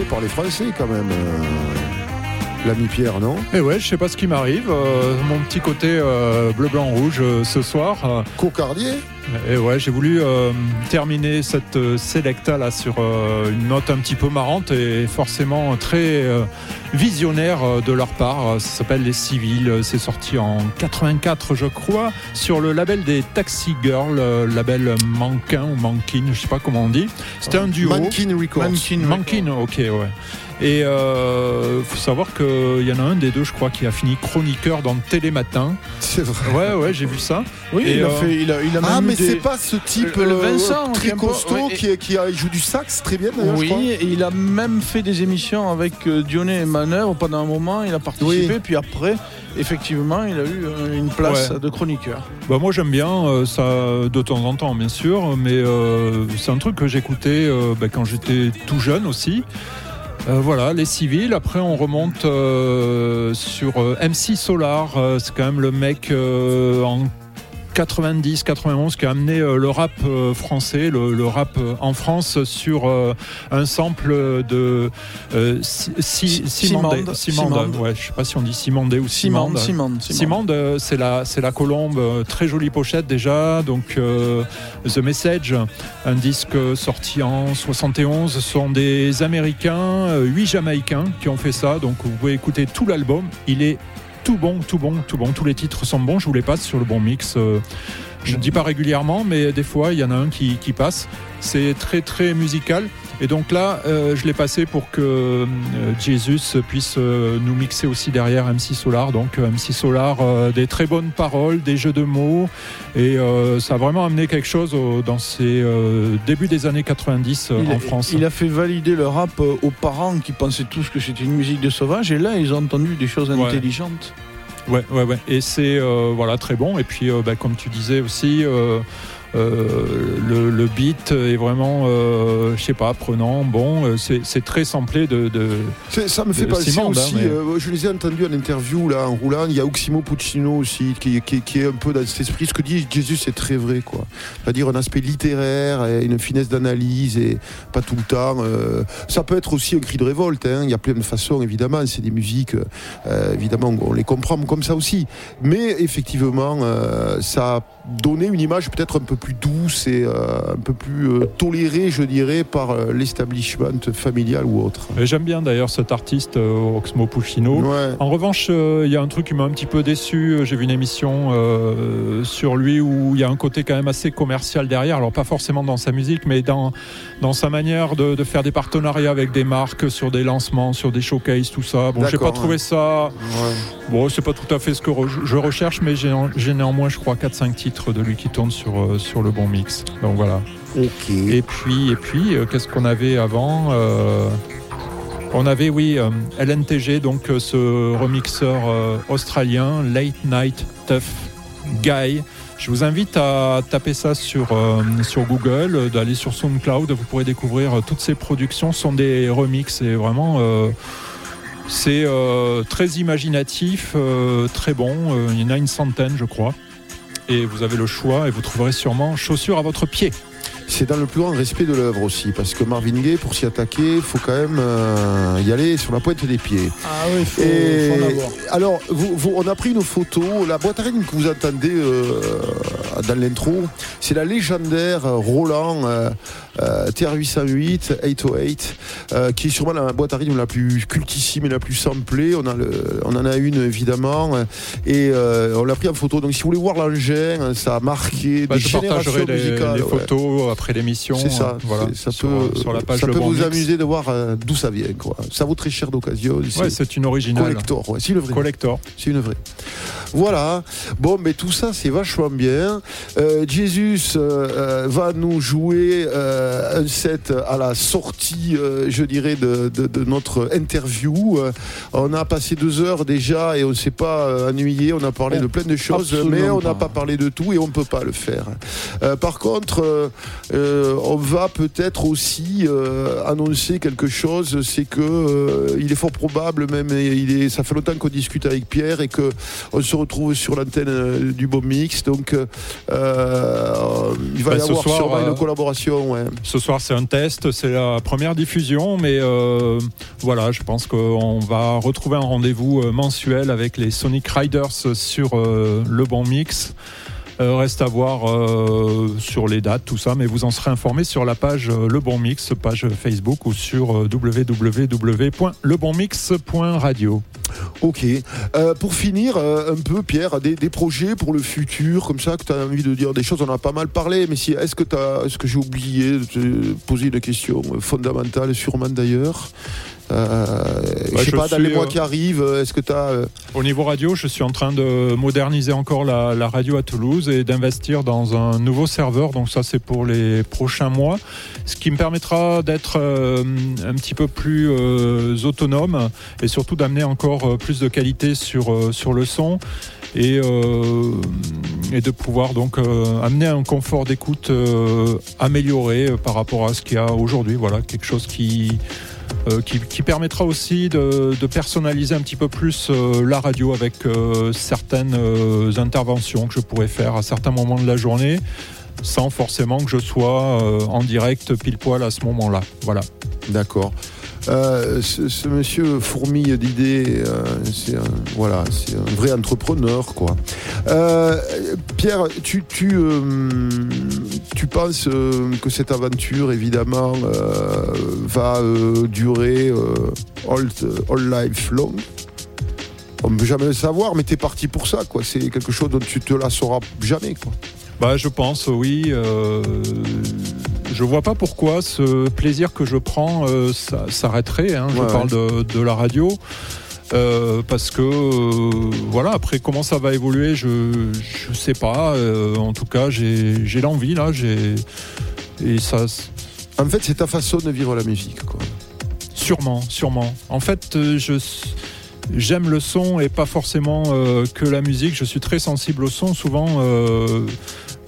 A: Par les Français quand même. euh, L'ami Pierre, non?
E: Et ouais, je sais pas ce qui m'arrive. euh, mon petit côté euh, bleu, blanc, rouge euh, ce soir.
A: Cocardier?
E: Et ouais, j'ai voulu terminer cette sélecta là sur une note un petit peu marrante et forcément très visionnaire euh, de leur part. Euh, Ça s'appelle Les Civils. Euh, C'est sorti en 84, je crois, sur le label des Taxi Girls, label Mankin ou Mankin, je sais pas comment on dit. C'était un duo.
A: Mankin Records.
E: Mankin, Mankin, ok, ouais. Et euh, faut savoir qu'il y en a un des deux, je crois, qui a fini chroniqueur dans Télématin.
A: C'est vrai.
E: Ouais, ouais, j'ai vu ça.
D: Oui,
E: Et,
D: il a
E: euh,
D: fait. Il a, il a
A: Ah,
D: même
A: mais
D: des-
A: c'est pas ce type
D: Le- le
A: euh,
D: Vincent, qui
A: très qui, qui joue du sax très bien d'ailleurs, je crois.
D: Oui, et il a même fait des émissions avec euh, Dionnet et Manœuvre pendant un moment. Il a participé,
A: Oui.
D: puis après, effectivement, il a eu euh, une place
E: Ouais.
D: de chroniqueur.
E: Bah moi j'aime bien euh, ça de temps en temps bien sûr, mais euh, c'est un truc que j'écoutais euh, bah, quand j'étais tout jeune aussi. Euh, voilà, les civils. Après, on remonte euh, sur euh, MC Solar. Euh, c'est quand même le mec euh, en 90-91 qui a amené euh, le rap euh, français, le, le rap euh, en France sur un sample de euh, Si- Si- Simande.
D: Simande.
E: Simande.
D: Simande.
E: Ouais, je sais pas si on dit Simande ou
D: Simande,
E: Simande. C'est la, c'est la colombe, très jolie pochette déjà. Donc euh, The Message, un disque sorti en 71, ce sont des Américains, euh, huit Jamaïcains qui ont fait ça. Donc vous pouvez écouter tout l'album. Il est tout bon, tout bon, tout bon. Tous les titres sont bons. Je vous les passe sur le bon mix. euh, je ne dis pas régulièrement, mais des fois, il y en a un qui, qui passe. C'est très, très musical. Et donc là, euh, je l'ai passé pour que euh, Jesus puisse euh, nous mixer aussi derrière MC Solar. Donc euh, MC Solar, des très bonnes paroles, des jeux de mots. Et ça a vraiment amené quelque chose au- dans ces débuts des années 90 euh,
D: Il
E: en
D: a,
E: France.
D: il a fait valider le rap aux parents qui pensaient tous que c'était une musique de sauvage et là ils ont entendu des choses intelligentes.
E: Ouais, ouais, ouais. Et c'est voilà très bon. Et puis, bah, comme tu disais aussi, le, le beat est vraiment, euh, je sais pas, prenant. Bon, euh, c'est très samplé de. de
A: Ça me fait penser
E: hein,
A: aussi,
E: mais-
A: euh, je les ai entendus en interview là en roulant, il y a Oximo Puccino aussi qui, qui- qui est un peu dans cet esprit. Ce que dit Jésus c'est très vrai quoi. C'est-à-dire un aspect littéraire et une finesse d'analyse et pas tout le temps. euh, ça peut être aussi un cri de révolte, hein. il y a plein de façons évidemment, c'est des musiques, euh, évidemment on les comprend comme ça aussi. Mais effectivement euh, ça a donné une image peut-être un peu plus douce et euh, un peu plus euh, tolérée je dirais par euh, l'establishment familial ou autre.
E: J'aime bien d'ailleurs cet artiste Oxmo Puccino. En revanche, il y a un truc qui m'a un petit peu déçu. J'ai vu une émission sur lui où il y a un côté quand même assez commercial derrière. Alors pas forcément dans sa musique, mais dans, dans sa manière de, de faire des partenariats avec des marques sur des lancements, sur des showcases, tout ça. Bon, j'ai pas trouvé
A: ouais.
E: ça. Bon, c'est pas tout à fait ce que re- je recherche, mais j'ai néanmoins, je crois, 4-5 titres de lui qui tournent sur, sur le bon mix. Donc voilà.
A: Ok.
E: Et puis, et puis euh, qu'est-ce qu'on avait avant Euh, On avait, oui, euh, LNTG, donc ce remixeur australien, Late Night Tough Guy. Je vous invite à taper ça sur, sur Google, d'aller sur SoundCloud. Vous pourrez découvrir toutes ces productions. Ce sont des remixes et vraiment. c'est très imaginatif, très bon. Il y en a une centaine, je crois. Et vous avez le choix et vous trouverez sûrement chaussures à votre pied.
A: C'est dans le plus grand respect de l'œuvre aussi, parce que Marvin Gaye, pour s'y attaquer, il faut quand même euh, y aller sur la pointe des pieds.
D: Ah oui, faut,
A: Et
D: faut en avoir.
A: alors, vous- vous- on a pris une photo. La boîte à rythme que vous entendez euh, dans l'intro, c'est la légendaire Roland euh, euh, TR-808 808, euh, qui est sûrement la boîte à rythme la plus cultissime et la plus samplée. On, a le, on en a une évidemment, et euh, on l'a pris en photo. Donc, si vous voulez voir l'engin, ça a marqué
E: Bah,
A: des
E: je
A: générations
E: les,
A: musicales.
E: les
A: ouais.
E: photos après l'émission.
A: C'est ça,
E: euh, Voilà,
A: ça
E: sur,
A: peut,
E: sur la page
A: ça
E: Le
A: peut
E: Bon
A: vous
E: Mix.
A: amuser de voir euh, d'où ça vient. Quoi. Ça vaut très cher d'occasion.
E: Ouais, c'est une originale.
A: Collector, ouais, c'est une vraie.
E: Collector.
A: C'est une vraie. Voilà. Bon, mais tout ça, c'est vachement bien. Euh, Jesus euh, va nous jouer euh, un set à la sortie, je dirais, de, de- de notre interview. On a passé deux heures déjà et on ne s'est pas ennuyé. On a parlé de plein de choses, mais on n'a
D: pas.
A: parlé de tout et on ne peut pas le faire. Par contre, euh, euh, on va peut-être aussi euh, annoncer quelque chose, c'est que euh, il est fort probable, même et il est, ça fait longtemps qu'on discute avec Pierre et que on se retrouve sur l'antenne euh, du Bon Mix, donc euh, il va y
E: ce
A: avoir
E: soir,
A: sûrement
E: euh,
A: une collaboration. Ouais.
E: Ce soir, c'est un test, c'est la première diffusion, mais euh, voilà, je pense qu'on va retrouver un rendez-vous euh, mensuel avec les Sonic Riders sur euh, le bon mix. Euh, reste à voir euh, sur les dates, tout ça, mais vous en serez informé sur la page euh, Le Bon Mix, page Facebook ou sur www.lebonmix.radio.
A: Ok. Pour finir, un peu, Pierre, des, projets pour le futur, comme ça, que tu as envie de dire des choses. On en a pas mal parlé, mais si, est-ce que, t'as- est-ce que j'ai oublié de te poser une question fondamentale, sûrement d'ailleurs? Je sais
E: je
A: pas, dans les mois
E: euh,
A: qui arrivent, est-ce que tu as.
E: Au niveau radio, je suis en train de moderniser encore la, la radio à Toulouse et d'investir dans un nouveau serveur. Donc ça, c'est pour les prochains mois, ce qui me permettra d'être euh, un petit peu plus euh, autonome et surtout d'amener encore euh, plus de qualité sur, euh, sur le son. Et, euh, et de pouvoir donc euh, amener un confort d'écoute euh, amélioré euh, par rapport à ce qu'il y a aujourd'hui. Voilà, quelque chose qui, euh, qui, permettra aussi de, personnaliser un petit peu plus euh, la radio avec euh, certaines interventions que je pourrais faire à certains moments de la journée sans forcément que je sois en direct pile poil à ce moment-là. Voilà.
A: D'accord. Euh, ce, monsieur fourmille d'idées, euh, c'est un, voilà, c'est un vrai entrepreneur, quoi. Euh, Pierre, tu, tu, tu penses que cette aventure, évidemment, va durer all, all life long? On ne peut jamais le savoir, mais tu es parti pour ça, quoi. C'est quelque chose dont tu te la sauras jamais, quoi.
E: Bah, je pense, oui. Je vois pas pourquoi ce plaisir que je prends euh, ça- s'arrêterait. hein. je
A: Ouais,
E: parle de, de la radio. euh, parce que euh, voilà après comment ça va évoluer je je sais pas en tout cas j'ai j'ai l'envie là j'ai et ça
A: En fait, c'est ta façon de vivre la musique, quoi.
E: Sûrement, sûrement. En fait, je, j'aime le son et pas forcément euh, que la musique. Je suis très sensible au son. Souvent, euh,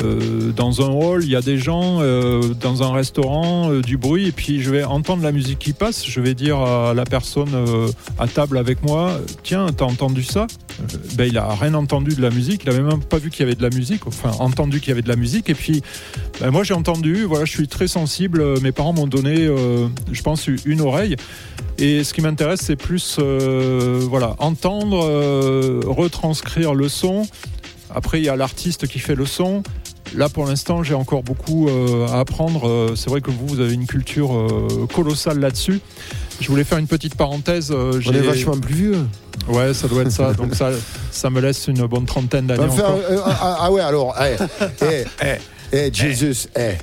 E: euh, dans un hall, il y a des gens, euh, dans un restaurant, euh, du bruit, et puis je vais entendre la musique qui passe. Je vais dire à la personne à table avec moi, tiens, t'as entendu ça? Ben il a rien entendu de la musique. Il avait même pas vu qu'il y avait de la musique. Enfin, entendu qu'il y avait de la musique. Et puis, ben, moi j'ai entendu. Voilà, je suis très sensible. Mes parents m'ont donné, je pense, une oreille. Et ce qui m'intéresse, c'est plus, voilà, entendre, retranscrire le son. Après, il y a l'artiste qui fait le son. Là, pour l'instant, j'ai encore beaucoup euh, à apprendre. Euh, C'est vrai que vous, vous avez une culture euh, colossale là-dessus. Je voulais faire une petite parenthèse.
A: On est vachement plus vieux.
E: Ouais, ça doit être ça. <laughs> Donc ça, ça me laisse une bonne trentaine d'années
A: Enfin,
E: encore.
A: ah, ouais, alors, <laughs> eh, eh, eh, Jesus, eh.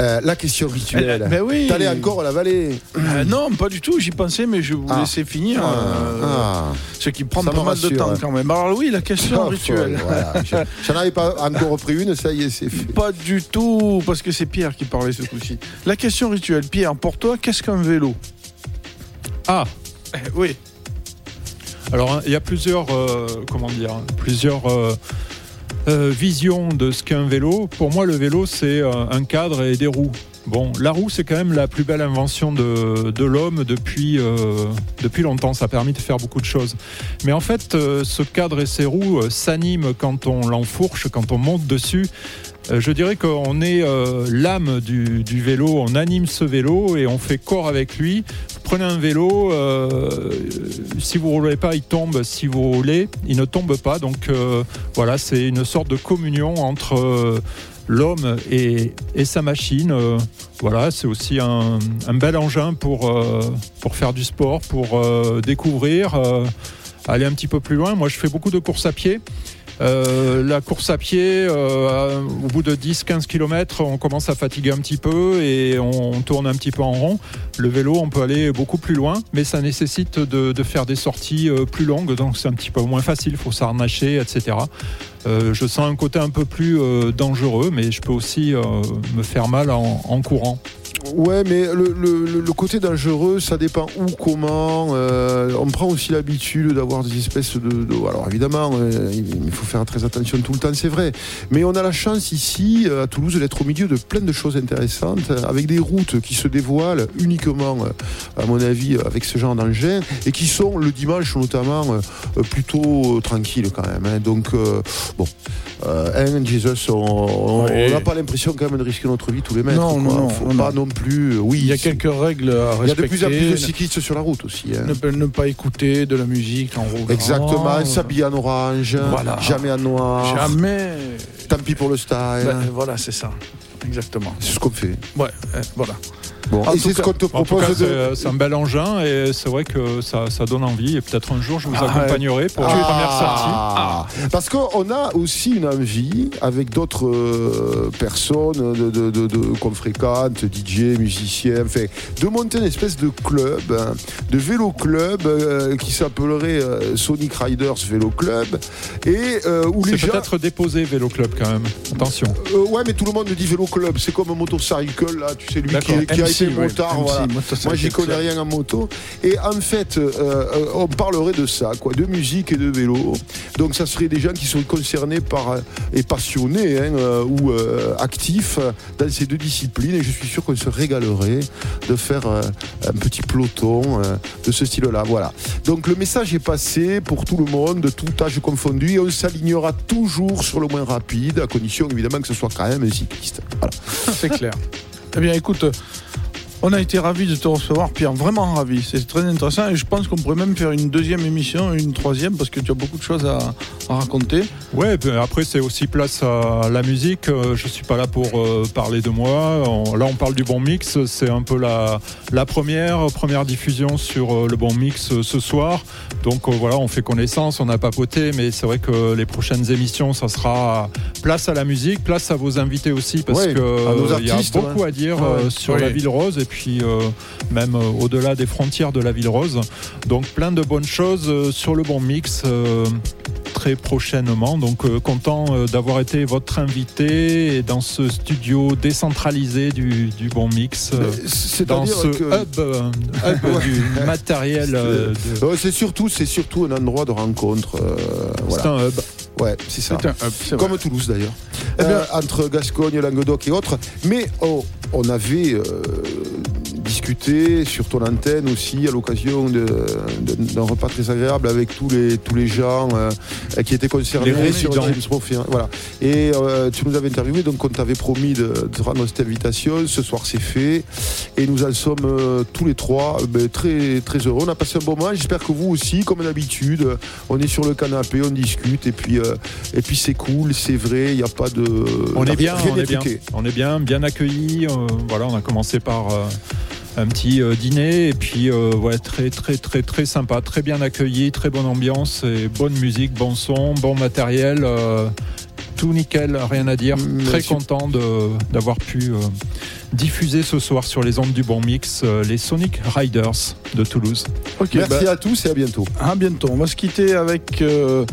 A: Euh, la question rituelle.
D: Eh, ben oui.
A: T'allais encore la vallée
D: Euh, non, pas du tout, j'y pensais, mais je vais vous
A: Ah.
D: laisser finir.
A: Ah,
D: euh,
A: ah.
D: Ce qui prend
A: Ça
D: pas
A: me
D: mal de temps
A: hein.
D: quand même. Alors oui, la question rituelle.
A: voilà. Je- J'en avais pas encore pris une, ça y est, c'est fait.
D: Pas du tout, parce que c'est Pierre qui parlait ce coup-ci. La question rituelle, Pierre, pour toi, qu'est-ce qu'un vélo?
E: Ah,
D: Oui.
E: Alors, hein, il y a plusieurs, euh, comment dire, plusieurs euh, visions de ce qu'est un vélo. Pour moi, le vélo, c'est euh, un cadre et des roues. Bon, la roue, c'est quand même la plus belle invention de, de l'homme depuis, euh, depuis longtemps. Ça a permis de faire beaucoup de choses. Mais en fait, ce cadre et ces roues s'animent quand on l'enfourche, quand on monte dessus. Euh, je dirais qu'on est euh, l'âme du, vélo, on anime ce vélo et on fait corps avec lui. Prenez un vélo, euh, si vous roulez pas, il tombe. Si vous roulez, il ne tombe pas. Donc voilà, c'est une sorte de communion entre l'homme et, sa machine. Voilà, c'est aussi un, bel engin pour, pour faire du sport, pour découvrir, aller un petit peu plus loin. Moi, je fais beaucoup de courses à pied. Euh, la course à pied, euh, au bout de 10-15 km, on commence à fatiguer un petit peu et on tourne un petit peu en rond. Le vélo, on peut aller beaucoup plus loin, mais ça nécessite de, faire des sorties euh, plus longues, donc c'est un petit peu moins facile, il faut s'arnacher, etc. Je sens un côté un peu plus dangereux, mais je peux aussi me faire mal en courant.
A: Ouais, mais le, côté dangereux, ça dépend où, comment. euh, on prend aussi l'habitude d'avoir des espèces de. alors évidemment, euh, il faut faire très attention tout le temps, c'est vrai. Mais on a la chance ici, euh, à Toulouse, d'être au milieu de plein de choses intéressantes, avec des routes qui se dévoilent uniquement, à mon avis, avec ce genre d'engin, et qui sont le dimanche notamment plutôt tranquilles quand même. hein. Donc, bon, euh, hein, Jesus, on-
D: Oui.
A: n'a pas l'impression quand même de risquer notre vie tous les mètres.
D: Non,
A: quoi.
D: non, non,
A: Faut
D: non,
A: pas
D: non.
A: non plus. euh, Oui,
D: Il y a quelques règles à
A: il y a de
D: respecter.
A: plus en plus de cyclistes sur la route aussi. hein.
D: Ne, ne pas écouter de la musique en roulant.
A: Exactement, s'habiller en orange,
D: Voilà.
A: jamais en noir.
D: Jamais.
A: Tant pis pour le style.
D: Ben, voilà, c'est ça. Exactement.
A: C'est ce qu'on fait.
D: Ouais, euh, voilà.
A: Bon,
D: En
A: et
D: tout
A: c'est ce
D: cas-
A: qu'on te propose de.
E: c'est un bel engin et c'est vrai que ça, ça donne envie. Et peut-être un jour, je vous
D: Ah,
E: accompagnerai pour la première sortie.
A: Ah. Parce qu'on a aussi une envie, avec d'autres euh, personnes de, de- de- de- qu'on fréquente, DJ, musiciens, enfin, de monter une espèce de club, hein, de vélo club euh, qui s'appellerait euh, Sonic Riders Vélo Club, et euh, où les
E: C'est
A: gens.
E: peut-être déposé Vélo Club quand même. Attention.
A: Euh, ouais, mais tout le monde dit vélo club. C'est comme un motocycle, là, tu sais, lui qui, qui a été
D: ouais.
A: motard. Voilà. Moi, j'y connais rien en moto. Et en fait, euh, euh, on parlerait de ça, quoi, de musique et de vélo. Donc, ça serait des gens qui seraient concernés par euh, et passionnés hein, ou euh, actifs dans ces deux disciplines. Et je suis sûr qu'on se régalerait de faire euh, un petit peloton de ce style-là. Voilà. Donc, le message est passé pour tout le monde, de tout âge confondu, et on s'alignera toujours sur le moins rapide, à condition évidemment que ce soit quand même un cycliste. Voilà. <laughs>
D: C'est clair. Eh bien, écoute, on a été ravis de te recevoir, Pierre, vraiment ravis. C'est très intéressant et je pense qu'on pourrait même faire une deuxième émission, une troisième, parce que tu as beaucoup de choses à, à raconter.
E: Ouais, ben après c'est aussi place à la musique. Euh, Je suis pas là pour euh, parler de moi. On- là, on parle du bon mix. C'est un peu la, la première première diffusion sur euh, le bon mix euh, ce soir. Donc euh, voilà, on fait connaissance, on a papoté, mais c'est vrai que les prochaines émissions, ça sera place à la musique, place à vos invités aussi, parce
A: Ouais,
E: que
A: à nos
E: euh, il y a beaucoup
A: ouais.
E: à dire
A: Ouais,
E: euh, sur la ville rose et puis euh, même euh, au-delà des frontières de la ville rose. Donc plein de bonnes choses euh, sur le bon mix. euh, très prochainement. Donc euh, content euh, d'avoir été votre invité et dans ce studio décentralisé du, du Bon Mix, euh, dans ce
A: que-
E: hub, euh, hub du matériel. euh, de-
A: c'est surtout, c'est surtout un endroit de rencontre. euh, voilà.
E: C'est un hub.
A: Ouais, c'est ça.
D: C'est un hub, c'est
A: Comme
D: vrai.
A: Toulouse d'ailleurs.
D: Eh
A: Euh, entre Gascogne, Languedoc et autres. Mais oh, on avait discuté sur ton antenne aussi à l'occasion d'un repas très agréable avec tous les, tous les gens euh, qui étaient concernés
E: Les
A: sur. James Murphy, hein, Voilà. Et euh, tu nous avais interviewé, donc on t'avait promis de, de rendre cette invitation. Ce soir, c'est fait. Et nous en sommes euh, tous les trois ben, très, très heureux. On a passé un bon moment. J'espère que vous aussi, comme d'habitude, on est sur le canapé, on discute. Et puis, et puis c'est cool, c'est vrai. Il n'y a pas de.
E: On est bien, on est bien, on est bien, bien accueillis. voilà, on a commencé par un petit euh, dîner et puis euh, ouais, très très très très sympa, très bien accueilli, très bonne ambiance et bonne musique, bon son, bon matériel, euh, tout nickel, rien à dire.
A: Mm,
E: très content d'avoir pu euh, diffuser ce soir sur les ondes du Bon Mix euh, les Sonic Riders de Toulouse.
A: Merci
D: bah,
A: à tous et à bientôt.
D: à bientôt. On va se quitter avec euh,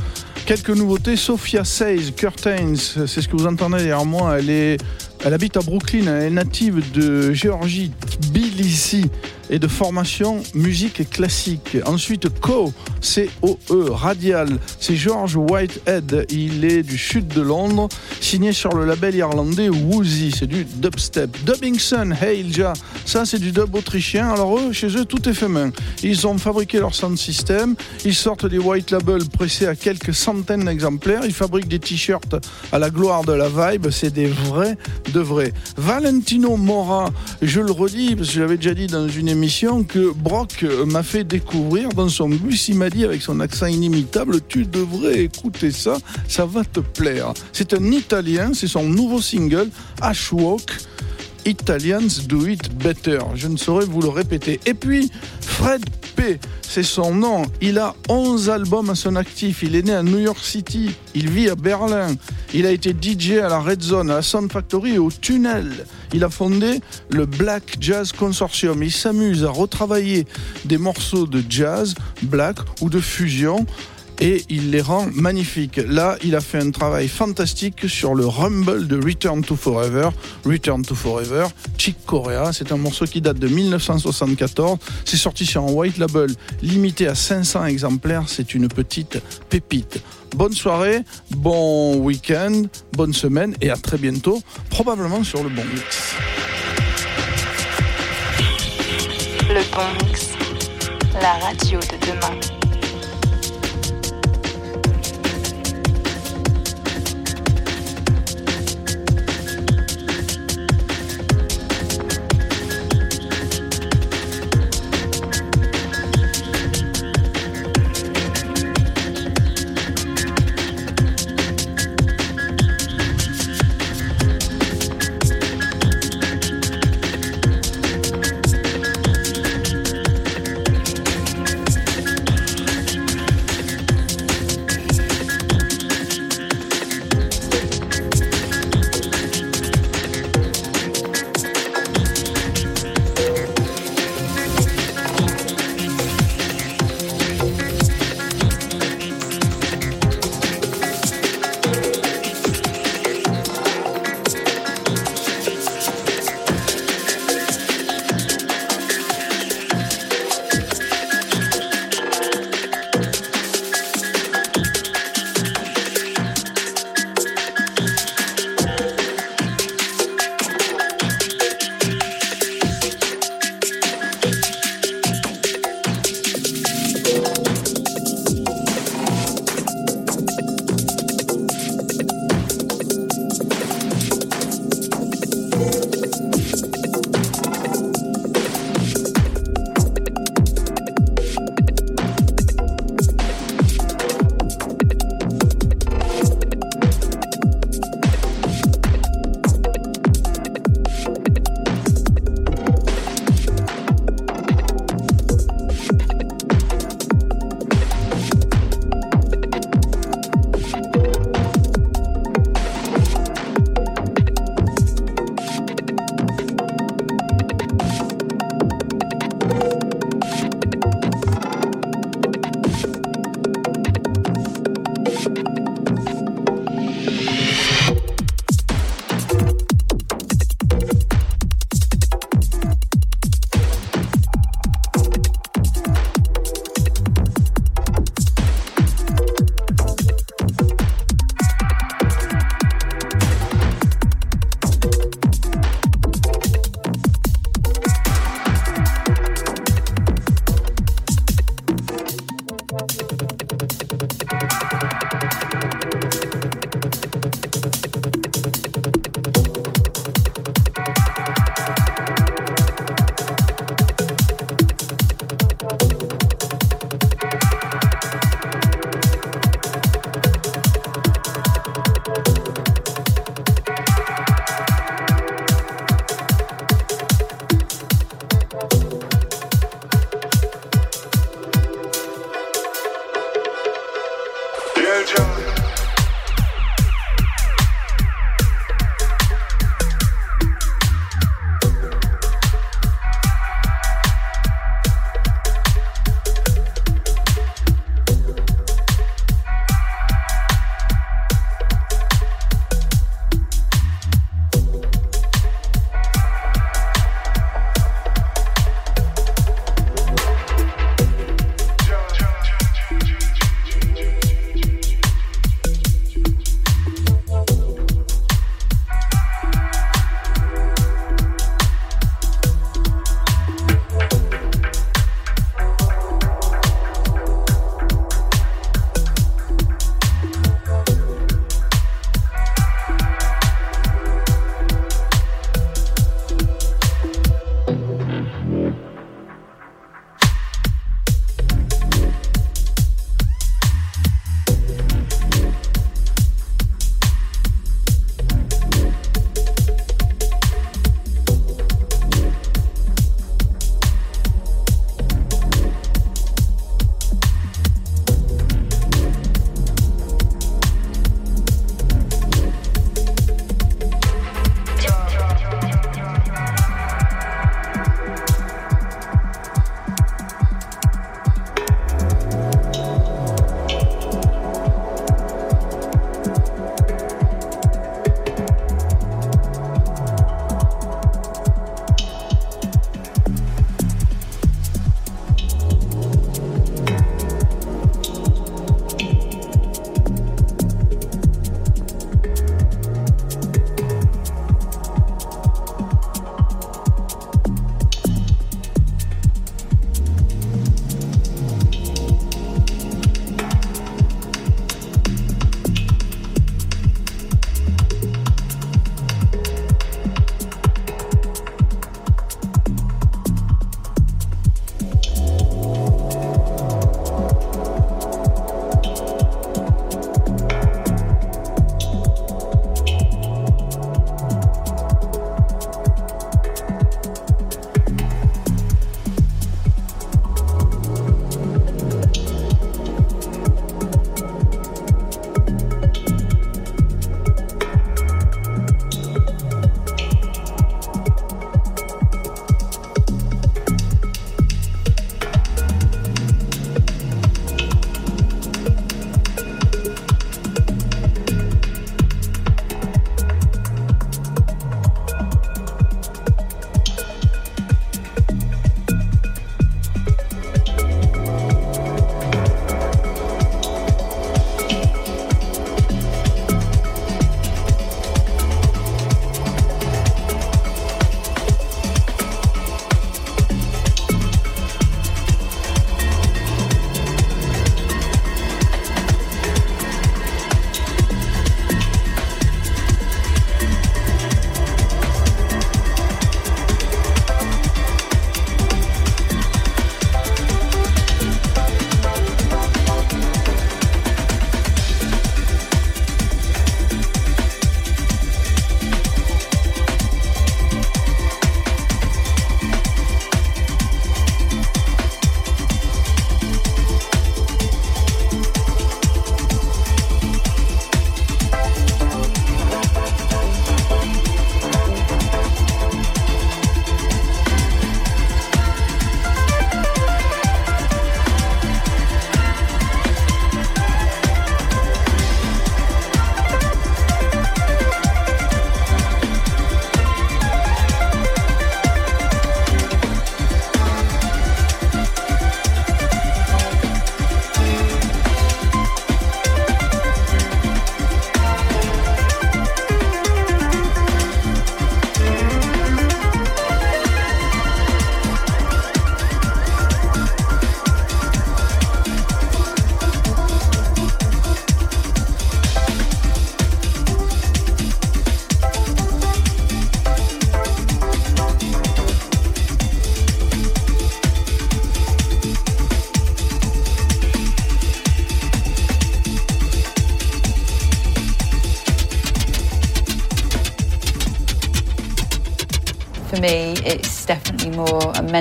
D: quelques nouveautés. Sophia Says, Curtains, c'est ce que vous entendez derrière moi. Elle, est, elle habite à Brooklyn, elle est native de Géorgie, Tbilissi, et de formation musique classique. Ensuite, Co, C-O-E, Radial, c'est George Whitehead. Il est du sud de Londres, signé sur le label irlandais Woozy, c'est du dubstep. Dubbingson, Heilja, ça c'est du dub autrichien. Alors eux, chez eux, tout est fait main. Ils ont fabriqué leur sound system, ils sortent des white labels pressés à quelques centaines d'exemplaires, ils fabriquent des t-shirts à la gloire de la vibe, c'est des vrais de vrais. Valentino Mora, je le redis, parce que j'avais déjà dit dans une émission que Brock m'a fait découvrir dans son bus, il m'a dit avec son accent inimitable, tu devrais écouter ça, ça va te plaire. C'est un Italien, c'est son nouveau single, Ashwalk. Italians do it better. Je ne saurais vous le répéter. Et puis, Fred P, c'est son nom. Il a 11 albums à son actif. Il est né à New York City. Il vit à Berlin. Il a été DJ à la Red Zone, à la Sound Factory et au Tunnel. Il a fondé le Black Jazz Consortium. Il s'amuse à retravailler des morceaux de jazz, black ou de fusion et il les rend magnifiques. Là, il a fait un travail fantastique sur le Rumble de Return to Forever. Return to Forever, Chick Corea, c'est un morceau qui date de 1974. C'est sorti sur un white label limité à 500 exemplaires. C'est une petite pépite. Bonne soirée, bon week-end, bonne semaine et à très bientôt, probablement sur le bon mix.
C: Le Bon la radio de demain.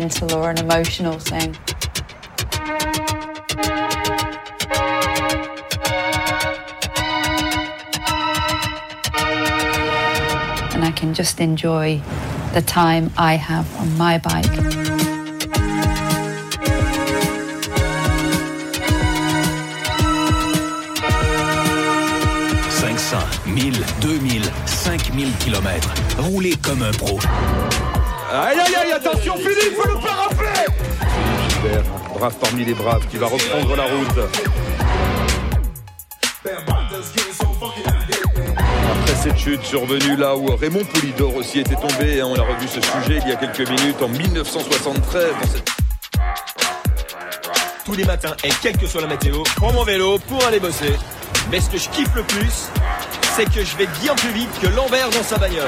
I: Mental or an emotional thing. And I can just enjoy the time I have on my bike.
J: 500, 1000, 2000, 5000 km. Roulez comme un pro.
K: Aïe aïe aïe, attention Philippe, faut le pas rappeler
L: Gilbert, brave parmi les braves, qui va reprendre la route. Après cette chute survenue là où Raymond Poulidor aussi était tombé, hein, on a revu ce sujet il y a quelques minutes en 1973 dans cette
M: Tous les matins, et quelle que soit la météo, je prends mon vélo pour aller bosser. Mais ce que je kiffe le plus, c'est que je vais bien plus vite que l'envers dans sa bagnole.